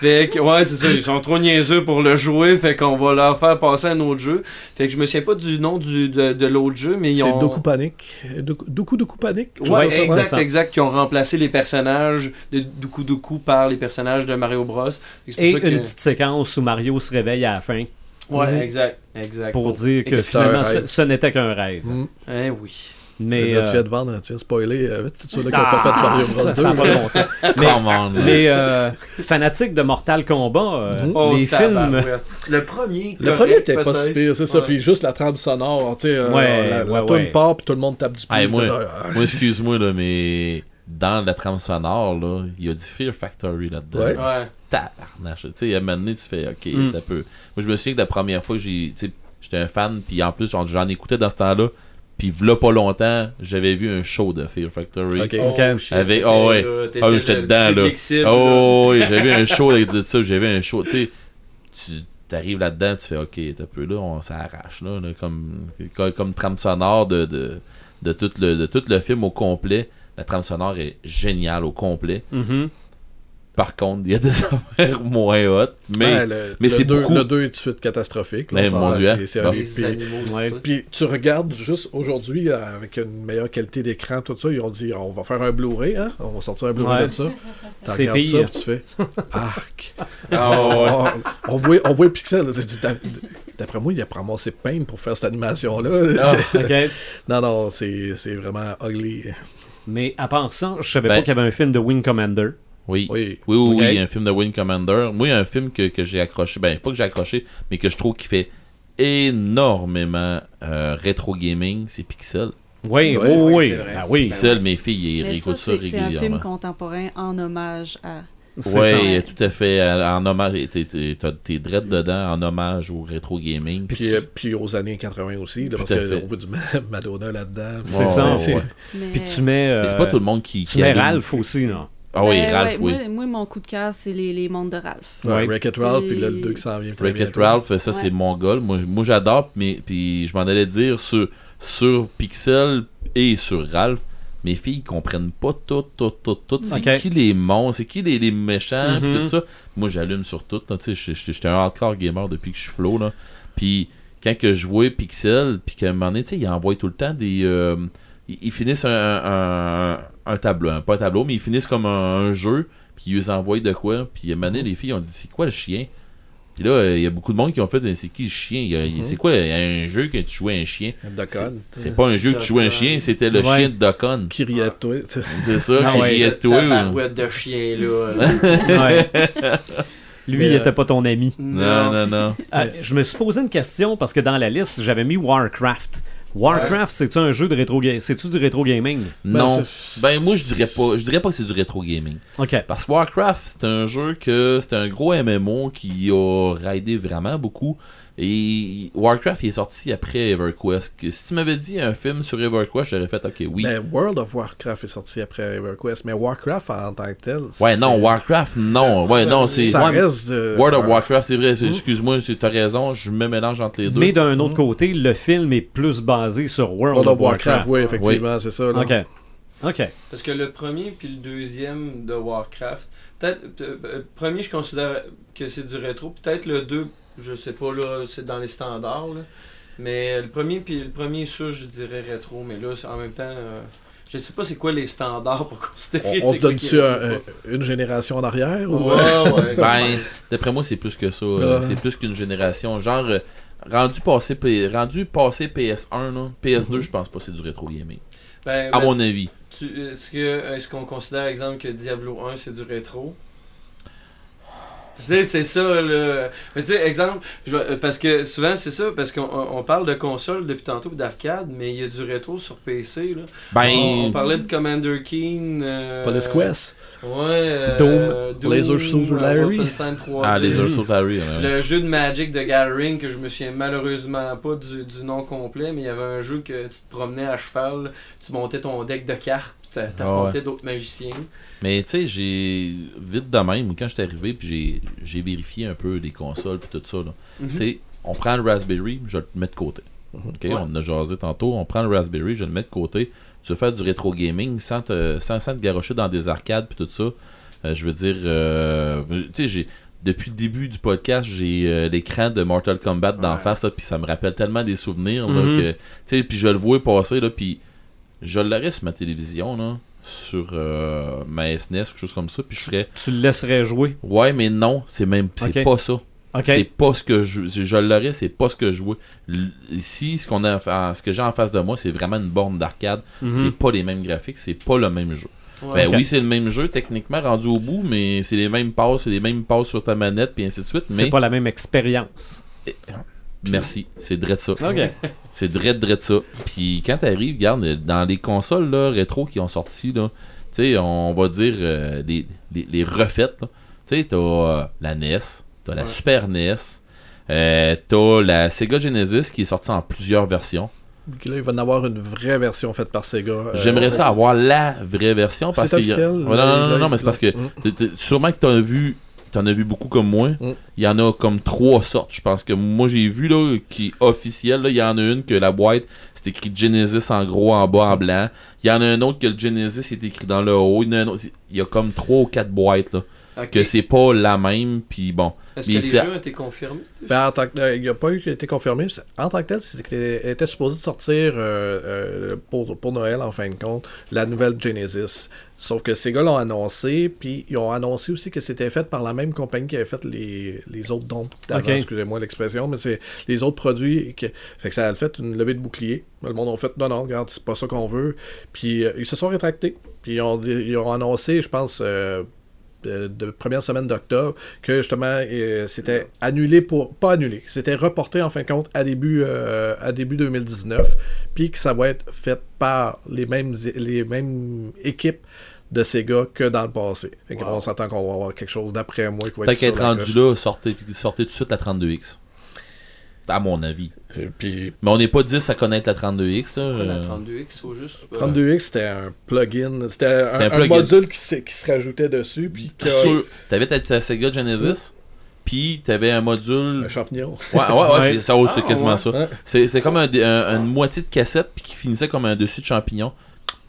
Fait que, ouais, c'est ça, ils sont trop niaiseux pour le jouer, fait qu'on va leur faire passer un autre jeu. Fait que je me souviens pas du nom du, de, de l'autre jeu, mais ils C'est ont... Doku Panic. Doku Doku, Doku Panic? Ouais, Ouais, c'est exact, ça. exact, qui ont remplacé les personnages de Doku Doku par les personnages de Mario Bros. C'est Et ça que- une petite séquence où Mario se réveille à la fin Ouais, exact, exact. pour dire que finalement ce, ce n'était qu'un rêve. Mm. Eh oui. Mais, là, tu euh, viens de vendre, tu viens de spoiler. Euh, tout ceux qui n'ont ah, pas fait Mario Bros. ça, 2. ça pas bon sens. Mais, on, là. mais euh, fanatique de Mortal Kombat, euh, Mhm. Oh, les films. tabarouette. Le premier, Le correct, premier était pas si pire, c'est ça. Ouais. Puis juste la trame sonore, tu sais, euh, Ouais, la, ouais, ouais. part, puis tout le monde tape du pied. Hey, moi, là, moi, excuse-moi, là, mais dans la trame sonore, là, il y a du Fear Factory là-dedans. Ouais. Ouais. Tabarnache. Tu sais, à un moment donné, tu fais, ok, Mm. t'as peu. Moi, je me souviens que la première fois que j'ai. J'étais un fan, puis en plus, j'en, j'en écoutais dans ce temps-là. Puis, là, pas longtemps, j'avais vu un show de Fear Factory. Ok. Shit, Avec- oh, ouais. Ah oui, j'étais le dedans, là. cible. Oh, oui, j'avais vu un show avec de ça, j'avais un show. Tu sais, tu là-dedans, tu fais, ok, t'as peu là, on s'arrache, là, là, comme, comme, comme trame sonore de, de, de, tout le, de tout le film au complet. La trame sonore est géniale au complet. Mhm. Par contre, il y a des affaires moins hautes, mais ouais, le, mais le c'est deux- beaucoup- Le 2 est tout de suite catastrophique. là, Mais on mon Dieu, c'est- bon. Ouais. tout. Puis tu regardes juste aujourd'hui euh, avec une meilleure qualité d'écran, tout ça, ils ont dit on va faire un Blu-ray, hein? On va sortir un Blu-ray Ouais. de ça. Tu C'est regardes ça, pire. puis tu fais arc. Ah, ouais. on, on voit, on voit Pixel. dis, d'a- D'après moi, il a ramassé Paint pour faire cette animation-là. Ah. Non, non, c'est c'est vraiment ugly. Mais à part ça, je savais Ben- pas qu'il y avait un film de Wing Commander. oui. Oui. Oui, oui, oui, Ok. il y a un film de Wing Commander. Moi, il y a un film que, que j'ai accroché. Ben, pas que j'ai accroché, mais que je trouve qui fait énormément euh, rétro gaming, c'est Pixel. Oui, oui, oui. Ah oui. Pixel, mes filles, ils Mais ça, réécoutent ça, c'est c'est un film régulièrement. contemporain en hommage à. Oui, tout à fait. En hommage, t'es- t'es t'as- t'es dread dedans en hommage au rétro gaming. Puis, euh, puis aux années 80 aussi, là, parce qu'on voit du Ma- Madonna là-dedans. C'est Ouais, ça. ouais. Mais... Puis tu mets. euh, Mais c'est pas tout le monde qui. Tu qui mets. Ralph aussi, non? Ah oui, Ben, Ralph, ouais, oui. Moi, moi, mon coup de cœur, c'est les, les mondes de Ralph. Ouais, Ouais. Wreck-It Ralph, puis là, le 2 qui s'en vient. Wreck-It. Ralph, ça Ouais. c'est mon goal. Moi, moi j'adore, mais puis je m'en allais dire sur, sur Pixel et sur Ralph. Mes filles comprennent pas tout, tout, tout, tout. C'est qui les monstres, c'est qui les, les méchants, Mhm. tout ça. Moi j'allume sur tout. j'étais un hardcore gamer depuis que je suis flow. Là. Puis quand que je vois Pixel, puis qu'à un moment donné, tu sais, ils envoient tout le temps des. euh, ils, ils finissent un, un, un tableau, hein, pas un tableau, mais ils finissent comme un, jeu, puis ils envoient de quoi. Puis à un moment donné, les filles ont dit c'est quoi le chien? Puis là, euh, il y a beaucoup de monde qui ont fait euh, c'est qui le chien? A- C'est quoi un jeu que tu jouais un chien? Docon. C'est pas un jeu que tu jouais un chien, c'était le Ouais. chien de Docon. Qui riait de toi. sais. C'est ça, Ah qui riait de toi. ou- Tabarouette de chien, là. Ouais. Lui, il euh, était pas ton ami. Non, non, non. Ah, je me suis posé une question parce que dans la liste, j'avais mis Warcraft. Warcraft, c'est-tu un jeu de rétro ga- C'est-tu du rétro gaming? Non. c'est- Ben, moi, je dirais pas. Je dirais pas que c'est du rétro gaming. Ok. Parce que Warcraft, c'est un jeu que. C'est un gros MMO qui a raidé vraiment beaucoup. Et Warcraft il est sorti après EverQuest. Que si tu m'avais dit un film sur EverQuest, j'aurais fait ok, oui. Ben, World of Warcraft est sorti après EverQuest, mais Warcraft en tant que tel. ouais, non, Warcraft, non. Ouais, ça- non, c'est. Ça Ouais, reste de. World of Warcraft, c'est vrai, c'est- Mhm. excuse-moi, c'est- t'as raison, je me mélange entre les deux. Mais d'un autre côté, le film est plus basé sur World, World of of Warcraft, Warcraft. oui, effectivement, c'est ça. là. Ok. Ok. Parce que le premier puis le deuxième de Warcraft, peut-être euh, le premier je considère que c'est du rétro, peut-être le 2, je sais pas là, c'est dans les standards là. Mais le premier puis le premier sûr je dirais rétro, mais là en même temps euh, je sais pas c'est quoi les standards pour considérer On, on se quoi donne qui est tu rétro. une génération en arrière ou... Ouais, ouais. Ben, d'après moi, c'est plus que ça. euh, Ouais. C'est plus qu'une génération. Genre, euh, rendu, passé, P- rendu passé PS1, là, PS2, Mhm. je pense pas que c'est du rétro gaming. Ben, À ben, mon avis. est-ce que est-ce qu'on considère exemple que Diablo 1 c'est du rétro? Tu sais, c'est ça, là. Mais tu sais, exemple, je vais- euh, parce que souvent, c'est ça, parce qu'on on on parle de console depuis tantôt, d'arcade, mais il y a du rétro sur PC, là. Ben, on, on parlait de Commander Keen. Euh, Police Quest. Ouais. euh, Doom. Laser Suit euh, Larry. Wolfenstein 3D. ah, les Ursul Larry, ouais. Le jeu de Magic de Gathering, que je me souviens malheureusement pas du, du nom complet, mais il y avait un jeu que tu te promenais à cheval, tu montais ton deck de cartes, puis t'a- t'affrontais d'autres magiciens. Mais tu sais, j'ai vite de même, quand j'étais arrivé, puis j'ai- vérifié un peu les consoles, puis tout ça. Là. Mhm. Sais, on prend le Raspberry, je le mets de côté. Ok, Ouais. On a jasé tantôt. On prend le Raspberry, je le mets de côté. Tu veux faire du rétro gaming sans te, sans, sans te garrocher dans des arcades, puis tout ça. Euh, je veux dire, euh, tu sais. Depuis le début du podcast, j'ai euh, l'écran de Mortal Kombat d'en Ouais. face, puis ça me rappelle tellement des souvenirs. Mhm. sais, puis je le vois passer, là, puis je l'aurais sur ma télévision, là, sur euh, ma SNES, quelque chose comme ça, puis je ferais Tu le laisserais jouer? Ouais, mais non, c'est même c'est pas ça. C'est pas ce que je je l'aurais, c'est pas ce que je vois. Ici, ce qu'on a en- ce que j'ai en face de moi, c'est vraiment une borne d'arcade. Mhm. C'est pas les mêmes graphiques, c'est pas le même jeu. Ouais. Ben oui, c'est le même jeu techniquement rendu au bout, mais c'est les mêmes passes, c'est les mêmes passes sur ta manette puis ainsi de suite, C'est mais pas la même expérience. Merci, c'est dread ça. C'est dread dread ça. Puis quand t'arrives, regarde dans les consoles là, rétro qui ont sorti là, tu sais, on va dire euh, les, les, les refaites. Tu sais, t'as euh, la NES, t'as la Ouais. Super NES, euh, t'as la Sega Genesis qui est sortie en plusieurs versions. Là, il va en avoir une vraie version faite par Sega. euh, J'aimerais ça avoir la vraie version parce C'est que a- non, non, non, non, mais c'est parce que sûrement que t'en as vu t'en as vu beaucoup comme moi. Mm. Il y en a comme trois sortes. Je pense que moi j'ai vu là qui est officiel. là, Il y en a une que la boîte c'est écrit Genesis en gros en bas en blanc. Il y en a un autre que le Genesis est écrit dans le haut. Il y en a, un autre- il y a comme trois ou quatre boîtes là. Ok. Que c'est pas la même. Puis bon. Est-ce que les jeux ont été confirmés? Ben, en tant que, euh, il n'y a pas eu qui a été confirmé. En tant que tel, c'était était supposé de sortir euh, euh, pour, pour Noël, en fin de compte, la nouvelle Genesis. Sauf que ces gars l'ont annoncé, puis ils ont annoncé aussi que c'était fait par la même compagnie qui avait fait les, les autres dons excusez-moi l'expression, mais c'est les autres produits. Que, fait que ça a fait une levée de bouclier. Le monde a fait non, non, regarde, c'est pas ça qu'on veut. Puis euh, ils se sont rétractés. Puis ils ont, ils ont annoncé, je pense, euh, de, de première semaine d'octobre, que justement euh, c'était annulé pour. Pas annulé, c'était reporté en fin de compte à début, euh, à début 2019, puis que ça va être fait par les mêmes, les mêmes équipes de Sega que dans le passé. Fait Wow. On s'attend qu'on va avoir quelque chose d'après moi qui va être qu'à sur être rendu là, sortez, sortez tout de suite la 32X. À mon avis. Et Puis Mais on n'est pas 10 à connaître la 32X. là, Ouais, La euh, 32X au juste. euh, 32X, c'était un plugin, c'était un, C'était un un plugin. module qui, qui se rajoutait dessus, puis que- Sur- T'avais ta, ta Sega Genesis, puis t'avais un module. un champignon. Ouais, ouais, ouais, Ouais. c'est c'est Ah, quasiment ouais. ça. Ouais. C'est c'est comme un, une moitié de cassette, puis qui finissait comme un dessus de champignon.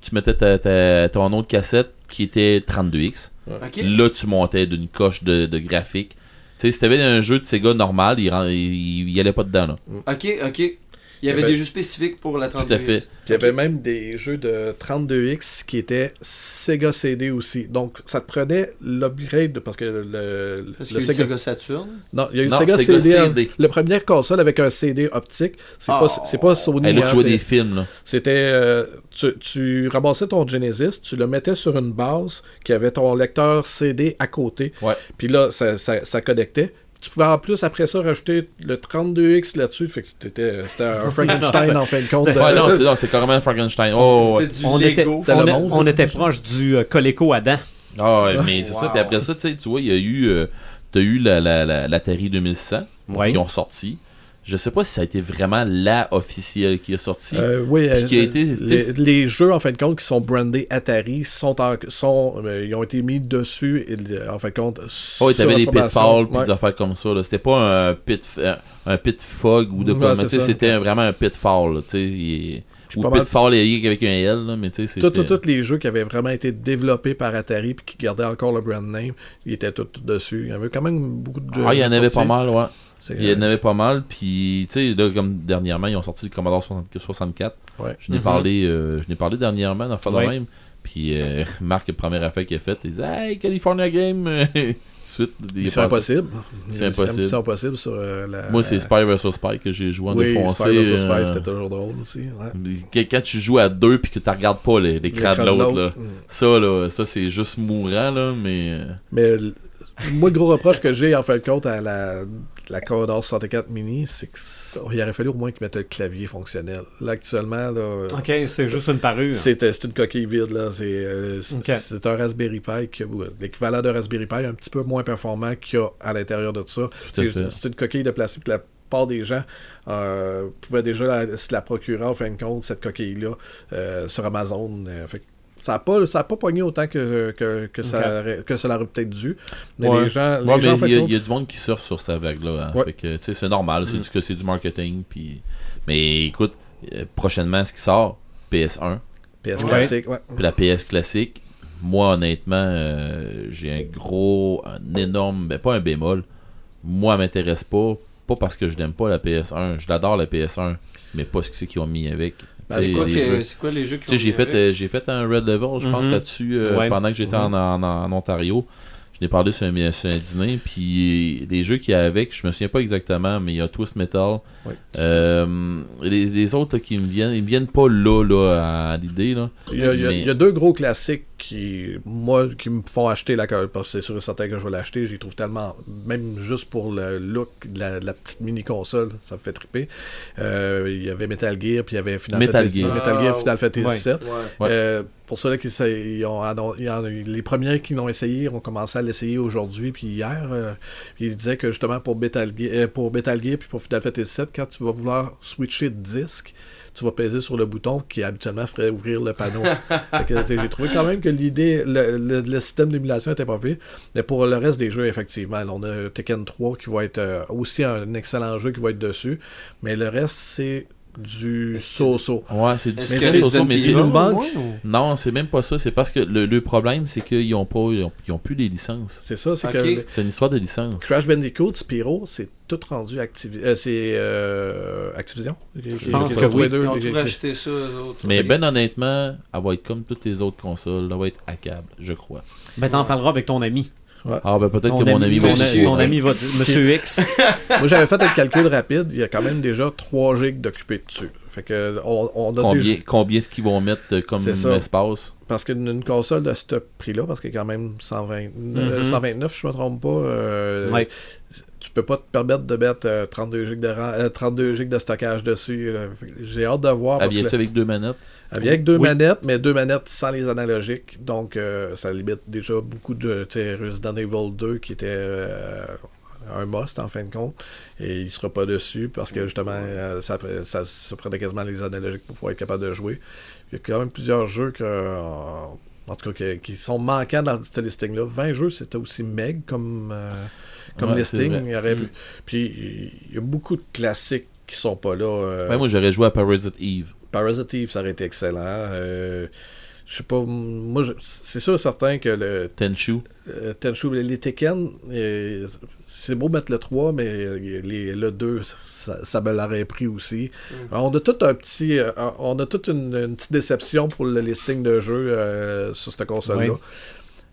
Tu mettais ta, ta- ton autre cassette qui était 32X. Ok. Là, tu montais d'une coche de, de graphique. Tu sais, si t'avais un jeu de Sega normal, il, il, il y allait pas dedans. Là. Ok, ok. Il y avait ben- des jeux spécifiques pour la 32X. Tout à fait. Puis il y avait même des jeux de 32X qui étaient Sega CD aussi. Donc ça te prenait l'upgrade parce que le, Parce le que Sega... Sega Saturn. Non, il y a eu Non, Sega, Sega CD. CD. Le premier console avec un CD optique, c'est Oh. pas c'est pas Sony. Tu hein, jouais c'est- des films. Là. C'était euh, tu, tu ramassais ton Genesis, tu le mettais sur une base qui avait ton lecteur CD à côté. Ouais. Puis là, ça, ça, ça connectait. Tu pouvais en plus, après ça, rajouter le 32X là-dessus. Fait que c'était c'était un Frankenstein en fin de compte. Ouais, non, c'est non, c'est carrément Frankenstein. Oh, du On était, Lego. On, était proche du euh, Coleco Adam. Ah, ouais, mais c'est Wow. ça. Puis après ça, tu sais, tu vois, il y a eu. euh, T'as eu la, la, la, l'Atari 2100 Ouais. qui ont sorti. Je sais pas si ça a été vraiment la officielle qui est sortie. Euh, oui, qui a euh, été- les, les jeux en fin de compte qui sont brandés Atari sont, en- sont euh, ils ont été mis dessus et euh, en fin de compte. Oh, et sur t'avais des pitfalls Ouais. des affaires comme ça. C'était pas un pit, un, un pit fog ou de quoi. c'était vraiment un pitfall. sais, Ou pitfall est avec un L, là, mais tu sais, Tous les jeux qui avaient vraiment été développés par Atari puis qui gardaient encore le brand name, ils étaient tous dessus. Il y avait quand même beaucoup de jeux. Ah, il y en avait sortis. pas mal, ouais. Il y en avait pas mal, puis tu sais, là, comme dernièrement, ils ont sorti le Commodore 60 64. Ouais. Je n'ai Mhm. parlé, euh, je n'ai parlé dernièrement, d'en faire Ouais. de même. Puis euh, Marc, la première affaire qu'il a faite, il dit Hey, California Game suite, C'est impossible. C'est impossible. C'est impossible sur euh, la. Moi, c'est Spy vs Spy que j'ai joué en Oui, défoncé. Spy vs. Spy, euh, c'était toujours drôle aussi. ouais. Quand tu joues à deux puis que tu regardes pas les- l'écran de l'autre, là. Mm. Ça, là, ça c'est juste mourant, là, mais. euh, Mais moi, le gros reproche que j'ai en fin de compte à la, la Commodore 64 Mini, c'est que ça- il aurait fallu au moins qu'ils mettent le clavier fonctionnel. Là, actuellement, là, Ok, c'est juste une parure. c'est euh, une coquille vide. là. C'est euh, un Raspberry Pi, qui a- l'équivalent d'un Raspberry Pi, un petit peu moins performant qu'il y a à l'intérieur de ça. à C'est une coquille de plastique. La plupart des gens euh, pouvaient déjà la, se la procurer en fin de compte, cette coquille-là, euh, sur Amazon. Euh, fait que ça n'a pas, ça a pas pogné autant que, que, que, ça, que ça l'aurait peut-être dû. Mais Ouais. les gens, les Ouais, gens mais il y, a- y du monde qui surfe sur cette vague-là. hein. Ouais. Fait que, tu sais, c'est normal, c'est Mm. du, du marketing. Puis... Mais écoute, euh, prochainement, ce qui sort, PS1, PS Ouais. classique, ouais. puis la PS classique, moi, honnêtement, euh, j'ai un gros, un énorme, ben, pas un bémol. Moi, elle m'intéresse pas. Pas parce que je n'aime pas la PS1. Je l'adore, la PS1. Mais pas ce que c'est qu'ils ont mis avec. Sais, c'est quoi, quoi les jeux qui j'ai fait, euh, j'ai fait un Red Level, je pense, Mhm. là-dessus, euh, Ouais. pendant que j'étais en, en- en Ontario. Je n'ai parlé sur un, sur un dîner, puis les jeux qu'il y a avec, je me souviens pas exactement, mais il y a Twist Metal. Euh, les, les autres là, qui me viennent, ils me viennent pas là, là à l'idée. Il y a deux gros classiques qui, moi, qui me font acheter la carte. Parce que c'est sûr et certain que je vais l'acheter. J'y trouve tellement, même juste pour le look de la, de la petite mini-console, ça me fait triper. Euh, il y avait Metal Gear, puis il y avait Final Metal Fantasy, Gear. Metal Gear, Ah, Final Fantasy ouais. 7. Ouais. Ouais. Euh, pour ceux qui ils ont ils en- les premiers qui l'ont essayé ont commencé à l'essayer aujourd'hui puis hier. euh, ils disaient que justement pour Metal Gear, euh, pour Metal Gear puis pour Final Fantasy 7, quand tu vas vouloir switcher de disque, tu vas peser sur le bouton qui habituellement ferait ouvrir le panneau. J'ai trouvé quand même que l'idée, le, le- le système d'émulation était pas pire. Mais pour le reste des jeux, effectivement, là, on a Tekken 3 qui va être euh, aussi un excellent jeu qui va être dessus. Mais le reste, c'est du so-so. Ouais, c'est du Est-ce Mais c'est une banque. Non, c'est même pas ça. C'est parce que le, le problème, c'est qu'ils ont pas, ils ont, ils ont plus les licences. C'est ça, c'est que C'est une histoire de licence. Crash Bandicoot, Spyro, c'est tout rendu Activi- euh, c'est euh, Activision. Je pense que oui. Ils ont tout racheté ça, eux autres. Mais ben honnêtement, elle va être comme toutes les autres consoles. Elle va être à câble, je crois. Ben, t'en parleras avec ton ami. Ah, ben peut-être que mon ami ton, va Monsieur- ton ami va Monsieur X. Moi, j'avais fait un calcul rapide. Il y a quand même déjà 3 gigs d'occupés dessus. Fait que on, on a Combien, déjà... combien est-ce qu'ils vont mettre euh, comme espace? Parce qu'une une console de ce prix-là, parce qu'elle est quand même 120, euh, Mhm. 129, je me trompe pas, euh, Ouais. tu peux pas te permettre de mettre euh, 32 gigs de, RAM- euh, 32 gigs de stockage dessus. euh, J'ai hâte de voir. Elle parce que vient-tu avec deux manettes? Elle vient avec deux Oui. manettes, mais deux manettes sans les analogiques. Donc, euh, ça limite déjà beaucoup de. Resident Evil 2 qui était euh, un must en fin de compte. Et il sera pas dessus parce que justement, euh, ça, ça, ça prenait quasiment les analogiques pour pouvoir être capable de jouer. Il y a quand même plusieurs jeux que. euh, en tout cas, qui, qui sont manquants dans ce listing-là. 20 jeux, c'était aussi meg comme, euh, comme Ouais, listing. Il y aurait Mm. pu- Puis, il y a beaucoup de classiques qui sont pas là. euh, Ouais, Moi, j'aurais joué à Parasite Eve. Parasite Eve, ça aurait été excellent. Euh, je sais pas, moi, je- c'est sûr et certain que le Tenchu. euh, Tenchu, les Tekken, euh, c'est beau mettre le 3, mais euh, les- le 2, ça, ça me l'aurait pris aussi. On a tout un petit, euh, on a toute une, une petite déception pour le listing de jeux euh, sur cette console-là. Oui.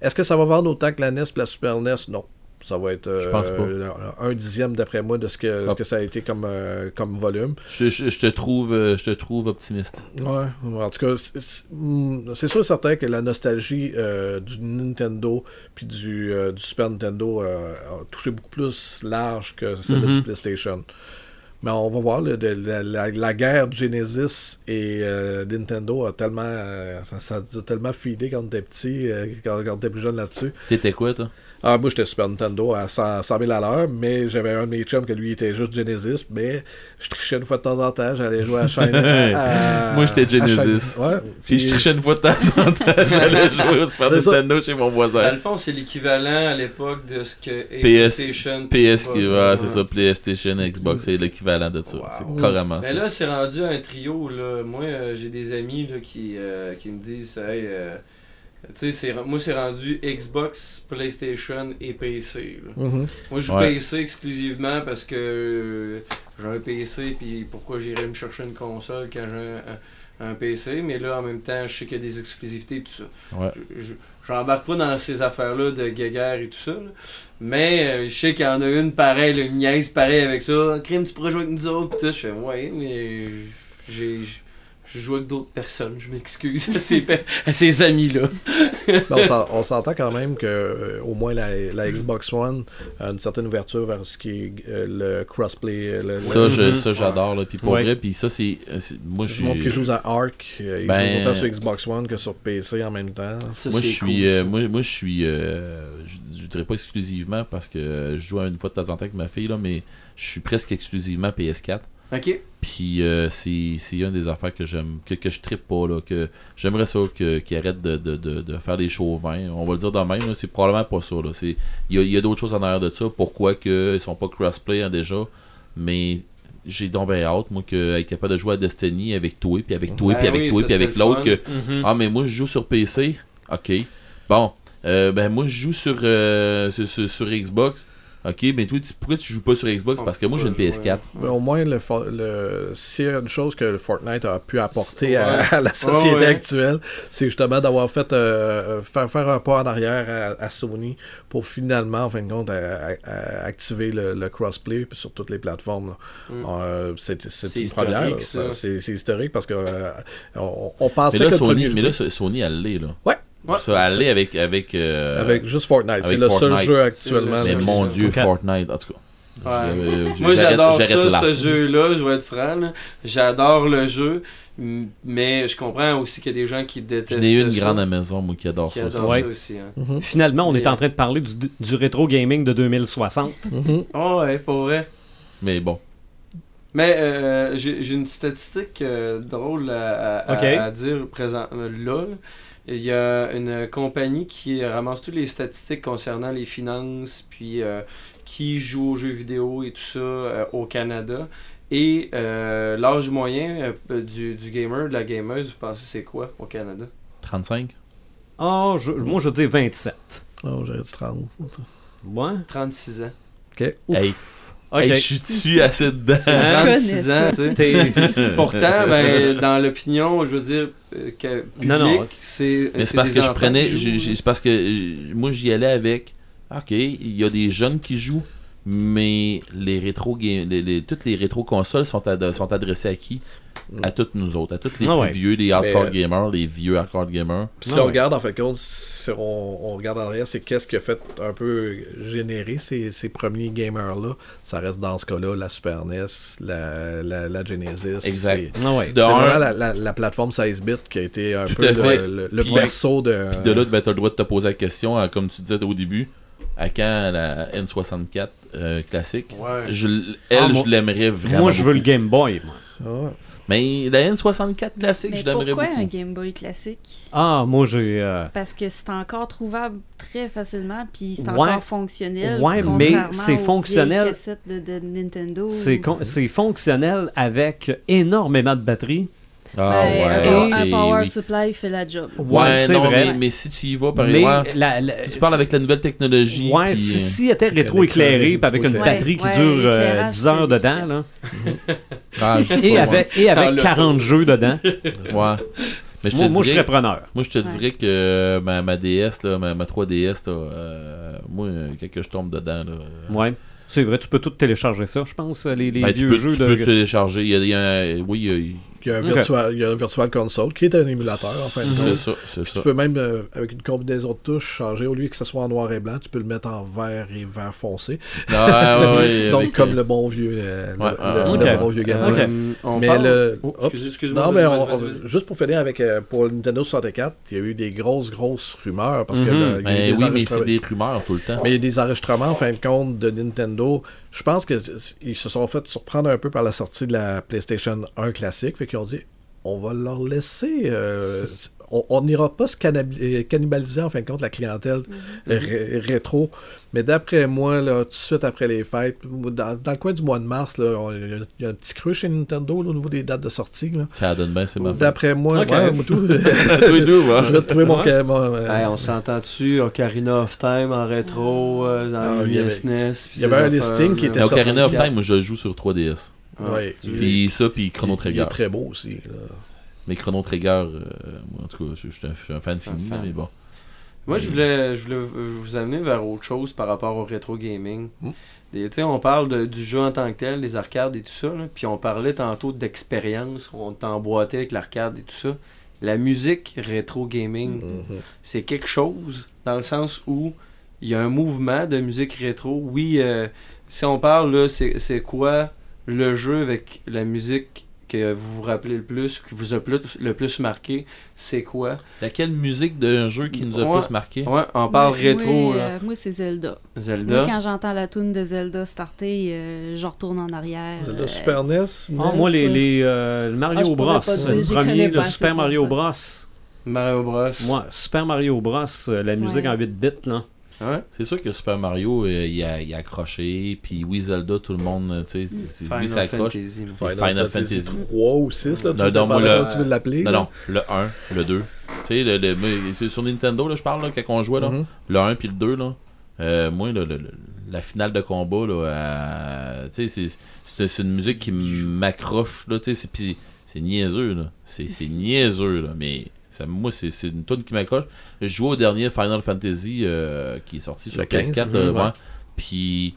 Est-ce que ça va vendre autant que la NES et la Super NES? Non. Ça va être Je pense pas. euh, un dixième d'après moi de ce que, Ah. ce que ça a été comme, euh, comme volume. Je, je- je te trouve, euh, je te trouve optimiste. Ouais, en tout cas, c'est- hmm, c'est sûr et certain que la nostalgie euh, du Nintendo puis du, euh, du Super Nintendo euh, a touché beaucoup plus large que celle Mhm. du PlayStation. Mais on va voir, là, de- la, la- la guerre de Genesis et euh, Nintendo a tellement, euh, ça, ça a tellement feedé quand était petit, euh, quand, quand était plus jeune là-dessus. T'étais quoi, toi? Ah, moi, j'étais Super Nintendo à 100, 100 000 à l'heure, mais j'avais un de mes chums que lui était juste Genesis, mais je trichais une fois de temps en temps, j'allais jouer à Shine. à- Moi, j'étais Genesis. Ouais. Puis je trichais une fois de temps en temps. J'allais jouer au Super ça. Nintendo chez mon Dans voisin. le fond, c'est l'équivalent à l'époque de ce que PS PlayStation. PS, ouais, c'est ça, PlayStation, Xbox, c'est l'équivalent de ça. Wow. C'est carrément Mais ça. là, c'est rendu un trio. Là. Moi, euh, j'ai des amis là, qui, euh, qui me disent hey, euh, tu sais, c'est- moi, c'est rendu Xbox, PlayStation et PC. là. Mhm. Moi, je joue Ouais. PC exclusivement parce que euh, j'ai un PC, puis pourquoi j'irais me chercher une console quand j'ai un, un- un PC, mais là, en même temps, je sais qu'il y a des exclusivités et tout ça. Ouais. Je- je- J'embarque pas dans ces affaires-là de guéguerre et tout ça, là. Mais euh, je sais qu'il y en a une pareille, une niaise pareille avec ça. Crime, tu pourrais jouer avec nous autres, pis tout. Je fais, ouais, mais j'ai. Je joue avec d'autres personnes, je m'excuse à ces, ces amis-là. Mais on s'en- on s'entend quand même que euh, au moins la, la Xbox One a une certaine ouverture vers ce qui est euh, le crossplay. euh, Le, Ça, le- je- ça j'adore. là. Puis pour Ouais. vrai, puis ça, c'est. Moi, je monde qui joue à Ark, euh, Ben, jouent autant sur Xbox One que sur PC en même temps. Ça, Moi, je suis, cool, euh, moi, moi, je suis, je, je dirais pas exclusivement parce que je joue une fois de temps en temps avec ma fille là, mais je suis presque exclusivement PS4. Ok. Puis euh, c'est c'est une des affaires que j'aime, que, que je trippe pas là, que j'aimerais ça que qu'ils arrêtent de, de, de, de faire des chauvins. On va le dire de même, c'est probablement pas ça il y a, a d'autres choses en arrière de ça. Pourquoi que ils sont pas crossplay hein, déjà, mais j'ai donc bien hâte moi que être capable de jouer à Destiny avec toi puis avec toi Ben puis avec oui, toi puis avec l'autre que Mhm. ah, mais moi, je joue sur PC. Ok. Bon. Euh, ben, moi, je joue sur, euh, sur, sur- sur Xbox. Ok, mais toi, tu- pourquoi tu joues pas sur Xbox? Parce que moi, j'ai une peut jouer, PS4. Mais au moins, le, le, s'il y a une chose que Fortnite a pu apporter Ouais. à, à la société Ouais, ouais. actuelle, c'est justement d'avoir fait euh, faire, faire un pas en arrière à, à Sony pour finalement, en fin de compte, à- activer le, le crossplay sur toutes les plateformes. Mm. Euh, c'est, c'est C'est une première. C'est, c'est historique parce que euh, on, on pensait Mais là, que Sony, premier mais là, Sony, elle l'est, là. Ouais. Ouais, ça, l'est avec. Avec, euh, avec juste Fortnite. C'est le seul jeu actuellement. C'est Mais mon dieu. Fortnite. En tout cas. Ouais. Euh, Moi j'adore ça, là. ce jeu-là, je vais être franc. J'adore le jeu, mais je comprends aussi qu'il y a des gens qui détestent J'en ai une ça, grande à maison, moi, qui adore qui ça. aussi. adorent Ouais. ça aussi. Hein. Mhm. Finalement, on est Mais- en train de parler du, du rétro gaming de 2060. Mhm. Oh ouais, pas vrai. Mais bon. Mais euh, j'ai j'ai une statistique euh, drôle à, à- Ok. à dire présent euh, là. là. Il y a une compagnie qui ramasse toutes les statistiques concernant les finances, puis euh, qui joue aux jeux vidéo et tout ça euh, au Canada. Et euh, l'âge moyen euh, du, du gamer, de la gameuse, vous pensez c'est quoi au Canada? 35 Ah, je- moi, je dis 27. Oh, j'aurais dit 30. Ouais. 36 ans. Ok. Ouf. Hey. Hey, je suis dessus assez dedans? C'est? 36 ans, tu sais. T'es- Pourtant, ben, dans l'opinion, je veux dire, euh, que public, Non, non. c'est Mais c'est parce que je prenais. C'est parce que euh, moi, j'y allais avec. Ok, il y a des jeunes qui jouent, mais les rétro game- les, les- toutes les rétro consoles sont, ad- sont adressées à qui? À toutes nous autres, à tous les Ah ouais. vieux, les hardcore Mais, euh, gamers, les vieux hardcore gamers. Puis si Ah on ouais. regarde, en fait, compte, si on, on regarde en arrière, c'est qu'est-ce qui a fait un peu générer ces, ces premiers gamers-là. Ça reste dans ce cas-là la Super NES, la, la, la Genesis. Exact. C'est Ah ouais. De c'est un, vraiment la, la, la plateforme 16 bits qui a été un Tout peu le, le, berceau de. Puis de là, ben, t'as le droit de te poser la question, euh, comme tu disais au début, à quand la N64 euh, classique? Ouais. je, l- Elle, Ah, moi- je l'aimerais vraiment. Moi, je veux le. Game Boy. moi. Ah. Mais la N64 classique, Mais je l'aimerais pourquoi beaucoup. un Game Boy classique? Ah, moi, j'ai. euh, Parce que c'est encore trouvable très facilement, puis c'est Ouais. encore fonctionnel. Ouais, mais c'est fonctionnel. de, de Nintendo. C'est con- c'est fonctionnel avec énormément de batterie. Ah Ben, un, ouais. un power oui. supply fait la job. Ouais, c'est vrai. Mais, mais si tu y vas, par exemple, la- la- tu parles avec la nouvelle technologie. Ouais, puis, si, euh, si était Avec rétro-éclairé, l'éclairage, puis avec une batterie qui Ouais, dure euh, éclairage, 10 heures dedans, là, ah, et pas, avec, et avec le 40 jeux dedans, ouais. Mais je moi, moi, je serais preneur. moi, je te Ouais. dirais que euh, ma, ma DS, là, ma, ma 3DS, là, euh, moi, quand que je tombe dedans, là, Ouais. C'est vrai, tu peux tout télécharger ça, je pense, les, les ben, tu vieux peux, jeux tu de. peux télécharger. Il y a, il y a un- oui, il y a- Il y, a un virtual, il y a un Virtual Console qui est un émulateur, en fin de Mhm. c'est compte. ça, c'est Tu ça. peux même, euh, avec une combinaison de touches, changer, au lieu que ce soit en noir et blanc, tu peux le mettre en vert et vert foncé. Ah, ouais, ouais, Donc, avec, comme le bon vieux, euh, le- Ouais, le, le bon vieux Game Boy. Mais parle... le- Oh, excuse- Non, mais on- juste pour finir avec euh, pour le Nintendo 64, il y a eu des grosses, grosses rumeurs parce que Mhm. là, il y a eu Ben des oui, mais c'est des rumeurs tout le temps. mais il y a des enregistrements en fin de compte de Nintendo. Je pense qu'ils se sont fait surprendre un peu par la sortie de la PlayStation 1 classique. Fait qu'ils ont dit on va leur laisser. euh, on- n'ira pas se euh, cannibaliser en fin de compte la clientèle euh, ré- rétro. Mais d'après moi, là, tout de suite après les fêtes, dans, dans le coin du mois de mars, là, on- il y, a- il y a un petit creux chez Nintendo là, au niveau des dates de sortie. là. Ça donne bien, c'est ma faute. D'après moi, Ok. ouais, tout- je vais trouver mon. Ouais. mon, euh, Hey, on s'entend-tu Ocarina of Time en rétro, euh, dans Ah, le il y avait- SNES, il y avait un listing qui était Mais sorti. Ocarina of Time, moi je le joue sur 3DS. Ouais. Puis ça, puis Chrono il Trigger. est très beau aussi. là. Mais Chrono Trigger, euh, moi, en tout cas, je, je suis un, je suis un fan fini, fan. mais bon. Moi, je voulais, je voulais vous amener vers autre chose par rapport au rétro gaming. Mm. Des- Tu sais, on parle de- du jeu en tant que tel, des arcades et tout ça, là, puis on parlait tantôt d'expérience, on t'emboîtait avec l'arcade et tout ça. La musique rétro gaming, Mhm. c'est quelque chose dans le sens où il y a un mouvement de musique rétro. Oui, euh, si on parle là, c'est c'est quoi le jeu avec la musique que vous vous rappelez le plus, qui vous a plus- le plus marqué, c'est quoi? Laquelle musique d'un jeu qui nous a Ouais. plus marqué? Ouais, on parle Moi, rétro, euh, moi, c'est Zelda. Zelda. Moi, quand j'entends la tune de Zelda starter, euh, je retourne en arrière. Zelda euh, Super NES, Ah, moi, les, les, euh, le Mario Ah, Bros. le premier, le Super Mario ça. Bros. Mario Bros. Moi, Super Mario Bros, la musique Ouais. en 8 bits, là. Ouais? C'est sûr que Super Mario, euh, il, a, il a accroché, puis oui, Zelda, tout le monde, euh, tu sais, c'est- lui, Final ça accroche. Fantasy. Final, Final Fantasy, Fantasy. 3 ou 6, là, Non, non, moi, le- comment tu veux l'appeler. Non, non, le 1, le 2. Tu sais, le, le- mais c'est sur Nintendo, là, je parle, là, quand on jouait, là, Mhm. le 1 puis le 2, là, euh, moi, là, le- le- la finale de combat, là, tu sais, c'est- une musique qui m'accroche, là, tu sais, c'est- puis c'est niaiseux, là. C'est c'est niaiseux, là, mais ça, moi, c'est c'est une tune qui m'accroche. Je jouais au dernier Final Fantasy euh, qui est sorti sur Le 15, PS4, mhm, là, ouais. ouais. puis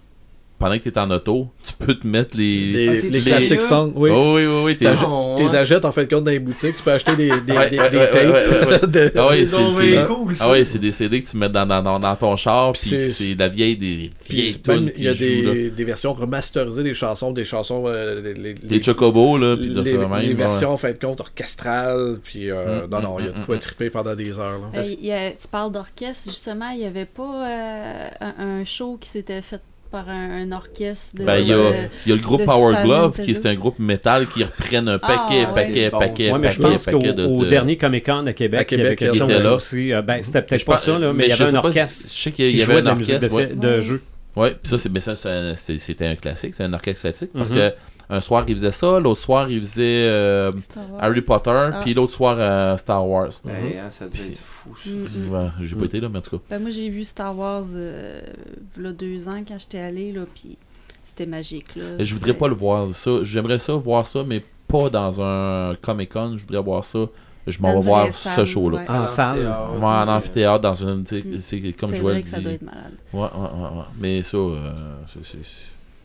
pendant que t'es en auto, tu peux te mettre les... Les, Ah, les, les classiques songs, oui. Oh, oui, oui, oui, Oh, T'es ouais. achètes en fin de compte dans les boutiques, tu peux acheter des, des, Ouais, des, ouais, des ouais, tapes. ouais, ouais, ouais. de- Ah ouais, C'est cool, ça. Ah ouais, c'est des CD que tu mets dans, dans, dans, dans ton char, puis C'est- la vieille des Puis vieilles tunes il y a des, des versions remasterisées des chansons, des chansons. euh, les, les, Les chocobos, là, puis les, même, les versions en fin de compte orchestrales. Puis euh, Mm, non, non, il y a mm, de quoi mm, triper pendant des heures. Euh, tu parles d'orchestre, justement, il n'y avait pas un show qui s'était fait par un, un orchestre de. Ben, il y, a, de- il y a le groupe Power Super Glove, Nintendo. qui est un groupe métal qui reprennent un Ah, paquet, ouais. paquet, bon, paquet, ça. Ouais, mais je paquet, pense qu'au paquet de... au de- dernier Comic Con à Québec, À Québec, il y avait quelque chose là. aussi. euh, Ben, c'était peut-être pas ça, là, mais il y avait un si- orchestre Je sais qu'il qui y avait jouait un de la musique de, orchestre, ouais. de Ouais. jeu. Ouais, puis ça, c'est, mais ça, c'était un classique, c'est un orchestre classique, parce Mhm. que un soir, il faisait ça, l'autre soir, il faisait euh. Harry Potter, Ah. puis l'autre soir, euh, Star Wars. Hey, hein, ça devait être fou. ça. Mm, mm. Ouais, j'ai pas Mm. été là, mais en tout cas. Ben, moi, j'ai vu Star Wars euh, là, deux ans quand j'étais allée, là, puis c'était magique. Là. Je voudrais pas le voir, ça. J'aimerais ça, voir ça, mais pas dans un Comic Con. Je voudrais voir ça. Je m'en vais voir ce show-là. ouais. En salle. Ouais, en amphithéâtre, dans une. Mm. C'est comme je vois vrai que ça doit être malade. Ouais, ouais, ouais, ouais. Mais ça, euh, c'est-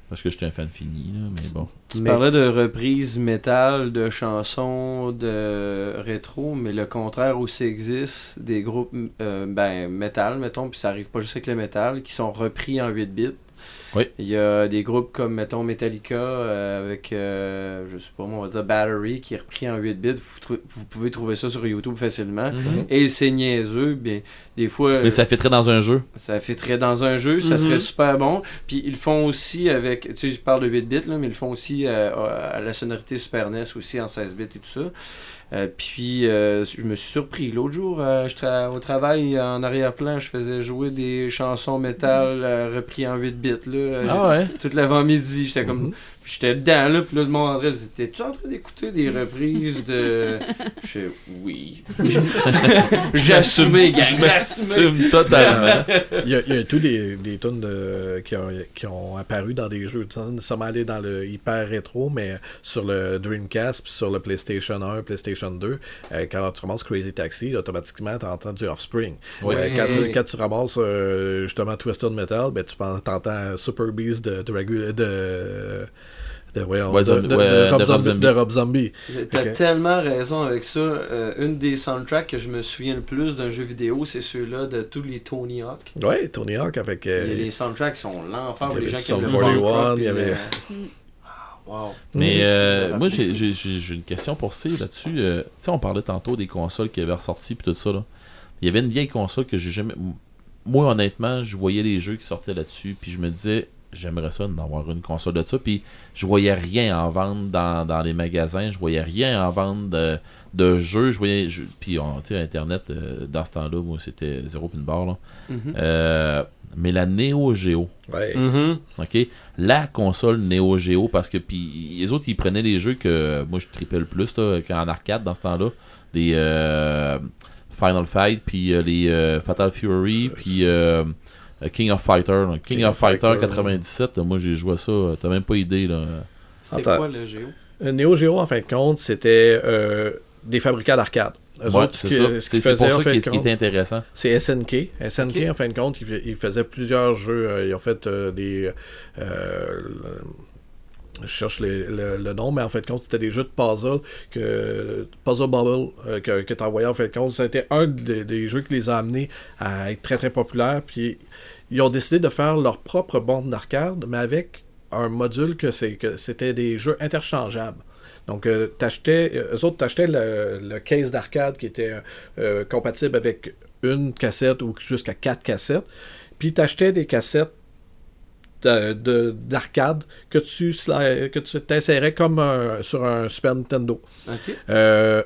Parce que j'étais un fan fini, là, mais bon. Tu Mais- parlais de reprises métal, de chansons, de rétro, mais le contraire aussi existe. Des groupes euh, ben, métal, mettons, puis ça arrive pas juste avec le métal, qui sont repris en 8 bits. Oui. Il y a des groupes comme, mettons, Metallica, euh, avec, euh, je sais pas moi, on va dire Battery, qui est repris en 8 bits. Vous, vous pouvez trouver ça sur YouTube facilement. Et c'est niaiseux, bien, des fois... Mais ça très dans un jeu. Ça très dans un jeu, ça Mhm. serait super bon. Puis ils le font aussi avec, tu sais, je parle de 8 bits, là, mais ils le font aussi euh, à la sonorité Super NES aussi en 16 bits et tout ça. Euh, puis euh, je me suis surpris. L'autre jour, euh, je tra- au travail, en arrière-plan, je faisais jouer des chansons métal euh, repris en 8 bits. Là, Ah ouais? Toute l'avant-midi, j'étais comme... Mhm. J'étais dedans, là, puis là, le monde André, t'es-tu en train d'écouter des reprises de... Je fais, oui. J'assumais, gang, m'assume totalement. Il y a, il y a tous des, des tunes de- qui, ont, qui ont apparu dans des jeux, sans nécessairement aller dans le hyper rétro, mais sur le Dreamcast, puis sur le PlayStation 1, PlayStation 2, euh, quand tu ramasses Crazy Taxi, automatiquement, tu entends du Offspring. Oui. Euh, quand, tu, quand tu ramasses euh, justement Twisted Metal, ben, tu t'entends Super Beast de, de, de, de, Rob Zombie, Zombie. de Rob Zombie. T'as tellement raison avec ça. Euh, une des soundtracks que je me souviens le plus d'un jeu vidéo, c'est ceux-là de tous les Tony Hawk. Ouais, Tony Hawk avec. euh, Il y a les soundtracks qui sont l'enfer pour il y les gens avait qui aiment le Sum punk 41, rock. il y avait-. Ah, wow. Mais Mm. euh, C'est- moi, j'ai une question pour C là-dessus. Euh, tu sais, on parlait tantôt des consoles qui avaient ressorti puis tout ça. Là. Il y avait une vieille console que j'ai jamais. Moi, honnêtement, je voyais les jeux qui sortaient là-dessus, puis je me disais, j'aimerais ça d'avoir une console de ça. Puis je voyais rien en vente dans, dans les magasins, je voyais rien en vente de, de jeux. Je voyais, je- puis on- tu sais, Internet, euh, dans ce temps-là, moi, c'était zéro pin barre. Là. Mhm. Euh, mais la Neo Geo. Ouais. Mhm. OK? La console Neo Geo, parce que puis les autres, ils prenaient les jeux que euh, moi je tripais le plus là, qu'en arcade dans ce temps-là. Les euh, Final Fight, puis euh, les euh, Fatal Fury, puis King of Fighter. là. King, King of of Fighter, Fighter, 97, là, moi j'ai joué à ça, euh, t'as même pas idée. là. C'était Attends. quoi le Géo Euh, Neo Geo, en fin de compte, c'était euh, des fabricants d'arcade. Eux Ouais, autres, ce c'est ça. ce c'est pour faisaient, en ça fin qui de est, intéressant. C'est SNK. SNK, en fin de compte, ils, ils faisaient plusieurs jeux. euh, ils ont fait euh, des. euh, je cherche les- le, le nom, mais en fin de compte, c'était des jeux de puzzle. que Puzzle Bubble, euh, que, que tu envoyais en fin de compte. C'était un des, des jeux qui les a amenés à être très très populaires. Puis ils ont décidé de faire leur propre bande d'arcade, mais avec un module que c'est que c'était des jeux interchangeables. Donc, euh, t'achetais, euh, eux autres t'achetaient le, le case d'arcade qui était euh, compatible avec une cassette ou jusqu'à quatre cassettes. Puis t'achetais des cassettes de- de- d'arcade que tu que tu t'insérais comme un- sur un Super Nintendo. Euh,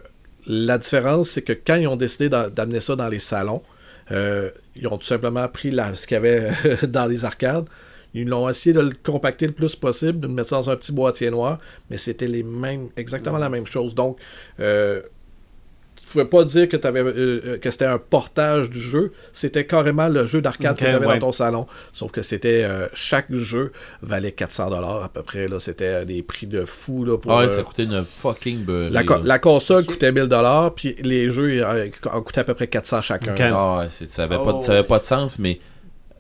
la différence, c'est que quand ils ont décidé d'a- d'amener ça dans les salons, euh, ils ont tout simplement pris ce qu'il y avait dans les arcades. Ils l'ont essayé de le compacter le plus possible, de le mettre dans un petit boîtier noir, mais c'était les mêmes, exactement la même chose. Donc, euh, pouvais pas dire que, t'avais, euh, euh, que c'était un portage du jeu, c'était carrément le jeu d'arcade que tu avais ouais. dans ton salon. Sauf que c'était euh, chaque jeu valait 400 dollars à peu près. Là, c'était des prix de fou là, pour Ah ouais, ça coûtait une fucking beurrée. la, co- là. la console coûtait 1000 dollars, puis les jeux euh, en coûtaient à peu près 400 chacun. Ok. Ah ça, avait pas, de- ça avait pas de sens, mais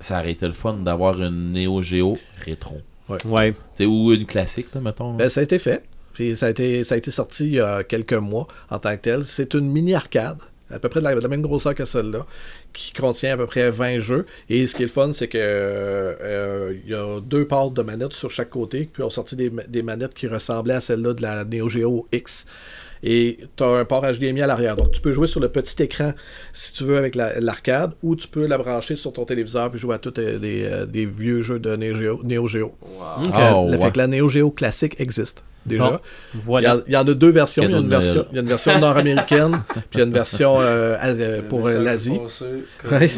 ça aurait été le fun d'avoir une Neo Geo rétro. Ouais. Ou une classique, là, mettons. là. Ben, ça a été fait. Puis ça a été, ça a été sorti il y a quelques mois en tant que tel. C'est une mini arcade, à peu près de la, de la même grosseur que celle-là, qui contient à peu près 20 jeux. Et ce qui est le fun, c'est que euh, euh, il y a deux ports de manettes sur chaque côté, puis on sorti des, des manettes qui ressemblaient à celle-là de la Neo Geo X. Et tu as un port HDMI à l'arrière. Donc tu peux jouer sur le petit écran si tu veux avec la- l'arcade, ou tu peux la brancher sur ton téléviseur puis jouer à tous des, euh, vieux jeux de Neo Geo. Neo Geo. Ok. Oh, fait que la Neo Geo classique existe déjà. Bon, Il y, Voilà. a- il y en a deux versions. Il y a une version, il y a une version nord-américaine, puis il y a une version euh, euh, pour euh, l'Asie. Ouais.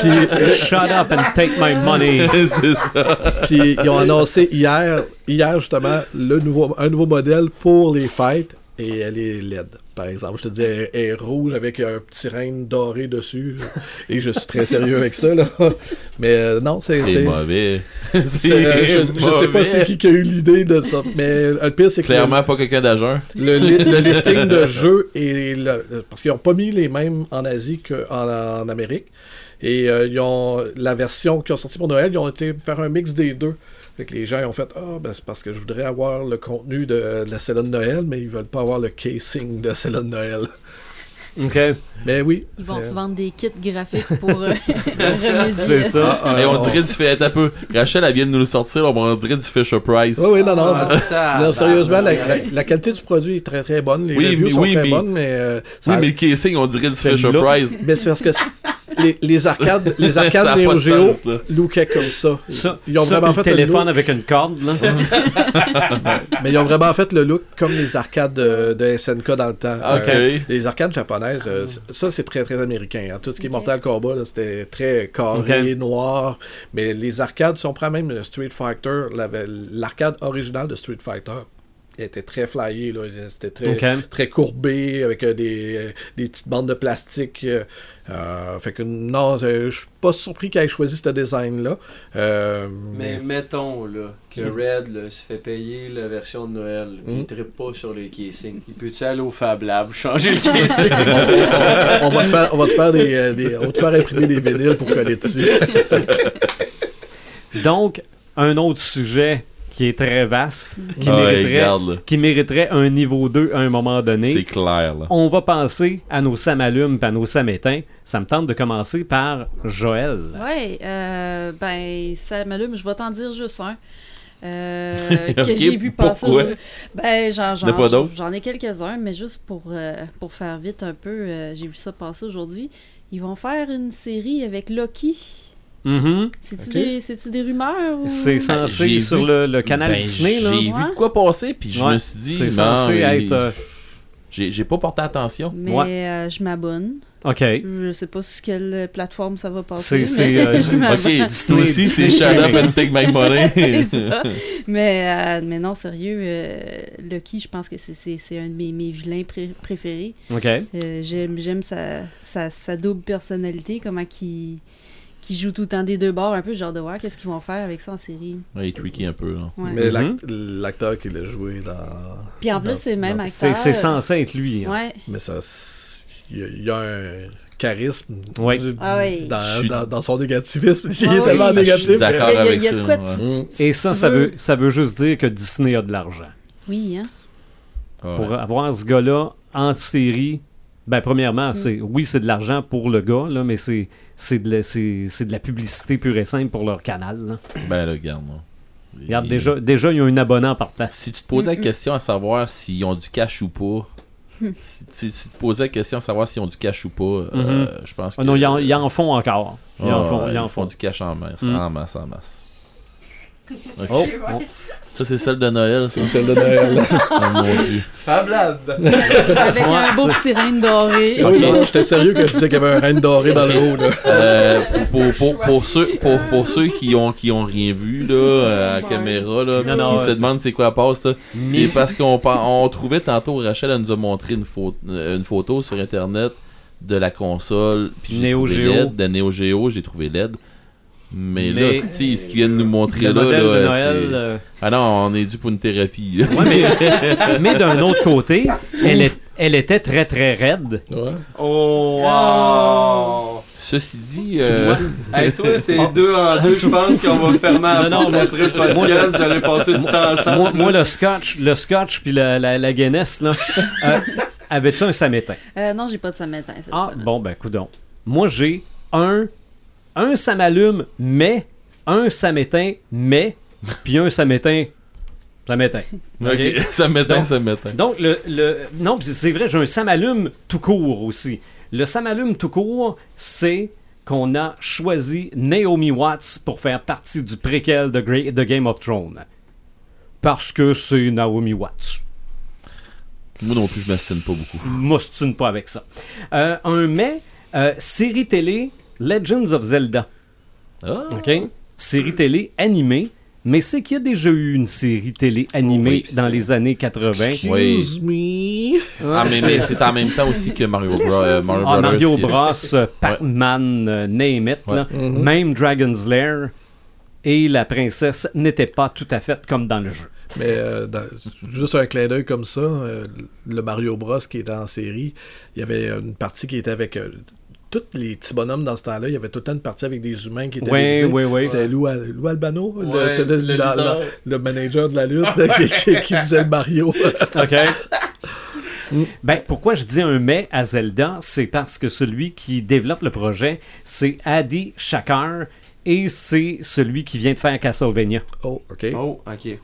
Puis, Shut up and take my money. c'est ça. puis ils ont annoncé hier, hier justement, le nouveau, un nouveau modèle pour les fêtes, et elle est LED. Par exemple, je te dis, elle elle est rouge avec un petit règne doré dessus, et je suis très sérieux avec ça là. Mais euh, non, c'est C'est mauvais. euh, je, je sais pas c'est qui qui a eu l'idée de ça, mais le pire c'est que le- Clairement pas quelqu'un d'agent. le, li- le listing de jeux et le- parce qu'ils n'ont pas mis les mêmes en Asie qu'en en Amérique. Et euh, ils ont la version qui ont sorti pour Noël, ils ont été faire un mix des deux. Fait que les gens ils ont fait Ah, ben c'est parce que je voudrais avoir le contenu de, de la celle de Noël, mais ils veulent pas avoir le casing de celle de Noël. OK. Mais oui. Ils vont te vendre des kits graphiques pour euh, remédier. C'est ça. Ah, ah, Et on ah, dirait du fait un peu. Rachel, elle vient de nous le sortir, là, on dirait du Fisher Price. Oui, oui, non, non. Ah, non, sérieusement, la, la- tabarnak. la qualité du produit est très très bonne. Les Oui, reviews mais- sont oui, très mais- bonnes, mais, euh, ça- Oui, mais le casing, on dirait du Fisher. Price. mais c'est parce que c'est- les, les arcades, les arcades Neo Geo lookaient comme ça. Ça, Ils ont ça, vraiment fait le téléphone look. avec une corde, là. Mais ils ont vraiment fait le look comme les arcades de, de SNK dans le temps. Ok. Euh, les arcades japonaises, euh, c- ça c'est très très américain. hein. Tout ce qui est. Mortal Kombat, c'était très carré, noir. Mais les arcades, si on prend même le Street Fighter, la- l'arcade originale de Street Fighter était très flyé. là. C'était très, très courbé avec euh, des, euh, des petites bandes de plastique. euh, fait que non, je suis pas surpris qu'ils aient choisi ce design-là. Euh, Mais mettons là, que Red là, se fait payer la vertion de Noël, Mm. il trippe pas sur le casing. Il peut-tu aller au Fab Lab changer le casing? On, on- on va te faire, on va te faire des, des- on va te faire imprimer des vinyles pour coller dessus. Donc, un autre sujet qui est très vaste, qui, Ah, ouais, mériterait, qui mériterait un niveau 2 à un moment C'est donné. clair, là. On va passer à nos samalumes et à nos samétins. Ça me tente de commencer par Joël. Ouais, euh, ben, ça m'allume, je vais t'en dire juste un. euh, que j'ai vu passer. pourquoi? aujourd'hui. Ben, j'en ai quelques-uns, mais juste pour, euh, pour faire vite un peu, euh, j'ai vu ça passer aujourd'hui. Ils vont faire une série avec Loki. Mhm. C'est-tu, des, rumeurs? Ou... C'est Ben, censé sur vu- le, le canal Ben, Disney. Là. J'ai Ouais. vu de quoi passer, puis je Ouais, me suis dit, C'est censé mais être. euh, J'ai j'ai pas porté attention. Mais Ouais. euh, je m'abonne. Ok. Je sais pas sur quelle plateforme ça va passer. C'est- euh, je m'abonne. Ok, Disney- aussi, c'est Shut Up and Take My Money. C'est ça. mais, euh, mais non, sérieux, euh, Lucky, je pense que c'est- c'est c'est un de mes, mes vilains pré- préférés. Ok. Euh, J'aime j'aime sa, sa, sa double personnalité, comment qu'il qui joue tout le temps des deux bords, un peu genre de voir qu'est-ce qu'ils vont faire avec ça en série? Ouais, il est tricky un peu, là. Ouais. Mais Mhm. l'ac- l'acteur qui l'a joué dans. Puis en plus, c'est le même dans- acteur. c'est censé être lui. hein. Ouais. Mais ça. Il y, a, il y a un charisme Oui. Ah oui. dans, suis- dans- dans son négativisme. Il Ah est tellement oui. négatif. Il y a- avec il y a de ça, quoi ouais. Mm. Et ça, ça veux- veut, ça veut juste dire que Disney a de l'argent. Oui, hein. Ouais. Pour avoir ce gars-là en série, ben Mm. premièrement, c'est oui, c'est de l'argent pour le gars, là, mais c'est c'est de, la- c'est- c'est de la publicité pure et simple pour leur canal. là. Ben là, regarde. là. Regarde, déjà, déjà, il y a un abonnant par place. Si tu te posais la question à savoir s'ils ont du cash ou pas, si, tu te posais la question à savoir s'ils ont du cash ou pas, euh, je pense que. Ah non, ils en, ils en font encore. Ils en Ah, font, ouais, ils en ils font font. du cash en masse, Mm. en masse, en masse. Oh, oh. Ça, c'est celle de Noël, ça. C'est celle de Noël. Oh mon dieu. Fab Lab. Avec un beau petit reine doré. Oui, non, non, j'étais sérieux que je disais qu'il y avait un reine dorée dans le haut. Là. Euh, pour, pour, pour, ceux, pour, pour ceux qui ont, qui ont rien vu là, euh, à la caméra, là, Non, non, qui se demandent c'est quoi la passe, c'est parce qu'on on trouvait tantôt, Rachel elle nous a montré une, photo une photo sur internet de la console puis j'ai Neo Geo. LED, de Neo Geo, j'ai trouvé LED. Mais, Mais- là, Steve, ce qu'ils viennent nous montrer Le là, modèle là, de Noël. c'est- euh, Ah non, on est dû pour une thérapie. là. ouais, mais mais d'un autre côté, elle, est, elle était très très raide. Ouais. Oh, wow! Ceci dit, Tu euh, Hey, toi, c'est deux en deux, je pense qu'on va fermer la Non, non, après le podcast, vous allez passer du temps ensemble. Moi, moi, le scotch, le scotch puis la, la, la Guinness, là, euh, avais-tu un samétain? Euh, non, j'ai pas de samétain Ah, semaine. bon, ben, coudon. Moi, j'ai un, un ça m'allume, mais, un ça m'éteint, mais, puis un ça m'éteint, ça m'éteint. ok, Ok? ça m'éteint, Donc- ça m'éteint. Donc, le, le, non, c'est vrai, j'ai un ça m'allume tout court aussi. Le ça m'allume tout court, c'est qu'on a choisi Naomi Watts pour faire partie du préquel de Game of Thrones. Parce que c'est Naomi Watts. Moi non plus, je m'astine pas beaucoup. m'ostine pas avec ça. Euh, un mais, euh, série télé Legends of Zelda. Ah, OK? Série télé animée. Mais c'est qu'il y a déjà eu une série télé animée Oui, dans les années 80. Oui. Excuse me. Ah, mais, mais c'est en même temps aussi que Mario Bros. euh, Mario, Ah, Mario Bros, euh, Pac-Man, euh, name it, Ouais. là. Mhm. même Dragon's Lair. Et la princesse n'était pas tout à fait comme dans le jeu. Mais euh, dans- juste un clin d'œil comme ça, euh, le Mario Bros qui était en série, il y avait une partie qui était avec. euh, tous les petits bonhommes dans ce temps-là, il y avait tout le temps une partie avec des humains qui étaient Oui, oui, oui. C'était Lou, Al- Lou Albano, le- Ouais, c'est le, le la- la- leader. le manager de la lutte qui, qui- qui faisait le Mario. OK. Ben, pourquoi je dis un mais à Zelda, c'est parce que celui qui développe le projet, c'est Adi Shakar et c'est celui qui vient de faire Castlevania. oh, ok. Oh, ok.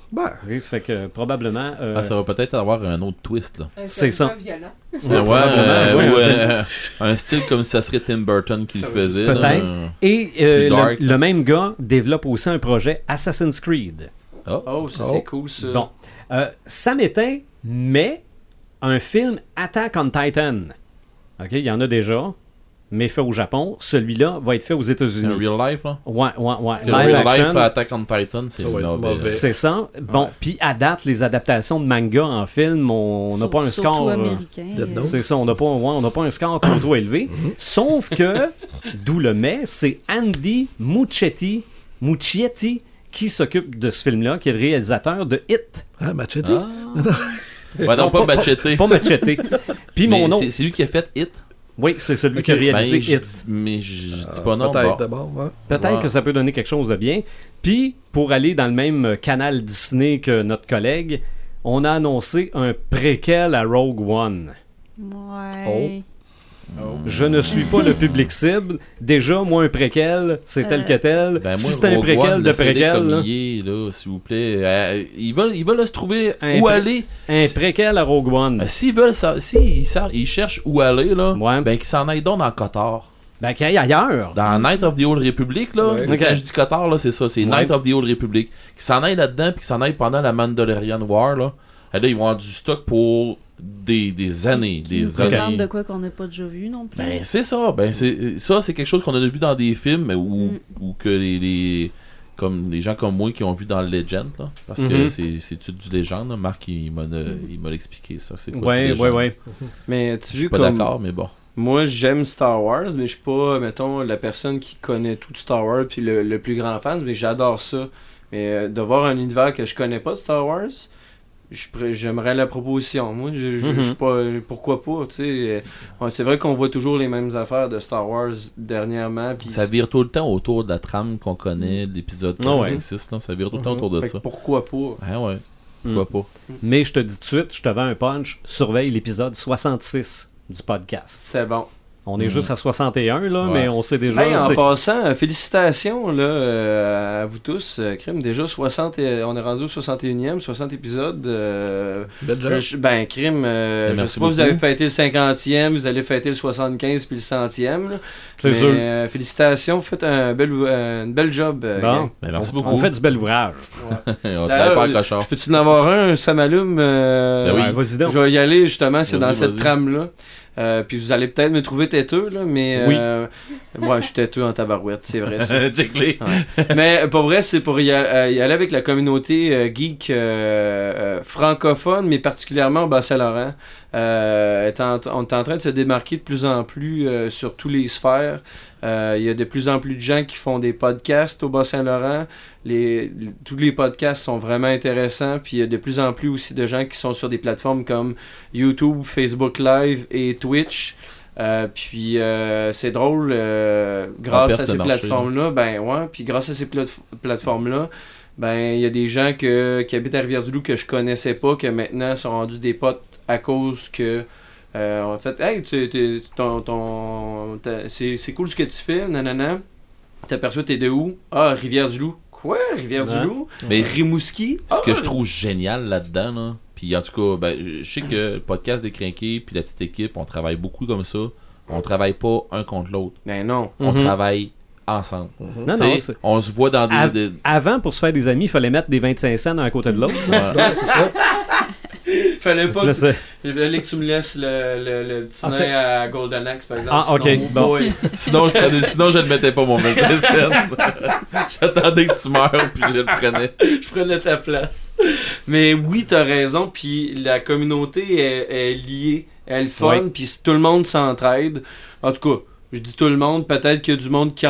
Oui, fait que probablement. euh, Ah, ça va peut-être avoir un autre twist, là. C'est ça. violent. Ouais, ouais, euh, ouais, euh, un style comme si ça serait Tim Burton qui le faisait. Peut-être. Et euh, dark, le, même gars développe aussi un projet Assassin's Creed. Oh. Oh, ça Oh. c'est cool ça. Bon, euh, ça m'éteint, mais un film Attack on Titan. OK, il y en a déjà, mais fait au Japon. Celui-là va être fait aux C'est un États-Unis. real life, là? Ouais, ouais, ouais. Le Live real action. life Attack on Titan, c'est mauvais. C'est ça. Bon, puis à date, les adaptations de manga en film, on n'a pas un score. euh. C'est ça, on n'a pas, ouais, on n'a pas un score trop trop élevé. Sauf que, d'où le mais, c'est Andy Muccietti, Muccietti qui s'occupe de ce film-là, qui est le réalisateur de Hit. ah, Machete? Ah. Ouais, non, pas Machete. Pas Machete. Puis mon c'est- C'est lui qui a fait Hit. Oui, c'est celui qui a réalisé Ben, Hit. Mais je dis Ah, pas non. Peut-être bon. ouais. Peut-être Ouais. que ça peut donner quelque chose de bien. Puis, pour aller dans le même canal Disney que notre collègue, on a annoncé un préquel à Rogue One. Ouais. Oh. Je ne suis pas le public cible. Déjà, moi, un préquel, c'est tel Euh. que tel. Ben, si c'est un préquel de préquel, s'il vous plaît. Euh, ils veulent, ils veulent se trouver Un où aller. un préquel à Rogue One. Euh, S'ils veulent, s'ils ils cherchent où aller, là, Ouais. ben qu'ils s'en aillent donc dans Qatar. Ben, qu'il aille ailleurs. Dans Night of the Old Republic, là, Ouais. Ok. quand je dis Qatar, là, c'est ça, c'est Ouais. Night of the Old Republic. Qu'ils s'en aillent là-dedans, puis qu'ils s'en aillent pendant la Mandalorian War, là. Et là, ils vont avoir du stock pour des, des années. Qui Des années. de quoi qu'on n'a pas déjà vu non plus? Ben, c'est ça. Ben, c'est, ça, c'est quelque chose qu'on a vu dans des films ou, Mm. ou que les, les- comme les gens comme moi qui ont vu dans Legend, là, parce que Mhm. c'est, c'est tout du Legend. là. Marc, il m'a, il m'a expliqué ça. C'est quoi Ouais, du ouais, ouais. Mais tu Je suis pas comme d'accord, mais bon. moi, j'aime Star Wars, mais je suis pas, mettons, la personne qui connaît tout Star Wars puis le, le plus grand fan, mais j'adore ça. Mais euh, de voir un univers que je connais pas de Star Wars, j'aimerais la proposition. Moi, je, je, Mhm. pas. Pourquoi pas, tu sais. euh, ouais, c'est vrai qu'on voit toujours les mêmes affaires de Star Wars dernièrement. Puis Ça vire tout le temps autour de la trame qu'on connaît, de l'épisode Ah ouais. 4, 5, 6, là. Ça vire tout le temps Mhm. autour de fait ça. pourquoi pas? Ah ouais. Pourquoi pas? Mais je te dis tout de suite, je te vends un punch, surveille l'épisode 66 du podcast. C'est bon. On est Mhm. juste à 61, là, Ouais. mais on sait déjà. Hey, en c'est- passant, euh, félicitations là, euh, à vous tous. Euh, Crime, déjà 60, et- on est rendu au 61e, 60 épisodes. euh, Bel job. Je- ben, crime, euh, Ben, je sais pas, vous avez fêté le 50e, vous allez fêter le 75 puis le 100e. là. C'est Mais, sûr. euh, félicitations, vous faites un bel, une belle job. euh, Bon. Ben, merci on, beaucoup. on fait du bel ouvrage. on travaille pas. Je peux-tu en avoir un, ça m'allume euh, Ben oui. Ouais, Vas-y donc. Je vais y aller justement, c'est Vas-y, dans cette trame-là. Euh, puis vous allez peut-être me trouver têteux, là, mais. Oui. euh, ouais, je suis têteux en tabarouette, c'est vrai ça. Mais pour vrai, c'est pour y, euh, aller avec la communauté euh, geek euh, euh, francophone, mais particulièrement au Bas-Saint-Laurent. Euh, on est en train de se démarquer de plus en plus euh, sur tous les sphères. Euh, Il y a de plus en plus de gens qui font des podcasts au Bas-Saint-Laurent. Les, les- tous les podcasts sont vraiment intéressants. Puis il y a de plus en plus aussi de gens qui sont sur des plateformes comme YouTube, Facebook Live et Twitch. Euh, puis euh, c'est drôle, euh, grâce à ces plateformes-là, ben ouais, puis grâce à ces plate- plateformes-là, ben il y a des gens que, qui habitent à Rivière-du-Loup que je connaissais pas, que maintenant sont rendus des potes à cause que euh, en fait, hey, tu, tu- ton, ton, c'est, c'est cool ce que tu fais, nanana. T'aperçois, t'es de où? Ah, Rivière-du-Loup. Quoi? Rivière-du-Loup? Mais Rimouski? ce que Ah! je trouve génial là-dedans, là, puis en tout cas, ben, je sais que le podcast des Crinqués puis la petite équipe, on travaille beaucoup comme ça. On travaille pas un contre l'autre. Ben non. On Mhm. travaille ensemble. Non, Tu non, c'est- on se voit dans des. Av- des- Avant, pour se faire des amis, il fallait mettre des 25 cents d'un côté de l'autre. Ouais. Ouais, c'est ça. Fallait pas Il fallait que tu me laisses le, le, le petit Ah, nain à Golden Axe, par exemple. Ah, ok, sinon, bon. sinon, je prenais, sinon, je ne mettais pas mon 25 cents. J'attendais que tu meurs, puis je le prenais. je prenais ta place. Mais oui, t'as raison, puis la communauté est, est liée, elle est fun, puis si tout le monde s'entraide. En tout cas, je dis tout le monde, peut-être qu'il y a du monde qui,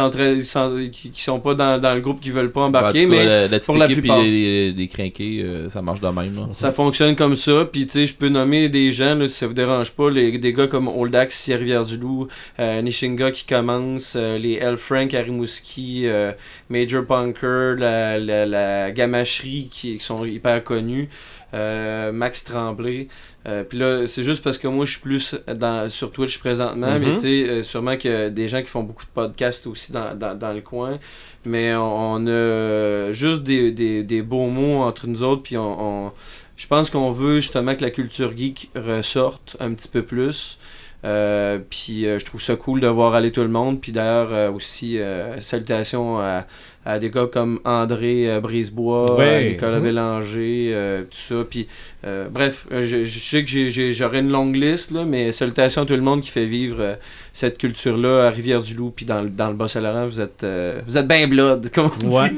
s'en- qui, qui sont pas dans, dans le groupe qui veulent pas embarquer, cas, mais la, la petite pour la plupart. les, les, crinqués, euh, ça marche de même. Là. ça fonctionne comme ça. Puis tu sais, je peux nommer des gens, là, si ça vous dérange pas, les, des gars comme Old Axe, Rivière-du-Loup, euh, Nishinga qui commence, euh, les L. Frank à Rimouski, euh, Major Punker, la, la, la Gamacherie qui, qui sont hyper connus, euh, Max Tremblay. Euh, puis là, c'est juste parce que moi, je suis plus dans, sur Twitch présentement, Mhm. mais tu sais, euh, sûrement qu'il y a des gens qui font beaucoup de podcasts aussi dans, dans, dans le coin. Mais on, on a juste des, des, des beaux mots entre nous autres, puis on, on- je pense qu'on veut justement que la culture geek ressorte un petit peu plus. Euh, puis euh, je trouve ça cool de voir aller tout le monde. Puis d'ailleurs, euh, aussi, salutations à, à des gars comme André euh, Brisebois, Ouais. à Nicolas Mhm. Bélanger, euh, tout ça. Puis euh, bref, euh, je, je sais que j'aurais une longue liste, là, mais salutations à tout le monde qui fait vivre euh, cette culture-là à Rivière-du-Loup, puis dans, le- dans le Bas-Saint-Laurent. Vous êtes, euh, vous êtes bien blood, comme on dit. Ouais.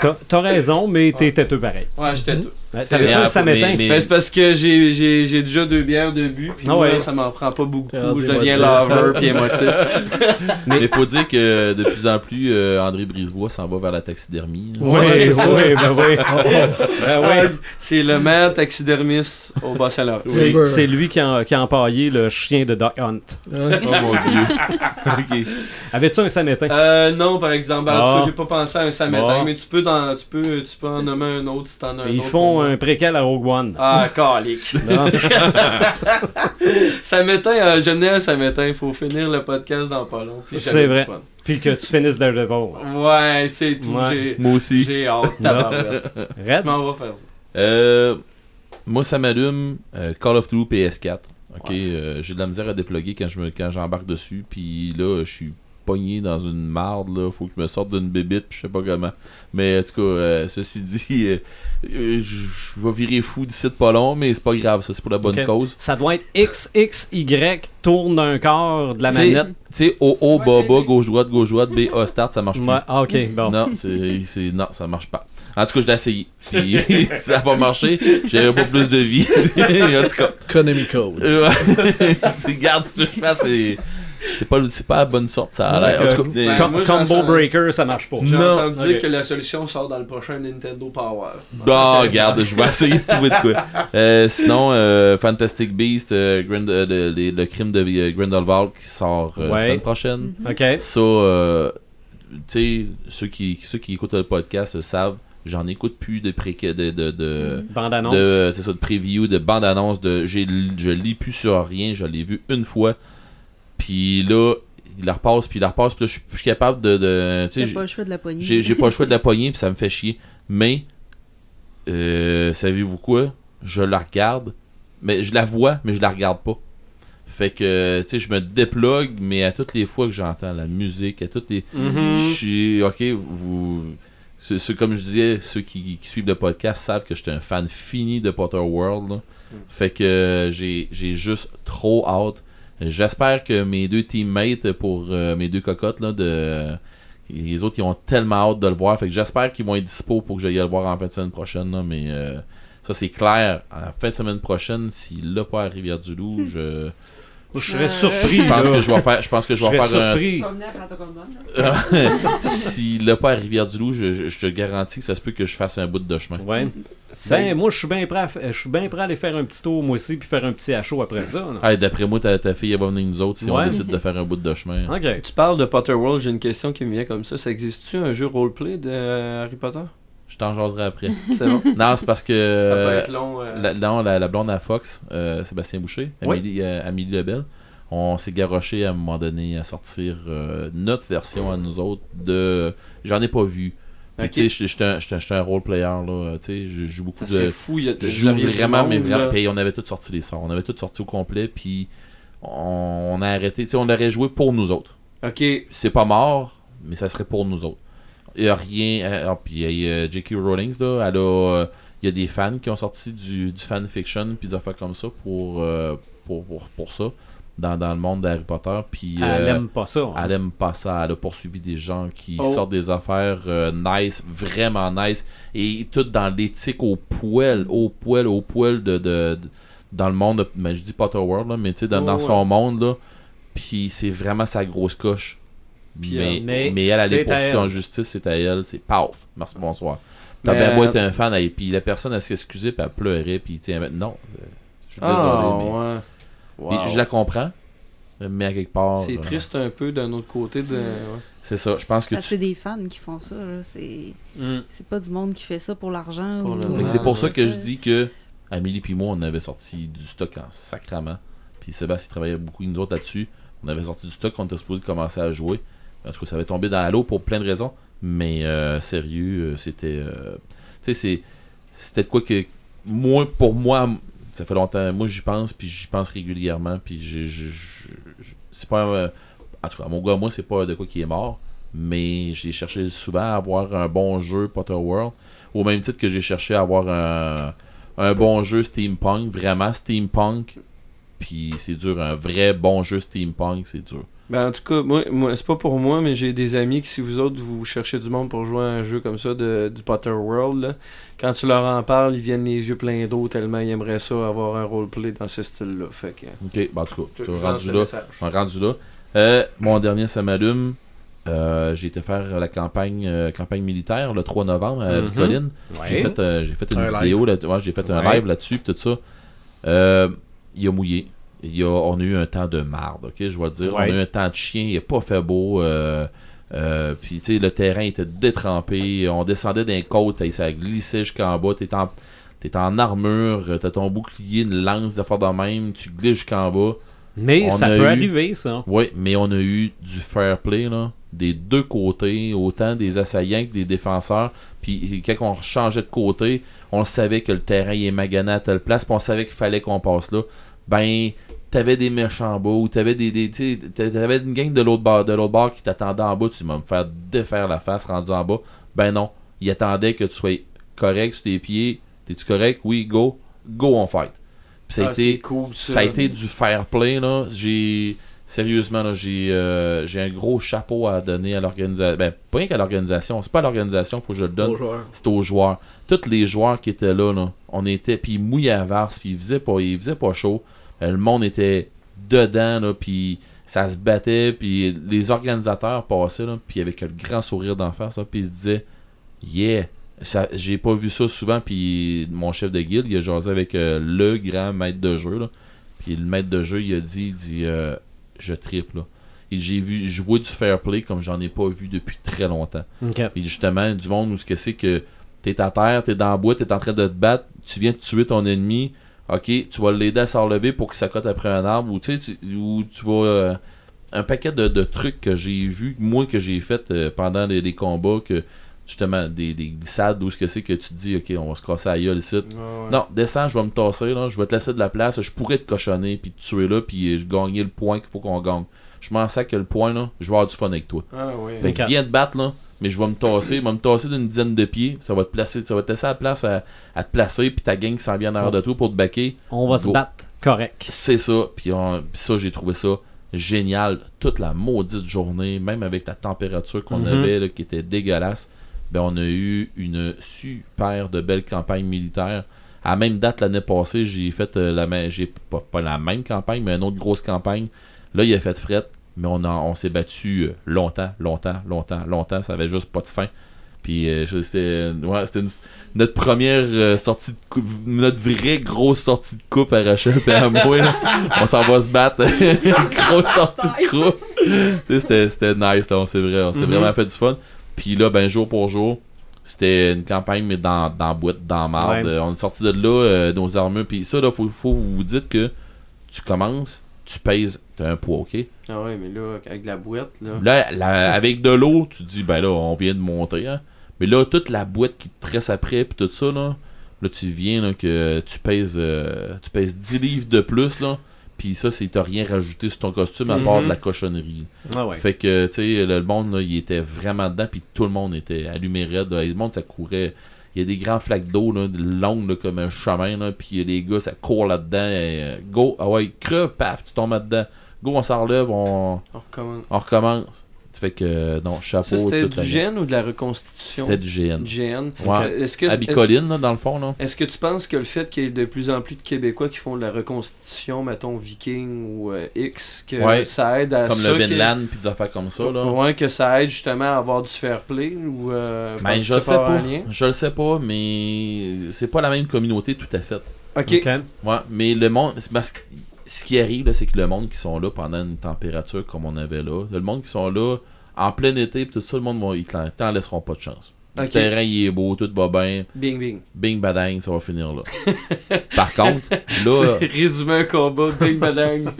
T'as t'as raison, mais t'es têteux pareil. Ouais, j'étais tout. Ouais, C'est- T'avais Mais, un euh, samétain. mais- Ben, c'est parce que j'ai- j'ai j'ai déjà deux bières de but, puis moi, ouais. ça m'en prend pas beaucoup. Je deviens lover puis émotif. Mais il faut dire que de plus en plus, euh, André Brisebois s'en va vers la taxidermie. Oui, Ouais, oui, c'est ça. ben oui. Ben oui. C'est le meilleur taxidermiste au Bas-Saint-Laurent. C'est lui qui a, qui a empaillé le chien de Doc Hunt. Oh mon dieu. Ok. Avais-tu un samétain? Euh, non, par exemple. En tout Ah. cas, j'ai pas pensé à un samétain, mais tu peux, dans, tu, peux, tu peux en nommer un autre si t'en as un Ils autre font un préquel à Rogue One. Ah, calique. Samétain, euh, je n'ai un samétain. Il faut finir le podcast dans pas long. C'est vrai. Puis que tu finisses Daredevil. Ouais, c'est tout. Ouais. Moi aussi. J'ai hâte. Red? Je m'en vais faire ça. Euh, moi, ça m'allume euh, Call of Duty PS4. Ok, euh, j'ai de la misère à déploguer quand je me quand j'embarque dessus. Puis là, je suis pogné dans une marde. Là, faut que je me sorte d'une bébite. puis Je sais pas comment. Mais en tout cas, euh, ceci dit, euh, euh, je vais virer fou d'ici de pas long. Mais c'est pas grave, ça c'est pour la bonne cause. Ça doit être XXY, tourne d'un corps de la manette. Tu sais, O, O, bas, bas, gauche, droite, gauche, droite, B, A, start, ça marche. Ouais, ah, ok, bon. Non, c'est- non, ça marche pas. En tout cas, je l'ai essayé. Ça n'a pas marché. J'avais pas plus de vie. en tout cas, Konami Code. c'est, garde ce que je fais, c'est. c'est pas, c'est pas la bonne sorte, ça a l'air. En tout cas, Ben, Com- moi, j'en combo sens- breaker, ça marche pas. J'ai Non. entendu Ok. dire que la solution sort dans le prochain Nintendo Power. Bah, regarde, je vais essayer de trouver de quoi. Euh, sinon, euh, Fantastic Beast, euh, Grind- euh, le, crime de euh, Grindelwald qui sort euh, la semaine prochaine. OK. Ça, euh, tu sais, ceux qui, ceux qui écoutent le podcast le savent, j'en écoute plus de pré de, de, de, Bande-annonce. de- c'est ça, de preview, de j'ai je lis plus sur rien, je l'ai vu une fois. Puis là, il la repasse, puis il la repasse, puis là, je suis plus capable de. de tu sais, T'as j'ai- pas le choix de la poignée. j'ai pas le choix de la poignée, puis ça me fait chier. Mais, euh, savez-vous quoi? Je la regarde, mais je la vois, mais je la regarde pas. Fait que, tu sais, je me déplogue, mais à toutes les fois que j'entends la musique, à toutes les. Mhm. Je suis. Ok, vous. C'est comme je disais, ceux qui, qui suivent le podcast savent que j'étais un fan fini de Potter World. là. Fait que euh, j'ai j'ai juste trop hâte. J'espère que mes deux teammates pour euh, mes deux cocottes là, de les autres ils ont tellement hâte de le voir. Fait que j'espère qu'ils vont être dispo pour que j'aille le voir en fin de semaine prochaine. là, mais euh, ça c'est clair. En fin de semaine prochaine, s'il l'a pas à Rivière-du-Loup, je, Je serais Euh, surpris. je pense là. que je vais faire, je pense que je vais serais faire un, surpris. S'il l'a pas à Rivière-du-Loup, je, je- je te garantis que ça se peut que je fasse un bout de chemin. Ouais. Ben, moi, je suis bien prêt, à fa- je suis bien prêt à aller faire un petit tour, moi aussi, puis faire un petit HO après ça. Hey, D'après moi, ta, ta fille elle va venir nous autres si on décide de faire un bout de chemin. OK. Tu parles de Potter World, j'ai une question qui me vient comme ça. Ça existe-tu un jeu roleplay de Harry Potter? T'en jaserai après. C'est bon. non, c'est parce que. Ça peut être long. euh, la, non, la, la blonde à Fox, euh, Sébastien Boucher, Oui. Amélie, euh, Amélie Lebel, on s'est garoché à un moment donné à sortir euh, notre version à nous autres de. J'en ai pas vu. Puis, Ok. Tu sais, j'étais- un- role player, là. Tu sais, je joue beaucoup Ça de. fou. Il y a du vraiment, mais vraiment. on avait tout sorti les sorts. On avait tout sorti au complet. Puis on, on a arrêté. Tu sais, on aurait joué pour nous autres. Ok. C'est pas mort, mais ça serait pour nous autres. Il y a rien. euh, ah, puis il y a euh, J.K. Rowling, là. Elle a. euh, il y a des fans qui ont sorti du, du fanfiction puis des affaires comme ça pour, euh, pour, pour, pour ça dans, dans le monde d'Harry Potter. Puis Elle euh, aime pas ça. hein. elle aime pas ça. Elle a poursuivi des gens qui Oh. sortent des affaires euh, nice, vraiment nice. Et tout dans l'éthique au poil, au poil, au poil de, de, de- dans le monde. de- ben, je dis Potter World, là, mais tu sais, dans, Oh, dans ouais. son monde, là. Puis c'est vraiment sa grosse coche. Mais, euh, mais mais elle, poursuivie elle. en justice, c'est à elle. C'est paf. Merci, bonsoir. T'as Mais, bien beau être un fan, et puis la personne, elle s'est excusée, puis elle pleurait, puis tiens, non. euh, Je suis Ah, désolé, mais. ouais. Puis Wow. Je la comprends, mais à quelque part. C'est euh, triste un peu d'un autre côté de. ouais. C'est ça. Je pense que tu c'est des fans qui font ça. là. C'est Mm. c'est pas du monde qui fait ça pour l'argent. Ou- Ah, c'est pour ça que je dis que Amélie puis moi, on avait sorti du stock en sacrament. Puis Sébastien travaillait beaucoup avec nous autres là-dessus. On avait sorti du stock, on était supposé commencer à jouer. En tout cas, ça avait tombé dans l'eau pour plein de raisons. Mais euh, sérieux, euh, c'était. euh, tu sais, c'était quoi que. Moi, pour moi, ça fait longtemps. Moi, j'y pense, puis j'y pense régulièrement. Puis c'est pas. un, en tout cas, mon gars, moi, c'est pas de quoi qui est mort. Mais j'ai cherché souvent à avoir un bon jeu Potter World. Au même titre que j'ai cherché à avoir un, un bon jeu steampunk, vraiment steampunk. Puis c'est dur, un vrai bon jeu steampunk, c'est dur. Ben, en tout cas, moi, moi c'est pas pour moi, mais j'ai des amis qui, si vous autres, vous cherchez du monde pour jouer à un jeu comme ça de, du Potter World, là, quand tu leur en parles, ils viennent les yeux pleins d'eau tellement ils aimeraient ça avoir un roleplay dans ce style-là. Fait que. Ok, ben en tout cas, je tu rendu le là. rendu là. Euh, mon dernier, ça m'allume. Euh, j'ai été faire la campagne, euh, campagne militaire le 3 novembre à. Bicoline. J'ai Ouais. fait, euh, j'ai fait une Un vidéo, là, ouais, j'ai fait un live là-dessus, tout ça. Euh, il a mouillé. Il y a, on a eu un temps de marde, ok, je vais dire. Ouais. On a eu un temps de chien, il a pas fait beau. Euh, euh, puis, tu sais, le terrain était détrempé. On descendait d'un côte, et ça glissait jusqu'en bas. T'es en, t'es en armure, t'as ton bouclier, une lance de faire de même, tu glisses jusqu'en bas. Mais On ça a peut eu- arriver, ça. Oui, mais on a eu du fair play là, des deux côtés, autant des assaillants que des défenseurs. Puis quand on changeait de côté, on savait que le terrain est magané à telle place, puis on savait qu'il fallait qu'on passe là. Ben, t'avais des méchants en bas, ou t'avais des, des t'avais une gang de l'autre bord, de l'autre bord qui t'attendait en bas, tu vas me faire défaire la face rendu en bas. Ben non, il attendait que tu sois correct sur tes pieds. T'es-tu correct? Oui, go. Go on fight. Ça a Ah, été cool, ça. ça a été du fair play là. J'ai sérieusement là, j'ai euh, j'ai un gros chapeau à donner à l'organisation. Ben pas rien qu'à l'organisation, c'est pas à l'organisation faut que je le donne, Aux c'est aux joueurs. Tous les joueurs qui étaient là, là on était puis ils mouillaient à verse, puis il faisait pas il faisait pas chaud. Euh, le monde était dedans là, puis ça se battait, puis les organisateurs passaient, là, puis avec un grand sourire d'en face, puis ils se disaient Yeah! Ça- J'ai pas vu ça souvent, puis mon chef de guilde, il a jasé avec euh, le grand maître de jeu, là. Puis le maître de jeu, il a dit, il dit euh, Je triple, là. Et j'ai vu jouer du fair play comme j'en ai pas vu depuis très longtemps. Puis justement, du monde où ce que c'est que t'es à terre, t'es dans la boîte, t'es en train de te battre, tu viens de tuer ton ennemi, ok, tu vas l'aider à se relever pour qu'il s'accote après un arbre, ou tu sais, tu- ou tu vas. euh, un paquet de, de trucs que j'ai vu, moi que j'ai fait euh, pendant les, les combats, que justement, des, des glissades, où ce que c'est que tu te dis, ok, on va se casser à gueule ici. Ouais, ouais. Non, descends, je vais me tasser, là, je vais te laisser de la place, je pourrais te cochonner, puis te tuer là, puis euh, je gagner le point qu'il faut qu'on gagne. Je m'en sac que le point, là, je vais avoir du fun avec toi. Ah, ouais. Fait que viens te battre là, mais je vais me tasser, je vais me tasser d'une dizaine de pieds, ça va te placer, ça va te laisser la place à, à te placer, puis ta gang s'en vient en arrière de toi pour te baquer. On va se battre. Correct. C'est ça, puis ça j'ai trouvé ça génial toute la maudite journée, même avec la température qu'on Mhm. avait là, qui était dégueulasse. Ben on a eu une super de belle campagne militaire. À la même date l'année passée, j'ai fait euh, la même j'ai pas, pas la même campagne, mais une autre grosse campagne. Là, il a fait fret, mais on, a- on s'est battu euh, longtemps, longtemps, longtemps, longtemps. Ça avait juste pas de fin. Puis euh, c'était ouais, notre première euh, sortie de coupe, notre vraie grosse sortie de coupe à Rachel et à moi. là. On s'en va se battre. grosse sortie de coupe. C'était nice, là. On s'est vrai, on s'est Mhm. vraiment fait du fun. Puis là, ben jour pour jour, c'était une campagne, mais dans, dans boîte, dans marde. Ouais. On est sorti de là, euh, nos armures. Puis ça, là, faut, faut vous dites que tu commences, tu pèses, t'as un poids, ok? Ah, ouais, mais là, avec la boîte, là. Là, la- avec de l'eau, tu te dis, ben là, on vient de monter. Hein. Mais là, toute la boîte qui te tresse après, puis tout ça, là, là tu viens là, que tu pèses, euh, tu pèses 10 livres de plus, là. Puis ça, c'est t'as rien rajouté sur ton costume à part Mhm. de la cochonnerie. Ah ouais. Fait que, tu sais, le monde, là, il était vraiment dedans, puis tout le monde était allumé raide. là. Le monde, ça courait. Il y a des grands flaques d'eau, longues, là, comme un chemin, là, puis les gars, ça court là-dedans. euh, go, ah ouais, creux, paf, tu tombes là-dedans. Go, on s'en relève, on, On recommence. on recommence. Ça fait que, euh, non, chapeau. Ça, c'était du gène ou de la reconstitution? C'était du GN. Du GN. Ouais. Est-ce que, À Bicoline, là, dans le fond, là. est-ce que tu penses que le fait qu'il y ait de plus en plus de Québécois qui font de la reconstitution, mettons viking ou euh, X, que Ouais. ça aide à Comme ça le Vinland, puis des affaires comme ça, là. Ouais, que ça aide justement à avoir du fair play ou euh, Ben, je que sais pas. Je le sais pas, mais c'est pas la même communauté tout à fait. Ok. Ouais, mais le monde. c'est parce que ce qui arrive, c'est que le monde qui sont là pendant une température comme on avait là, le monde qui sont là en plein été, tout ça, le monde, ils t'en laisseront pas de chance. Le Ok. terrain, il est beau, tout va bien. Bing bing. Bing badang, ça va finir là. Par contre, là, C'est résumé un combat, bing badang.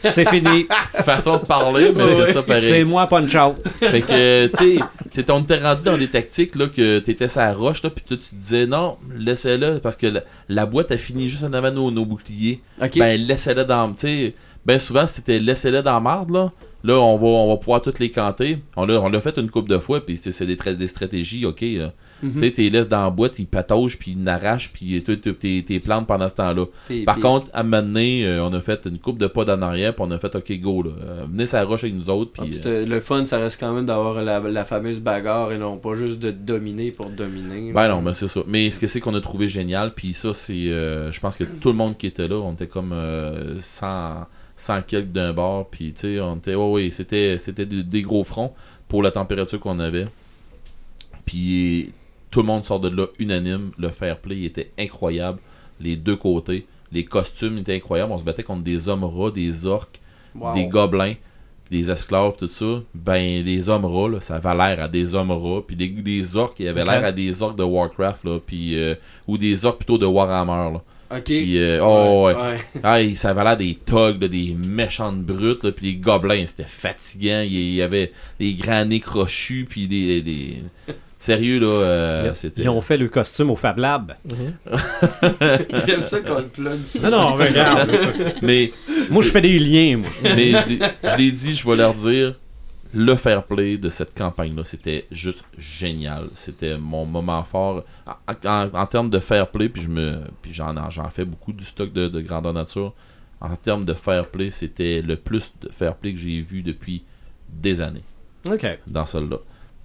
C'est fini. façon de parler, mais Ouais. c'est ça pareil. C'est moi, punch out. Fait que, tu sais, c'est on était rendu dans des tactiques là, que t'étais sur la roche, là, puis toi, tu te disais non, laissez-le, parce que la, la boîte a fini juste en avant nos, nos boucliers. Ok. Ben, laissez-le dans. Tu sais, ben souvent, c'était laissez-le dans la marde, là. Là, on va, on va pouvoir toutes les canter. On l'a, on l'a fait une coupe de fois, puis c'est, c'est des, des stratégies, ok. là. Mhm. Tu sais, t'es laisses dans la boîte, ils pataugent, puis ils n'arrachent, puis t'es, t'es, t'es plantes pendant ce temps-là. Par contre, à un moment donné, euh, on a fait une coupe de pas d'en arrière, puis on a fait, ok, go, là. Euh, venez la roche avec nous autres, Ah, puis. euh, le fun, ça reste quand même d'avoir la, la fameuse bagarre et non pas juste de dominer pour dominer. Ben non, mais c'est ça. Mais ce que c'est qu'on a trouvé génial, puis ça, c'est. euh, je pense que tout le monde qui était là, on était comme euh, 100, 100 quelques d'un bord, puis tu sais, on était. Ouais, oui, c'était, c'était des, des gros fronts pour la température qu'on avait. Puis tout le monde sort de là unanime. Le fair play était incroyable. Les deux côtés. Les costumes étaient incroyables. On se battait contre des hommes rats, des orques, Wow. des gobelins, des esclaves, tout ça, ben les hommes rats, là, ça avait l'air à des hommes rats, puis les orques, ils avaient Ok. l'air à des orques de Warcraft, là, puis, euh, ou des orques plutôt de Warhammer, là. Ok. Puis, euh, oh, ouais. ouais. Ah, il- ça avait l'air des là, des méchantes brutes, là, puis les gobelins, c'était fatigant, il y- avait des grands nez crochus, puis des... des- Sérieux, là, euh, c'était... Ils ont fait le costume au Fab Lab. J'aime ça quand le plug. Non, non, regarde. Mais moi, je fais des liens, moi. Mais je l'ai dit, je vais leur dire, le fair play de cette campagne-là, c'était juste génial. C'était mon moment fort. En, en- en termes de fair play, puis je me, puis j'en, j'en fais beaucoup du stock de, de grandeur nature. En termes de fair play, c'était le plus de fair play que j'ai vu depuis des années OK. dans celle-là.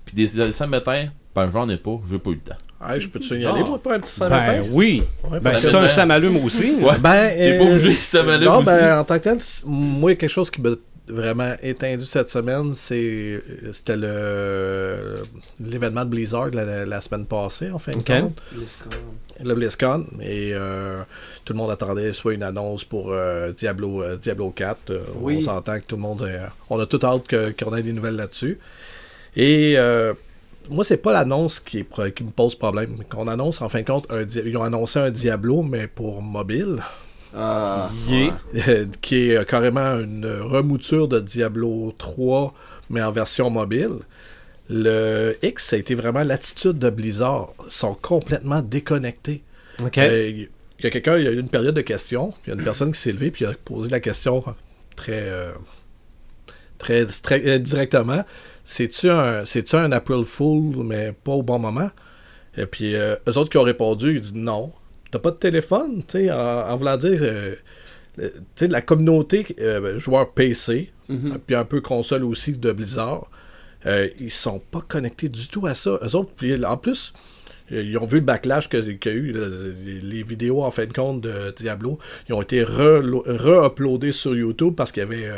Puis des, des Saint-Martin, ben j'en ai pas, j'ai pas eu le temps. Hey, je peux te signaler, Ah. moi, pour un petit Saint-Martin? Ben oui. Ouais, Ben, c'est un samalume aussi. Ouais. Ben, T'es pas euh, obligé, m'allait Non, aussi. ben, en tant que tel, moi, il y a quelque chose qui me vraiment étendu cette semaine, c'est c'était le l'événement de Blizzard la, la semaine passée, en fin de compte. BlizzCon. Le BlizzCon. Et euh, tout le monde attendait soit une annonce pour euh, Diablo, euh, Diablo 4. euh, Oui. On s'entend que tout le monde. euh, on a tout hâte qu'on ait des nouvelles là-dessus. Et euh, moi, c'est pas l'annonce qui, me pose problème. Qu'on annonce, en fin de compte, un ils ont annoncé un Diablo, mais pour mobile. Ah, Yeah. ouais. qui est euh, carrément une remouture de Diablo 3, mais en version mobile. Le X, ça a été vraiment l'attitude de Blizzard. Ils sont complètement déconnectés. OK. Euh, Il y a quelqu'un, il y a eu une période de questions, puis il y a une personne qui s'est levée, puis il a posé la question très, euh, très, très, euh, directement. C'est-tu un, c'est-tu un April Fool, mais pas au bon moment? Et puis, euh, eux autres qui ont répondu, ils disent non. T'as pas de téléphone, tu sais, en, en voulant dire, euh, euh, tu sais, la communauté euh, joueur PC, Mhm. puis un peu console aussi de Blizzard, euh, ils sont pas connectés du tout à ça. Eux autres, puis en plus, euh, ils ont vu le backlash qu'il y a eu, le- les, les vidéos en fin de compte de Diablo, ils ont été re- re-uploadés sur YouTube parce qu'il y avait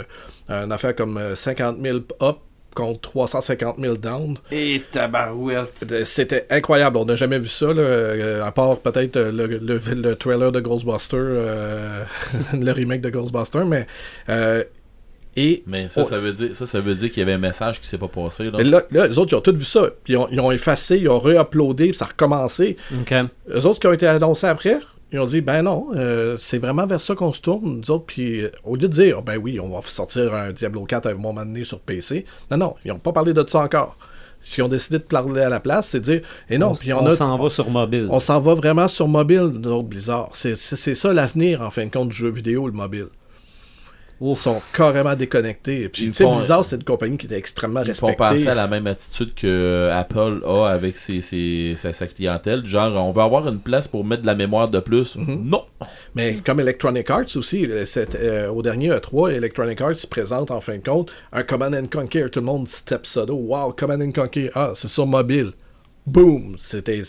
une affaire comme euh, 50 000 up contre 350 000 down. Et tabarouette. Euh, C'était incroyable, on n'a jamais vu ça, là, euh, à part peut-être euh, le, le- le trailer de Ghostbuster, euh, le remake de Ghostbuster, mais... euh, et Mais ça, Oh. ça veut dire, ça, ça veut dire qu'il y avait un message qui s'est pas passé. Là. mais là, là, les autres, ils ont tous vu ça. Puis ils ont, ils ont effacé, ils ont re-uploadé, puis ça a recommencé. Eux autres qui ont été annoncés après, ils ont dit, ben non, euh, c'est vraiment vers ça qu'on se tourne, nous autres. Puis euh, au lieu de dire, Oh, ben oui, on va sortir un Diablo 4 à un moment donné sur PC, non, non, ils n'ont pas parlé de ça encore. Ce qu'ils ont décidé de parler à la place, c'est de dire, et non, on puis on on, s'en va sur mobile. on s'en va vraiment sur mobile, nous autres, Blizzard. C'est ça l'avenir, en fin de compte, du jeu vidéo, le mobile. Ouf. sont carrément déconnectés. Puis, tu sais, Blizzard, c'est une compagnie qui était extrêmement Ils font respectée. penser à la même attitude que euh, Apple a avec ses, ses- sa, sa clientèle. Genre, on veut avoir une place pour mettre de la mémoire de plus. Mhm. Non! Mais comme Electronic Arts aussi, euh, au dernier E3, Electronic Arts se présente en fin de compte un Command and Conquer. Tout le monde step ça. Wow, Command and Conquer. Ah, c'est sur mobile. Boom! C'était.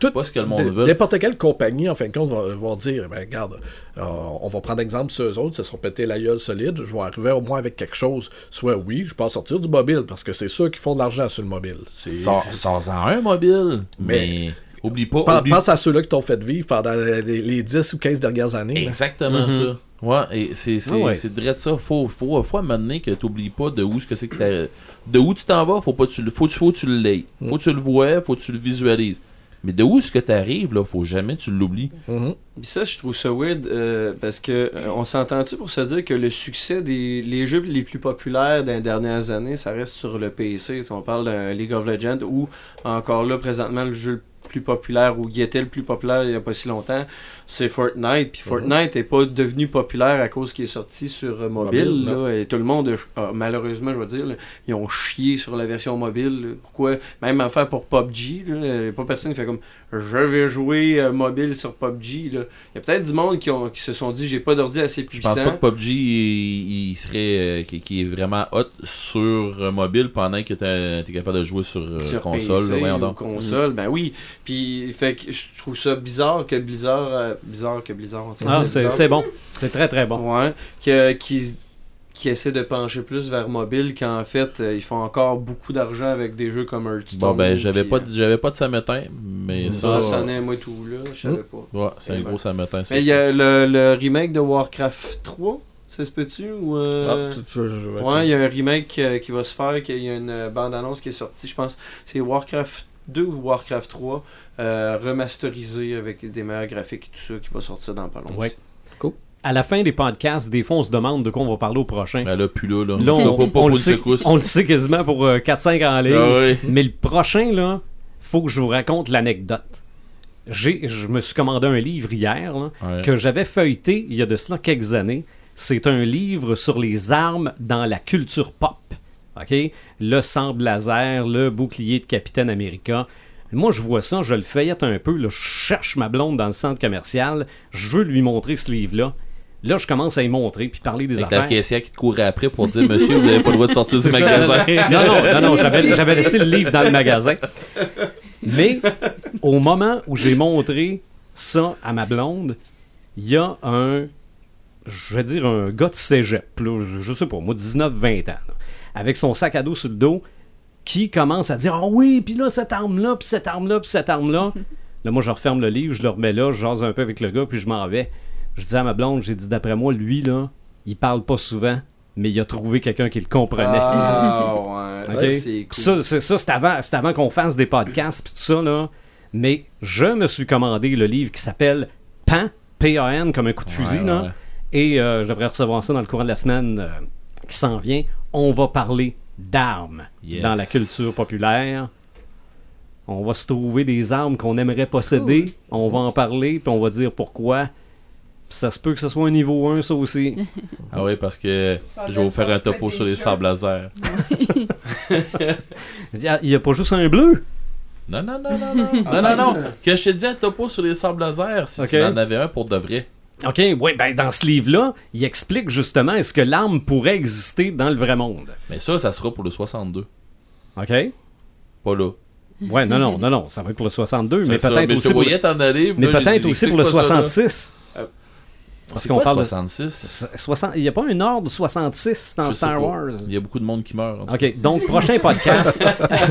C'est- C'est pas ce que le monde veut. N'importe quelle compagnie, en fin de compte, va, va dire ben, regarde, euh, on va prendre exemple sur eux autres, se sont pété la gueule solide. Je vais arriver au moins avec quelque chose. Soit oui, je peux en sortir du mobile parce que c'est ceux qui font de l'argent sur le mobile. Sors- Sors-en un mobile. Mais, Mais- oublie pas. Oublie- Pense à ceux-là qui t'ont fait vivre pendant les, les 10 ou 15 dernières années. Exactement Mhm. ça. Ouais, et c'est c'est Ah ouais. c'est direct ça. Faut, faut, faut à un moment donné que t'oublies pas de où ce que c'est que de où tu t'en vas. Faut pas tu le, faut, faut que tu le l'aies. Faut que tu le vois, faut que tu le visualises. Mais de où ce que t'arrives là, faut jamais que tu l'oublies. Mhm. Ça, je trouve ça weird euh, parce que euh, on s'entend-tu pour se dire que le succès des les jeux les plus populaires des dernières années, ça reste sur le PC. Si on parle d'un League of Legends ou encore là, présentement, le jeu le plus populaire ou qui était le plus populaire il n'y a pas si longtemps, c'est Fortnite. Puis Fortnite n'est pas devenu populaire à cause qu'il est sorti sur euh, mobile. Là, et tout le monde, a- a- malheureusement, je vais dire, là, ils ont chié sur la version mobile. là. Pourquoi? Même affaire pour PUBG. Là, pas personne qui fait comme je vais jouer euh, mobile sur PUBG. là. Il y a peut-être du monde qui, ont, qui se sont dit j'ai pas d'ordi assez Je puissant. pense pas que PUBG il, il serait euh, qui, qui est vraiment hot sur euh, mobile pendant que t'es t'es capable de jouer sur, euh, sur console. PC là, ou console, ben oui. Puis fait que je trouve ça bizarre que Blizzard, euh, bizarre que Blizzard. tu Ah, c'est bon. C'est très très bon. Ouais, que- qui qui essaie de pencher plus vers mobile qu'en fait euh, ils font encore beaucoup d'argent avec des jeux comme Hearthstone. Bon ben j'avais pas euh, de- j'avais pas de samétain, mais ça, ça, ça en est moi tout là, je savais pas. ouais, c'est un gros samétain. ça. Mais il y a le, le remake de Warcraft 3, ça se peut-tu ou euh, Ah, je- je- Ouais, il y a un remake euh, qui va se faire, qu'il y a une euh, bande-annonce qui est sortie, je pense, c'est Warcraft 2 ou Warcraft 3, euh, remasterisé avec des meilleurs graphiques et tout ça, qui va sortir dans pas longtemps. Ouais. À la fin des podcasts, des fois, on se demande de quoi on va parler au prochain. Ben là, plus là, là. Là, on, le sait, on le sait quasiment pour euh, 4-5 en ligne. Ah oui. Mais le prochain, là, faut que je vous raconte l'anecdote. J'ai, je me suis commandé un livre hier là, Ouais. que j'avais feuilleté il y a de cela quelques années. C'est un livre sur les armes dans la culture pop. OK? Le sable laser, le bouclier de Capitaine America. Moi, je vois ça, je le feuillette un peu. là, je cherche ma blonde dans le centre commercial. Je veux lui montrer ce livre-là. Là, je commence à y montrer puis parler des Avec affaires. caissière qui te courait après pour dire Monsieur, vous avez pas le droit de sortir du magasin. Non, non, non, non, j'avais, j'avais laissé le livre dans le magasin. Mais au moment où j'ai montré ça à ma blonde, il y a un je vais dire, un gars de cégep, là, je sais pas, moi, 19-20 ans, là, avec son sac à dos sur le dos, qui commence à dire Ah oui, puis là, cette arme-là, puis cette arme-là, puis cette arme-là. là, moi, je referme le livre, je le remets là, je jase un peu avec le gars, puis je m'en vais. Je dis à ma blonde, j'ai dit D'après moi, lui, là, il parle pas souvent, mais il a trouvé quelqu'un qui le comprenait. Ah, ouais. C'est cool. Ça, c'est ça, c'est avant, c'est avant qu'on fasse des podcasts puis tout ça là. Mais je me suis commandé le livre qui s'appelle Pan, P-A-N comme un coup de fusil Ouais, là. Et euh, je devrais recevoir ça dans le courant de la semaine euh, qui s'en vient. On va parler d'armes Yes. dans la culture populaire. On va se trouver des armes qu'on aimerait posséder. On va en parler puis on va dire pourquoi. Ça se peut que ce soit un niveau 1 ça aussi. Ah oui, parce que je vais vous faire un topo sur les sables laser. Il n'y a pas juste un bleu? Non, non, non, non, non. non, non, non. Que je te dis un topo sur les sables laser, si Ok. tu en avais un pour de vrai. OK, oui, ben dans ce livre-là, il explique justement est-ce que l'arme pourrait exister dans le vrai monde. Mais ça, ça sera pour le 62. OK? Pas là. Ouais, non, non, non, non, ça va être pour le 62, mais peut-être je aussi, pour t'en aller. mais peut-être aussi pour le explique pas ça, là. 66. Euh, Parce C'est qu'on quoi, parle de 66 60 Il n'y a pas un ordre 66 dans Star pas. Wars? Il y a beaucoup de monde qui meurt. en OK, donc prochain podcast.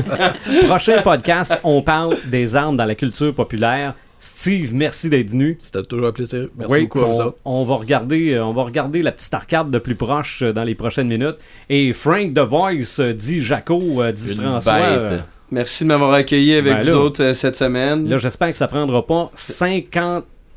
prochain podcast, on parle des armes dans la culture populaire. Steve, merci d'être venu. C'était toujours un plaisir. Merci Oui, beaucoup à vous on, autres. on va regarder, euh, on va regarder la petite arcade de plus proche euh, dans les prochaines minutes. Et Frank The Voice euh, dit Jaco, dit Une François. bête. Merci de m'avoir accueilli avec Ben vous autres cette semaine. là, j'espère que ça prendra pas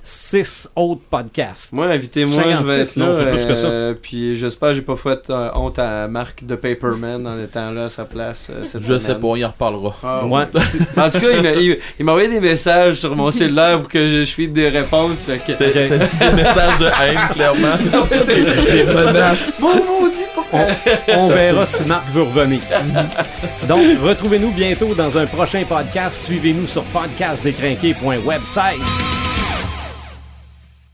56 autres podcasts. Moi, invitez-moi, je vais 56, être là. non, c'est plus que ça. euh, Puis j'espère que j'ai pas fait euh, honte à Marc de Paperman en étant là à sa place euh, cette Je semaine. sais pas, on y en reparlera. Ah, Ouais. En tout cas, il m'a- il il envoyé des messages sur mon cellulaire pour que je, je file des réponses. Fait que... C'était c'était des messages de haine, clairement. Des menaces. Maudit, pourquoi? On verra si Marc veut revenir. Donc, retrouvez-nous bientôt dans un prochain podcast. Suivez-nous sur podcastdécrinqué.website.